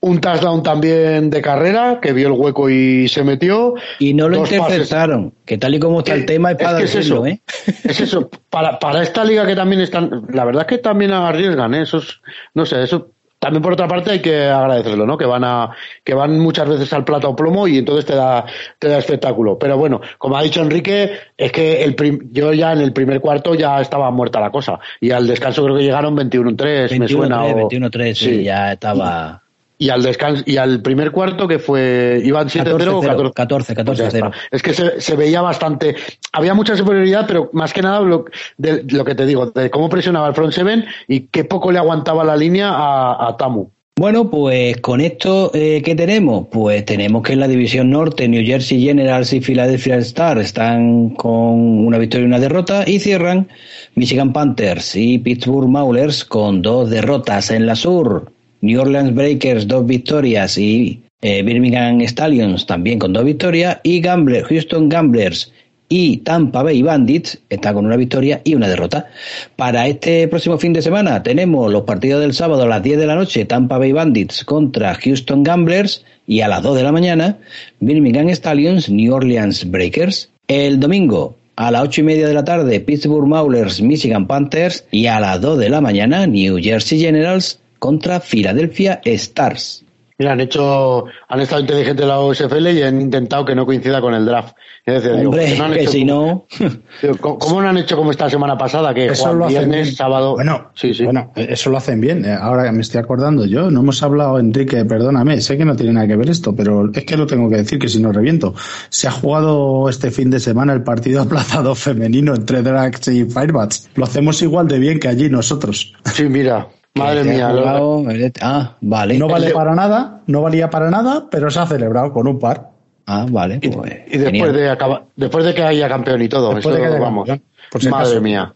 un touchdown también de carrera, que vio el hueco y se metió. Y no lo Dos pases. interceptaron, que tal y como está el tema es para que es eso, ¿eh? es eso. Para, para esta liga que también están, la verdad es que también arriesgan, ¿eh? Eso es- no sé, eso también por otra parte hay que agradecerlo, ¿no? Que van a, que van muchas veces al plato o plomo y entonces te da, te da espectáculo. Pero bueno, como ha dicho Enrique, es que el prim- yo ya en el primer cuarto ya estaba muerta la cosa. Y al descanso creo que llegaron 21-3, me suena. 21-3, o- 21-3, sí, sí. ya estaba... Y al descanso, y al primer cuarto que fue, iban 7-0 o 14-0, 14. 14, Pues ya 14-0. está. Es que se, se veía bastante. Había mucha superioridad, pero más que nada lo, de, lo que te digo, de cómo presionaba el front seven y qué poco le aguantaba la línea a, a Tamu. Bueno, pues con esto, eh, ¿qué tenemos? Pues tenemos que en la división norte, New Jersey Generals y Philadelphia Stars están con una victoria y una derrota y cierran Michigan Panthers y Pittsburgh Maulers con dos derrotas en la sur. New Orleans Breakers dos victorias y eh, Birmingham Stallions también con dos victorias y Houston Gamblers y Tampa Bay Bandits está con una victoria y una derrota. Para este próximo fin de semana tenemos los partidos del sábado a las 10 de la noche, Tampa Bay Bandits contra Houston Gamblers y a las 2 de la mañana, Birmingham Stallions, New Orleans Breakers. El domingo a las 8 y media de la tarde, Pittsburgh Maulers, Michigan Panthers y a las 2 de la mañana, New Jersey Generals contra Philadelphia Stars. Mira, han hecho, han estado inteligentes la USFL y han intentado que no coincida con el draft. Es decir, digo, Hombre, no han que hecho si como- no... digo, ¿cómo, cómo no han hecho como esta semana pasada? Que Eso lo hacen viernes, bien. sábado. Bueno, sí, sí. bueno, eso lo hacen bien. Eh, Ahora me estoy acordando yo, no hemos hablado, Enrique, perdóname, sé que no tiene nada que ver esto, pero es que lo tengo que decir que si no reviento. Se ha jugado este fin de semana el partido aplazado femenino entre Drax y Firebats. Lo hacemos igual de bien que allí nosotros. Sí, mira. Madre mía. lo- jugado- Ah, vale. No vale para nada, no valía para nada, pero se ha celebrado con un par. Ah, vale. Y, pues, y después de acaba- después de que haya campeón y todo, Después eso, de que vamos. campeón, por si madre mía.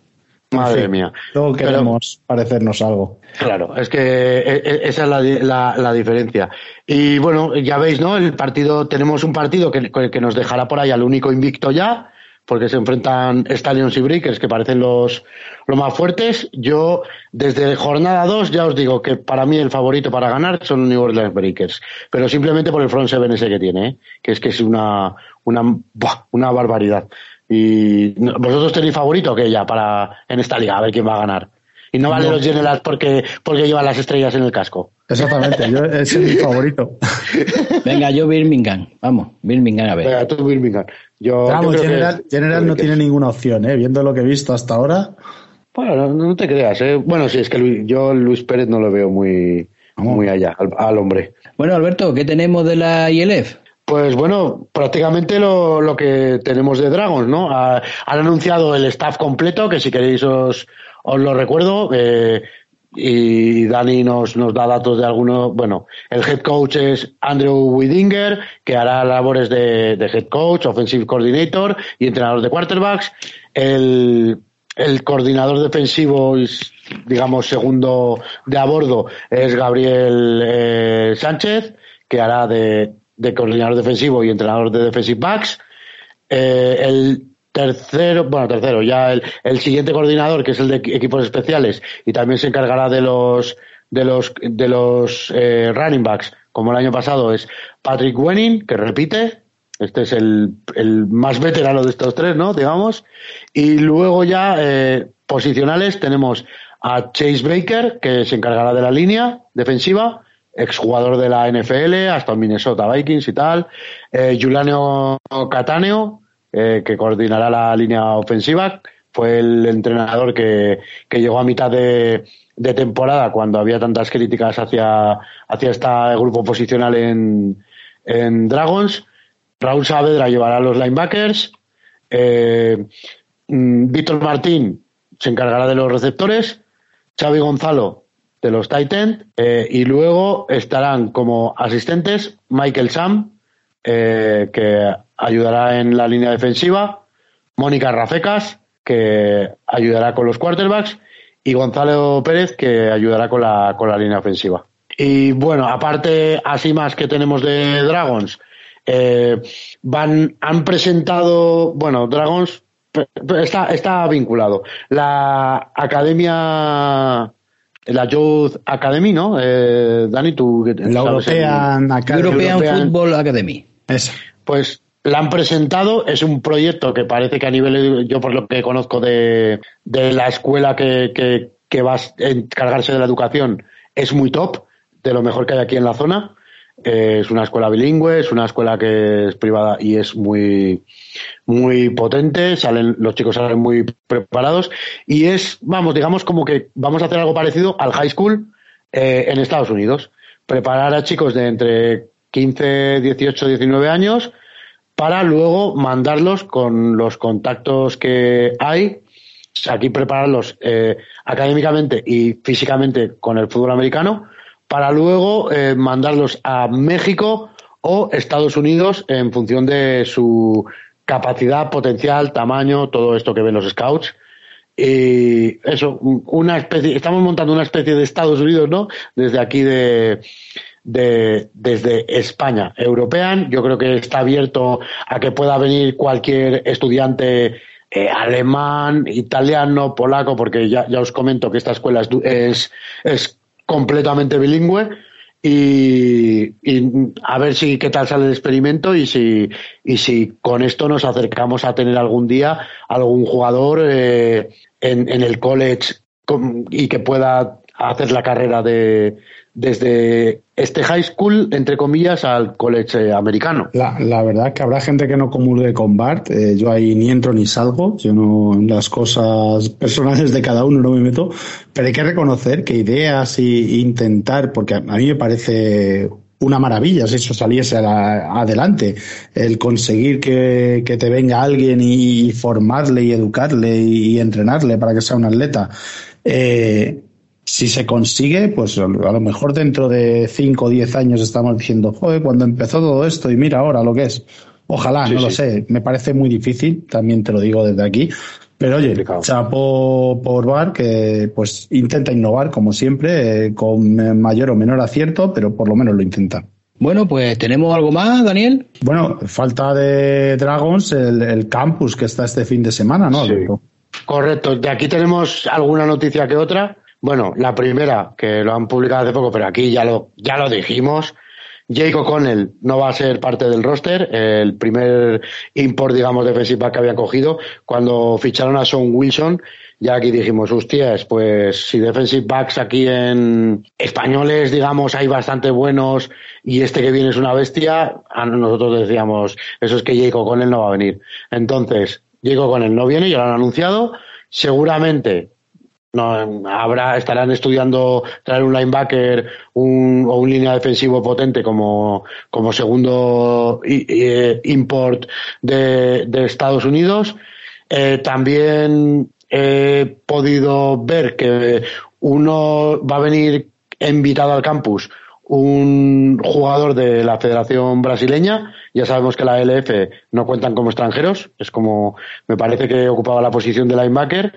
En Madre fin, mía. Luego Pero- queremos parecernos algo. Claro, es que e- e- esa es la, di- la, la diferencia. Y bueno, ya veis, ¿no? El partido, tenemos un partido que, que nos dejará por ahí al único invicto ya, porque se enfrentan Stallions y Breakers, que parecen los, los más fuertes. Yo, desde jornada 2, ya os digo que para mí el favorito para ganar son New Orleans Breakers, pero simplemente por el front seven ese que tiene, ¿eh? que es que es una, una, buah, una barbaridad. Y no- vosotros tenéis favorito que ya para en esta liga, a ver quién va a ganar. Y no vale No. los Generals porque, porque llevan las estrellas en el casco. Exactamente, yo, ese es mi favorito. Venga, yo Birmingham. Vamos, Birmingham a ver. Venga, tú Birmingham. Yo, que- General, General no tiene ninguna opción, ¿eh? viendo lo que he visto hasta ahora. Bueno, no, no te creas, ¿eh? Bueno, sí, es que Luis- yo Luis Pérez no lo veo muy, Vamos. muy allá, al, al hombre. Bueno, Alberto, ¿qué tenemos de la ILF? Pues bueno, prácticamente lo, lo que tenemos de Dragons, ¿no? Ha- han anunciado el staff completo, que si queréis os, os lo recuerdo. eh, y Dani nos, nos da datos de algunos. Bueno, el head coach es Andrew Widinger, que hará labores de, de head coach, offensive coordinator y entrenador de quarterbacks. El, el coordinador defensivo, digamos, segundo de a bordo, es Gabriel eh, Sánchez, que hará de, de coordinador defensivo y entrenador de defensive backs. Eh, el tercero, bueno, tercero, ya el, el siguiente coordinador, que es el de equi- equipos especiales, y también se encargará de los de los de los eh, running backs, como el año pasado, es Patrick Wenning, que repite. Este es el, el más veterano de estos tres, ¿no? Digamos. Y luego ya, eh, posicionales, tenemos a Chase Baker, que se encargará de la línea defensiva, exjugador de la NFL, hasta Minnesota Vikings y tal. Eh, Juliano Cataneo, eh, que coordinará la línea ofensiva, fue el entrenador que, que llegó a mitad de, temporada cuando había tantas críticas hacia, hacia este grupo posicional en, en Dragons. Raúl Saavedra llevará a los linebackers. Eh, mm, Víctor Martín se encargará de los receptores. Xavi Gonzalo de los Titans. Eh, y luego estarán como asistentes Michael Sam, que ayudará en la línea defensiva. Mónica Rafecas, que ayudará con los quarterbacks. Y Gonzalo Pérez, que ayudará con la, con la línea ofensiva. Y bueno, aparte, así más que tenemos de Dragons, eh, van, han presentado, bueno, Dragons está, está vinculado. La Academia, la Youth Academy, ¿no? Eh, Dani, tú. La European, Academy. European, Football Academy. Esa. Pues la han presentado, es un proyecto que parece que a nivel, yo por lo que conozco de, de la escuela que, que, que va a encargarse de la educación, es muy top, de lo mejor que hay aquí en la zona. Eh, es una escuela bilingüe, es una escuela que es privada y es muy, muy potente, salen, los chicos salen muy preparados y es, vamos, digamos como que vamos a hacer algo parecido al high school eh, en Estados Unidos. Preparar a chicos de entre 15, 18, 19 años para luego mandarlos con los contactos que hay, aquí prepararlos eh, académicamente y físicamente con el fútbol americano para luego eh, mandarlos a México o Estados Unidos en función de su capacidad, potencial, tamaño, todo esto que ven los scouts. Y eso, una especie, estamos montando una especie de Estados Unidos, ¿no? Desde aquí de, de, desde España. European, yo creo que está abierto a que pueda venir cualquier estudiante eh, alemán, italiano, polaco, porque ya, ya os comento que esta escuela es, es completamente bilingüe y, a ver si qué tal sale el experimento y si y si con esto nos acercamos a tener algún día algún jugador eh, en, en, el college y que pueda hacer la carrera de, desde este high school, entre comillas, al college americano. La, la verdad que habrá gente que no comulgue con Bart. Eh, yo ahí ni entro ni salgo. Yo no en las cosas personales de cada uno no me meto. Pero hay que reconocer que ideas y, intentar, porque a, mí me parece una maravilla si eso saliese adelante. El conseguir que, que, te venga alguien y, formarle y educarle y, y entrenarle para que sea un atleta. Eh, si se consigue, pues a lo mejor dentro de 5 o 10 años estamos diciendo, joder, cuando empezó todo esto y mira ahora lo que es. Ojalá, no lo sé. Me parece muy difícil, también te lo digo desde aquí. Pero oye, chapo por Bar, que pues intenta innovar como siempre, eh, con mayor o menor acierto, pero por lo menos lo intenta. Bueno, pues tenemos algo más, Daniel. Bueno, falta de Dragons el, el campus que está este fin de semana, ¿no? Correcto. De aquí tenemos alguna noticia que otra. Bueno, la primera, que lo han publicado hace poco, pero aquí ya lo, ya lo dijimos. Jake O'Connell no va a ser parte del roster, el primer import, digamos, defensiva que había cogido. Cuando ficharon a Sean Wilson, ya aquí dijimos, hostias, pues si defensive backs aquí en españoles, digamos, hay bastante buenos y este que viene es una bestia, a nosotros decíamos, eso es que Jake O'Connell no va a venir. Entonces, Jake O'Connell no viene, ya lo han anunciado. Seguramente no, habrá, estarán estudiando traer un linebacker un, o un línea defensivo potente como, como segundo import de, de, Estados Unidos. Eh, también he podido ver que uno va a venir invitado al campus un jugador de la Federación Brasileña. Ya sabemos que la LF no cuentan como extranjeros. Es como, me parece que ocupaba la posición de linebacker.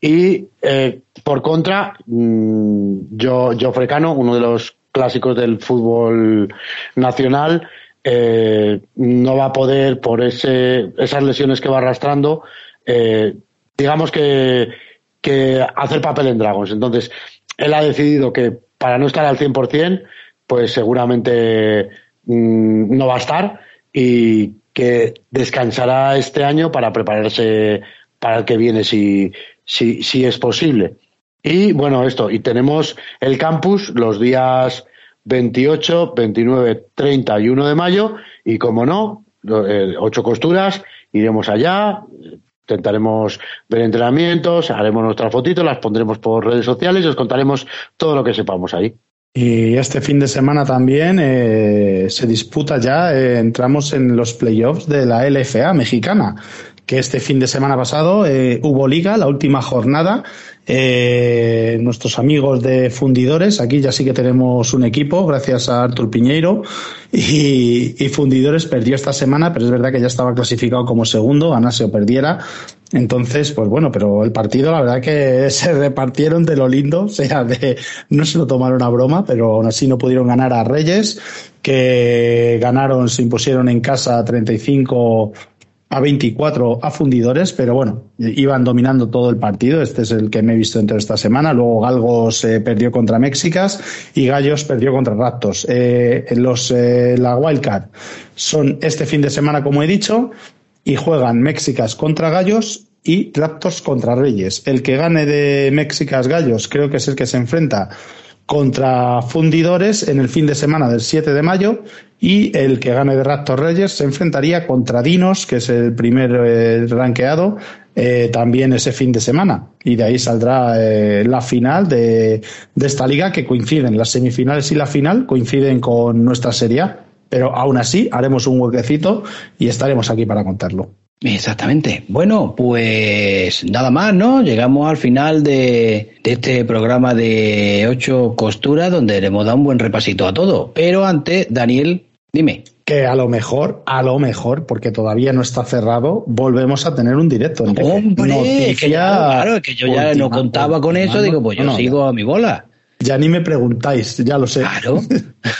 Y eh, por contra, mmm, yo, Frecano, uno de los clásicos del fútbol nacional, eh, no va a poder, por ese, esas lesiones que va arrastrando, eh, digamos que, que hacer papel en Dragons. Entonces, él ha decidido que para no estar al 100%, pues seguramente mmm, no va a estar y que descansará este año para prepararse para el que viene si, si, si es posible. Y bueno, esto, y tenemos el campus los días 28, 29, 30 y 1 de mayo, y como no, eh, ocho costuras, iremos allá, intentaremos ver entrenamientos, haremos nuestras fotitos, las pondremos por redes sociales y os contaremos todo lo que sepamos ahí. Y este fin de semana también eh, se disputa ya, eh, entramos en los playoffs de la LFA mexicana, que este fin de semana pasado eh, hubo liga, la última jornada. Eh, nuestros amigos de Fundidores, aquí ya sí que tenemos un equipo, gracias a Artur Piñeiro. Y, Fundidores perdió esta semana, pero es verdad que ya estaba clasificado como segundo, ganase o perdiera. Entonces, pues bueno, pero el partido, la verdad que se repartieron de lo lindo, o sea, de, no se lo tomaron a broma, pero aún así no pudieron ganar a Reyes, que ganaron, se impusieron en casa 35 a 24 a fundidores, pero bueno, iban dominando todo el partido. Este es el que me he visto dentro de esta semana. Luego Galgos eh, perdió contra Méxicas y Gallos perdió contra Raptors. Eh, los, eh, la Wildcard son este fin de semana, como he dicho, y juegan Méxicas contra Gallos y Raptors contra Reyes. El que gane de Méxicas Gallos creo que es el que se enfrenta contra Fundidores en el fin de semana del 7 de mayo y el que gane de Raptor Reyes se enfrentaría contra Dinos, que es el primer eh, ranqueado, eh, también ese fin de semana. Y de ahí saldrá eh, la final de, de, esta liga que coinciden, las semifinales y la final coinciden con nuestra serie. Pero aún así haremos un huequecito y estaremos aquí para contarlo. Exactamente. Bueno, pues nada más, ¿no? Llegamos al final de, de, este programa de ocho costuras donde le hemos dado un buen repasito a todo. Pero antes, Daniel, dime. Que a lo mejor, a lo mejor, porque todavía no está cerrado, volvemos a tener un directo. Hombre, es que ya, claro, es que yo ya no contaba con eso, digo, pues yo no, sigo a mi bola. Ya ni me preguntáis, ya lo sé. Claro.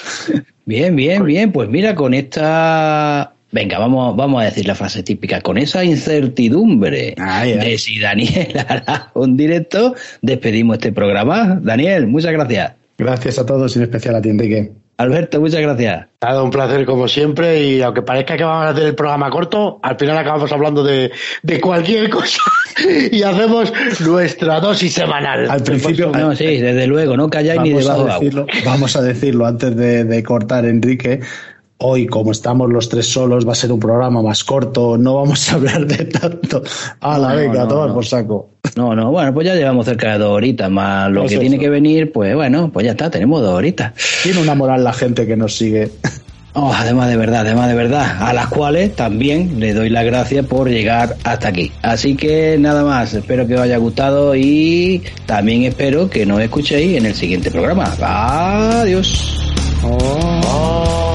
bien, bien, bien. Pues mira, con esta Venga, vamos, vamos a decir la frase típica. Con esa incertidumbre ay, ay. de si Daniel hará un directo, despedimos este programa. Daniel, muchas gracias. Gracias a todos, en especial a ti, Enrique. Alberto, muchas gracias. Ha dado un placer como siempre y aunque parezca que vamos a hacer el programa corto, al final acabamos hablando de, de cualquier cosa y hacemos nuestra dosis semanal. Al principio, no, sí, desde luego, no calláis ni debajo a decirlo, de agua. Vamos a decirlo antes de, de cortar, Enrique. Hoy, como estamos los tres solos, va a ser un programa más corto, no vamos a hablar de tanto. A la No, venga, no, tomar no. por saco. No, no, bueno, pues ya llevamos cerca de dos horitas, más lo Pues que eso. tiene que venir, pues bueno, pues ya está, tenemos dos horitas. Tiene una moral la gente que nos sigue. Oh, además de verdad, además de verdad, a las cuales también le doy las gracias por llegar hasta aquí. Así que nada más, espero que os haya gustado y también espero que nos escuchéis en el siguiente programa. Adiós. Oh.